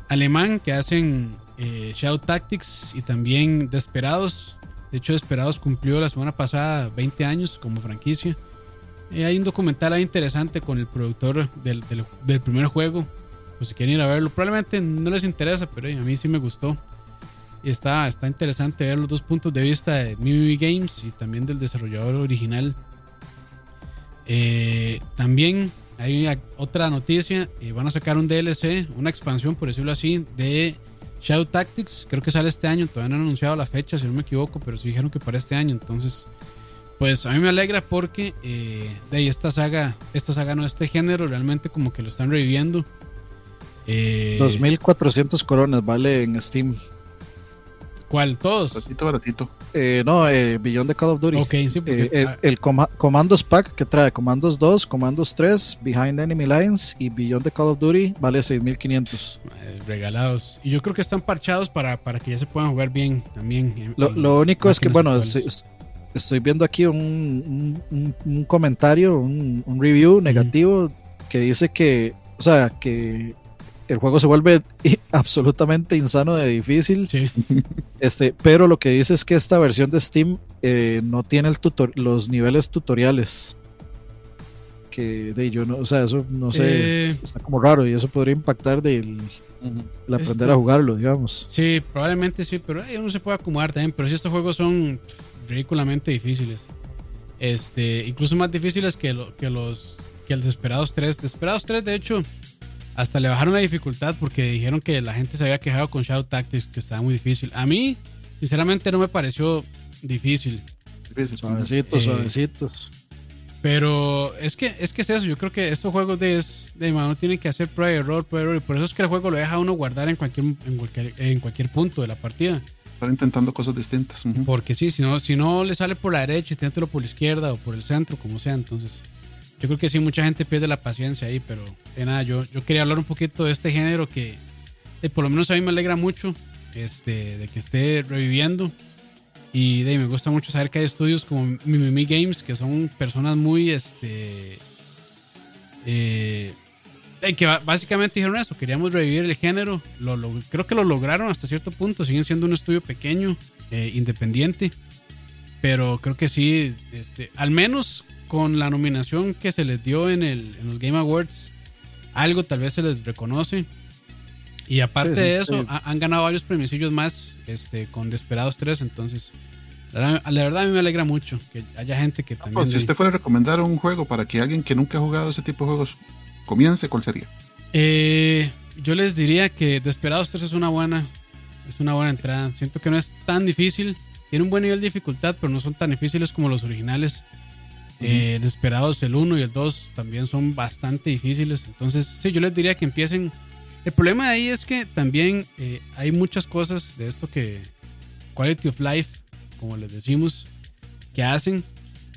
alemán que hacen eh, Shadow Tactics y también Desperados. De hecho, Desperados cumplió la semana pasada 20 años como franquicia. Eh, hay un documental ahí interesante con el productor del, del, primer juego. Pues si quieren ir a verlo, probablemente no les interesa, pero a mí sí me gustó. Y está, está interesante ver los dos puntos de vista de Mimimi Games y también del desarrollador original. Eh, también hay otra noticia, eh, van a sacar un DLC, una expansión por decirlo así, de Shadow Tactics, creo que sale este año, todavía no han anunciado la fecha si no me equivoco, pero sí dijeron que para este año, entonces pues a mí me alegra porque eh, de ahí esta saga, esta saga no este género, realmente como que lo están reviviendo. Eh, 2400 coronas vale en Steam. ¿Cuál? ¿Todos? Baratito, baratito. Eh, no, eh, Billón de Call of Duty. Ok, sí, porque, eh, el, el coma, Comandos Pack que trae Comandos 2, Comandos 3, Behind Enemy Lines y Billón de Call of Duty vale 6500. Eh, regalados. Y yo creo que están parchados para, para que ya se puedan jugar bien también. En, lo, lo, único es que, bueno, estoy, estoy, viendo aquí un, un, un comentario, un, review negativo uh -huh. que dice que, o sea, que el juego se vuelve absolutamente insano de difícil. Sí. Este, pero lo que dice es que esta versión de Steam eh, no tiene el tutor los niveles tutoriales. Que de yo no, o sea, eso no sé, eh, está como raro y eso podría impactar del el aprender este, a jugarlo, digamos. Sí, probablemente sí, pero uno se puede acomodar también. Pero si estos juegos son ridículamente difíciles. Este, incluso más difíciles que, lo, que los que el Desperados 3. Desperados 3, de hecho, hasta le bajaron la dificultad porque dijeron que la gente se había quejado con Shadow Tactics, que estaba muy difícil. A mí, sinceramente, no me pareció difícil. Suavecitos, eh, suavecitos. Pero es que, es que es eso. Yo creo que estos juegos de, de mano tienen que hacer prueba y error, prueba y error. Y por eso es que el juego lo deja a uno guardar en cualquier, en cualquier, en cualquier punto de la partida. Están intentando cosas distintas. Uh -huh. Porque sí, si no, si no le sale por la derecha, inténtelo por la izquierda o por el centro, como sea. Entonces, yo creo que sí, mucha gente pierde la paciencia ahí, pero de nada, yo, yo quería hablar un poquito de este género que eh, por lo menos a mí me alegra mucho este, de que esté reviviendo. Y de, me gusta mucho saber que hay estudios como Mimimi Games, que son personas muy, este, eh, que básicamente dijeron eso, queríamos revivir el género. Lo, creo que lo lograron hasta cierto punto, siguen siendo un estudio pequeño, eh, independiente. Pero creo que sí, este, al menos con la nominación que se les dio en, el, en los Game Awards, algo tal vez se les reconoce. Y aparte de eso, han ganado varios premios más este, con Desperados 3. Entonces, la, verdad a mí me alegra mucho que haya gente que también. Pues, si usted fuera a recomendar un juego para que alguien que nunca ha jugado ese tipo de juegos comience, ¿cuál sería? Eh, yo les diría que Desperados 3 es una buena, es una buena entrada. Siento que no es tan difícil. Tiene un buen nivel de dificultad, pero no son tan difíciles como los originales. Eh, Desperados el 1 y el 2 también son bastante difíciles. Entonces, sí, yo les diría que empiecen. El problema de ahí es que también eh, hay muchas cosas de esto que Quality of Life, como les decimos, que hacen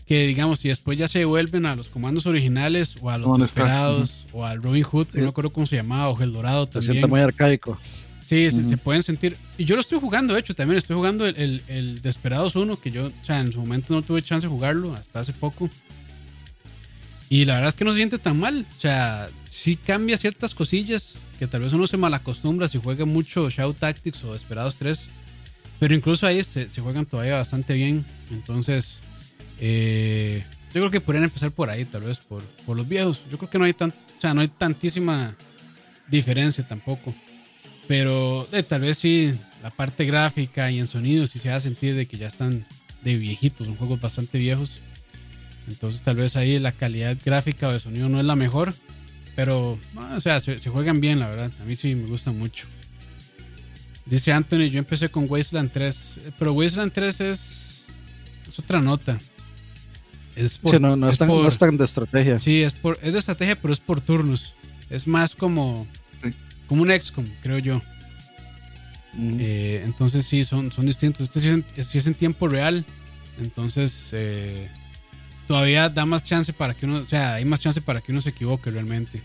que digamos, si después ya se vuelven a los comandos originales o a los Desperados o al Robin Hood, que no recuerdo cómo se llamaba, o El Dorado también. Se siente muy arcaico. Sí, se, pueden sentir. Y yo lo estoy jugando, de hecho, también estoy jugando el, el, el, Desperados 1, que yo, o sea, en su momento no tuve chance de jugarlo hasta hace poco. Y la verdad es que no se siente tan mal. O sea, sí cambia ciertas cosillas que tal vez uno se malacostumbra si juega mucho Shout Tactics o Desperados 3. Pero incluso ahí se, se juegan todavía bastante bien. Entonces, eh, yo creo que podrían empezar por ahí, tal vez, por, por los viejos. Yo creo que no hay tan, o sea, no hay tantísima diferencia tampoco. Pero eh, tal vez sí, la parte gráfica y en sonido sí se va a sentir de que ya están de viejitos, son juegos bastante viejos. Entonces tal vez ahí la calidad gráfica o de sonido no es la mejor. Pero, o sea, se, se, juegan bien, la verdad. A mí sí me gustan mucho. Dice Anthony, yo empecé con Wasteland 3. Pero Wasteland 3 es, es otra nota. Es no, es, tan, de estrategia. Sí, es, por, es de estrategia, pero es por turnos. Es más como, como un XCOM, creo yo. Eh, entonces sí, son, son distintos. Este sí es, en, tiempo real. Entonces eh, todavía da más chance para que uno, o sea, hay más chance para que uno se equivoque realmente.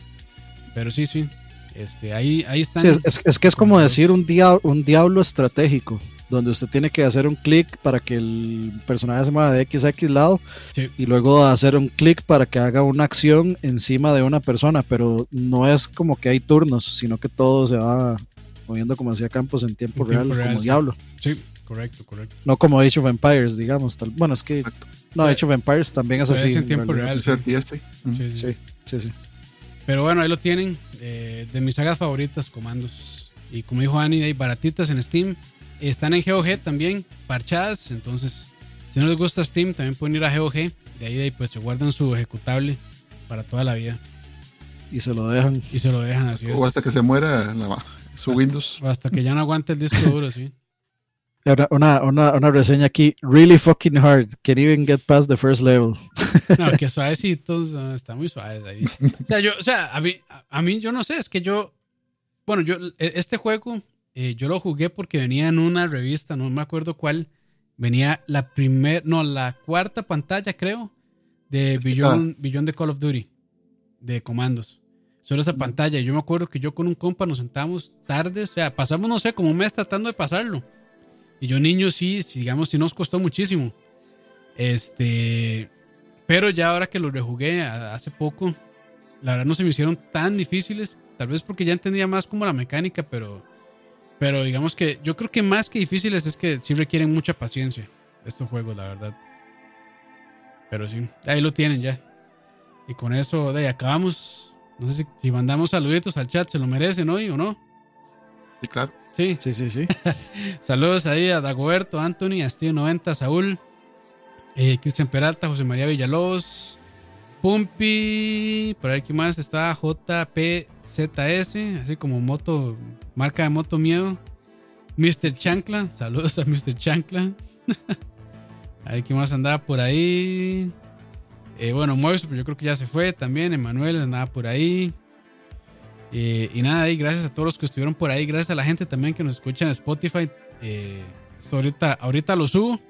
Pero sí, sí. Este, ahí, ahí están. es, que es como decir un, un diablo estratégico donde usted tiene que hacer un clic para que el personaje se mueva de X a X lado y luego hacer un clic para que haga una acción encima de una persona, pero no es como que hay turnos, sino que todo se va moviendo como hacía Campos en tiempo, real, como Diablo. Sí, correcto, correcto. No como Age of Empires, digamos. Tal, bueno, es que no, Age of Empires también es así. en tiempo real. Sí. Sí, sí, sí, Pero bueno, ahí lo tienen. Eh, de mis sagas favoritas, comandos. Y como dijo Annie, hay baratitas en Steam. Están en GOG también, parchadas. Entonces, si no les gusta Steam, también pueden ir a GOG. De ahí, de ahí pues se guardan su ejecutable para toda la vida. Y se lo dejan. Y se lo dejan así. O hasta que se muera su Windows. O hasta que ya no aguante el disco duro, sí. Una, una, una, reseña aquí, really fucking hard, can't even get past the first level. No, que suavecitos, está muy suaves ahí. O sea, yo, o sea, a mí, a mí, yo no sé, es que yo, bueno, yo, e, este juego, eh, yo lo jugué porque venía en una revista, no me acuerdo cuál. Venía la primer, no, la cuarta pantalla, creo, de ah. de Call of Duty, de comandos. Solo esa pantalla. Y yo me acuerdo que yo con un compa nos sentamos tardes, o sea, pasamos, no sé, como un mes tratando de pasarlo. Y yo, niño, sí, digamos, sí nos costó muchísimo. Este, pero ya ahora que lo rejugué hace poco, la verdad no se me hicieron tan difíciles. Tal vez porque ya entendía más como la mecánica, pero pero digamos que yo creo que más que difíciles es que sí requieren mucha paciencia estos juegos, la verdad. Pero sí, ahí lo tienen ya. Y con eso, de ahí acabamos. No sé si, mandamos saluditos al chat, ¿se lo merecen hoy o no? Sí, claro. Sí, sí, sí. sí. Saludos ahí a Dagoberto, Anthony, a Steve 90, Saúl, eh, Cristian Peralta, José María Villalobos, Pumpi, por ahí que más está JPZS, así como moto, marca de moto miedo. Mr. Chancla, saludos a Mr. Chancla. a ver quién más andaba por ahí. Eh, bueno, Moix, yo creo que ya se fue también. Emanuel andaba por ahí. Eh, y nada, ahí gracias a todos los que estuvieron por ahí. Gracias a la gente también que nos escucha en Spotify. Eh, esto ahorita, ahorita lo subo.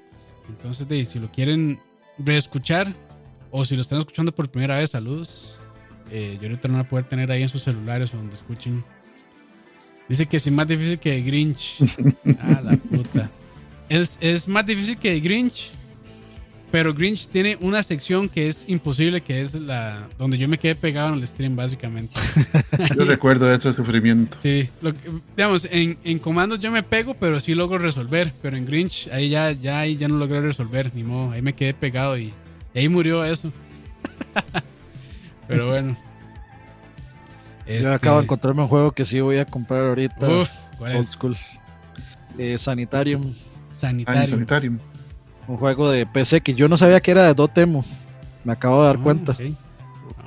Entonces, si lo quieren reescuchar, O si lo están escuchando por primera vez, saludos. Eh, yo ahorita no van a poder tener ahí en sus celulares o donde escuchen. Dice que es más difícil que Grinch. ah, la puta. Es, es más difícil que Grinch. Pero Grinch tiene una sección que es imposible, que es la donde yo me quedé pegado en el stream, básicamente. Yo recuerdo ese sufrimiento. Sí, lo que- digamos, en, en comandos yo me pego, pero sí logro resolver. Pero en Grinch, ahí ya, ya, ahí ya no logré resolver, ni modo. Ahí me quedé pegado y, y ahí murió eso. pero bueno. Yo Este, acabo de encontrarme un juego que sí voy a comprar ahorita. Uf, ¿cuál old es? school. Eh, Sanitarium. Ah, en Sanitario. sanitario. Un juego de PC que yo no sabía que era de Dotemu. Me acabo de dar Ah, cuenta. ok. Vamos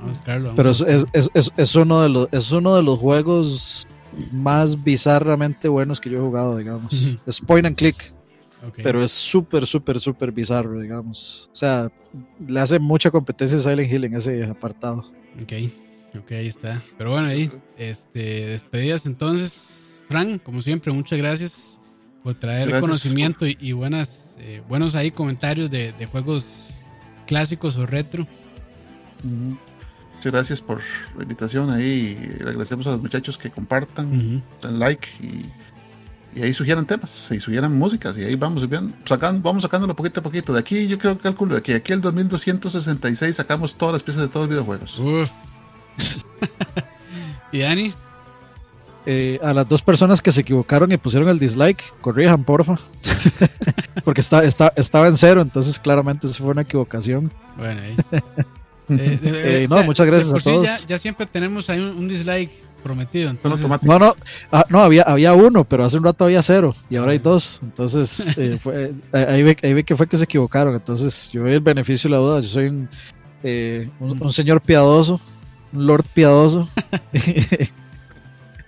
a buscarlo. vamos Pero es, es, es, es- uno de los, es uno de los juegos más bizarramente buenos que yo he jugado, digamos. Ujú. Es point and click, pero es súper, súper, súper bizarro, digamos. O sea, le hace mucha competencia a Silent Hill en ese apartado. Ok, ok, ahí está. Pero bueno, ahí, este, despedidas entonces. Frank, como siempre, muchas gracias por traer Gracias. conocimiento y, y buenas, eh, buenos ahí comentarios de, de juegos clásicos o retro. Muchas gracias por la invitación ahí. Le agradecemos a los muchachos que compartan, Ujú. den like y, y ahí sugieran temas, y sugieran músicas. Y ahí vamos viendo, sacando, vamos sacándolo poquito a poquito. De aquí yo creo que calculo de que aquí al 2266 sacamos todas las piezas de todos los videojuegos. Uf. y Dani, Eh, a las dos personas que se equivocaron y pusieron el dislike, corrijan, porfa. Porque está, está, estaba en cero, entonces claramente eso fue una equivocación. bueno, ahí. Eh, de- Eh, no, muchas gracias a sí todos. Ya, ya siempre tenemos ahí un, un dislike prometido. Entonces. No, no, ah, no había, había uno, pero hace un rato había cero y ahora hay dos. Entonces, eh, fue, eh, ahí, ve, ahí ve que fue que se equivocaron. Entonces, yo el beneficio de la duda. Yo soy un, eh, un, un señor piadoso, un lord piadoso.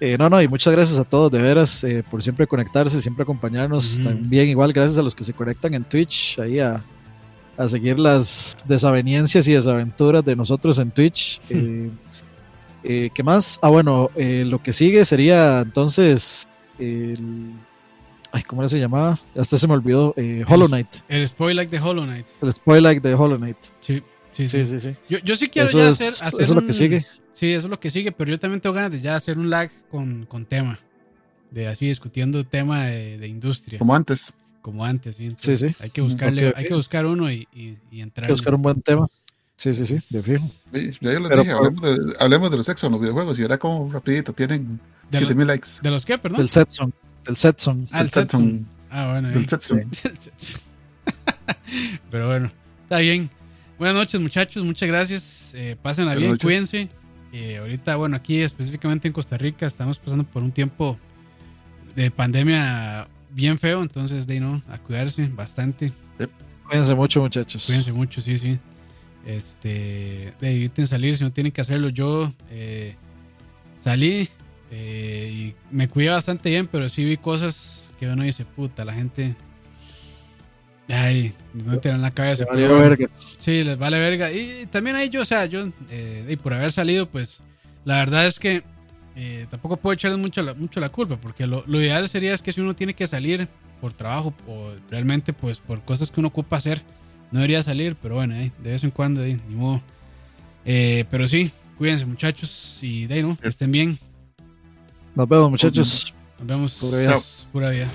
Eh, no, no, y muchas gracias a todos, de veras, eh, por siempre conectarse, siempre acompañarnos. También, igual, gracias a los que se conectan en Twitch, ahí a, a seguir las desavenencias y desaventuras de nosotros en Twitch. Eh, eh, ¿Qué más? Ah, bueno, eh, lo que sigue sería entonces el. Ay, ¿cómo se llamaba? Hasta se me olvidó. eh, Hollow Knight. el spoiler de Hollow Knight. El spoiler de Hollow Knight. Sí, sí, sí. Sí, sí, sí. Yo, yo sí quiero Eso ya es, hacer, eso hacer es lo un- que sigue. Sí, eso es lo que sigue, pero yo también tengo ganas de ya hacer un lag con, con tema. De así discutiendo tema de, de industria, como, Como antes. antes. ¿sí? Entonces, Sí, sí. Hay que buscarle, hay que buscar uno y, y, y Hay entrar. que buscar un buen tema. Sí, sí, sí, de fijo. Sí, ya yo les Pero dije, hablemos de, hablemos de los sexos en los videojuegos y verá cómo rapidito tienen De 7000 likes. ¿De los qué, perdón? Del set song. Del set song. ah, el del Setson. Setson. Ah, bueno. Del. Setson. Pero bueno, está bien. Buenas noches, muchachos. Muchas gracias. Eh, pásenla Buenas bien, noches. cuídense. Eh, ahorita, bueno, aquí específicamente en Costa Rica estamos pasando por un tiempo de pandemia bien feo. Entonces, de ahí, no, a cuidarse bastante. Cuídense mucho, muchachos. Cuídense mucho, sí, sí. Este, de eviten salir si no tienen que hacerlo. Yo eh, salí eh, y me cuidé bastante bien, pero sí vi cosas que uno dice, puta, la gente. Ay, no tienen la cabeza. Pero valió bueno. verga. Sí, les vale verga. Y también ahí yo, o sea, yo, eh, y por haber salido, pues la verdad es que eh, tampoco puedo echarles mucho la, mucho la culpa, porque lo, lo ideal sería es que si uno tiene que salir por trabajo o realmente pues por cosas que uno ocupa hacer, no debería salir, pero bueno, eh, de vez en cuando, eh, ni modo. Eh, pero sí, cuídense muchachos y de ahí no, que estén bien. Nos vemos, muchachos. Nos vemos. Pura vida. Pura vida.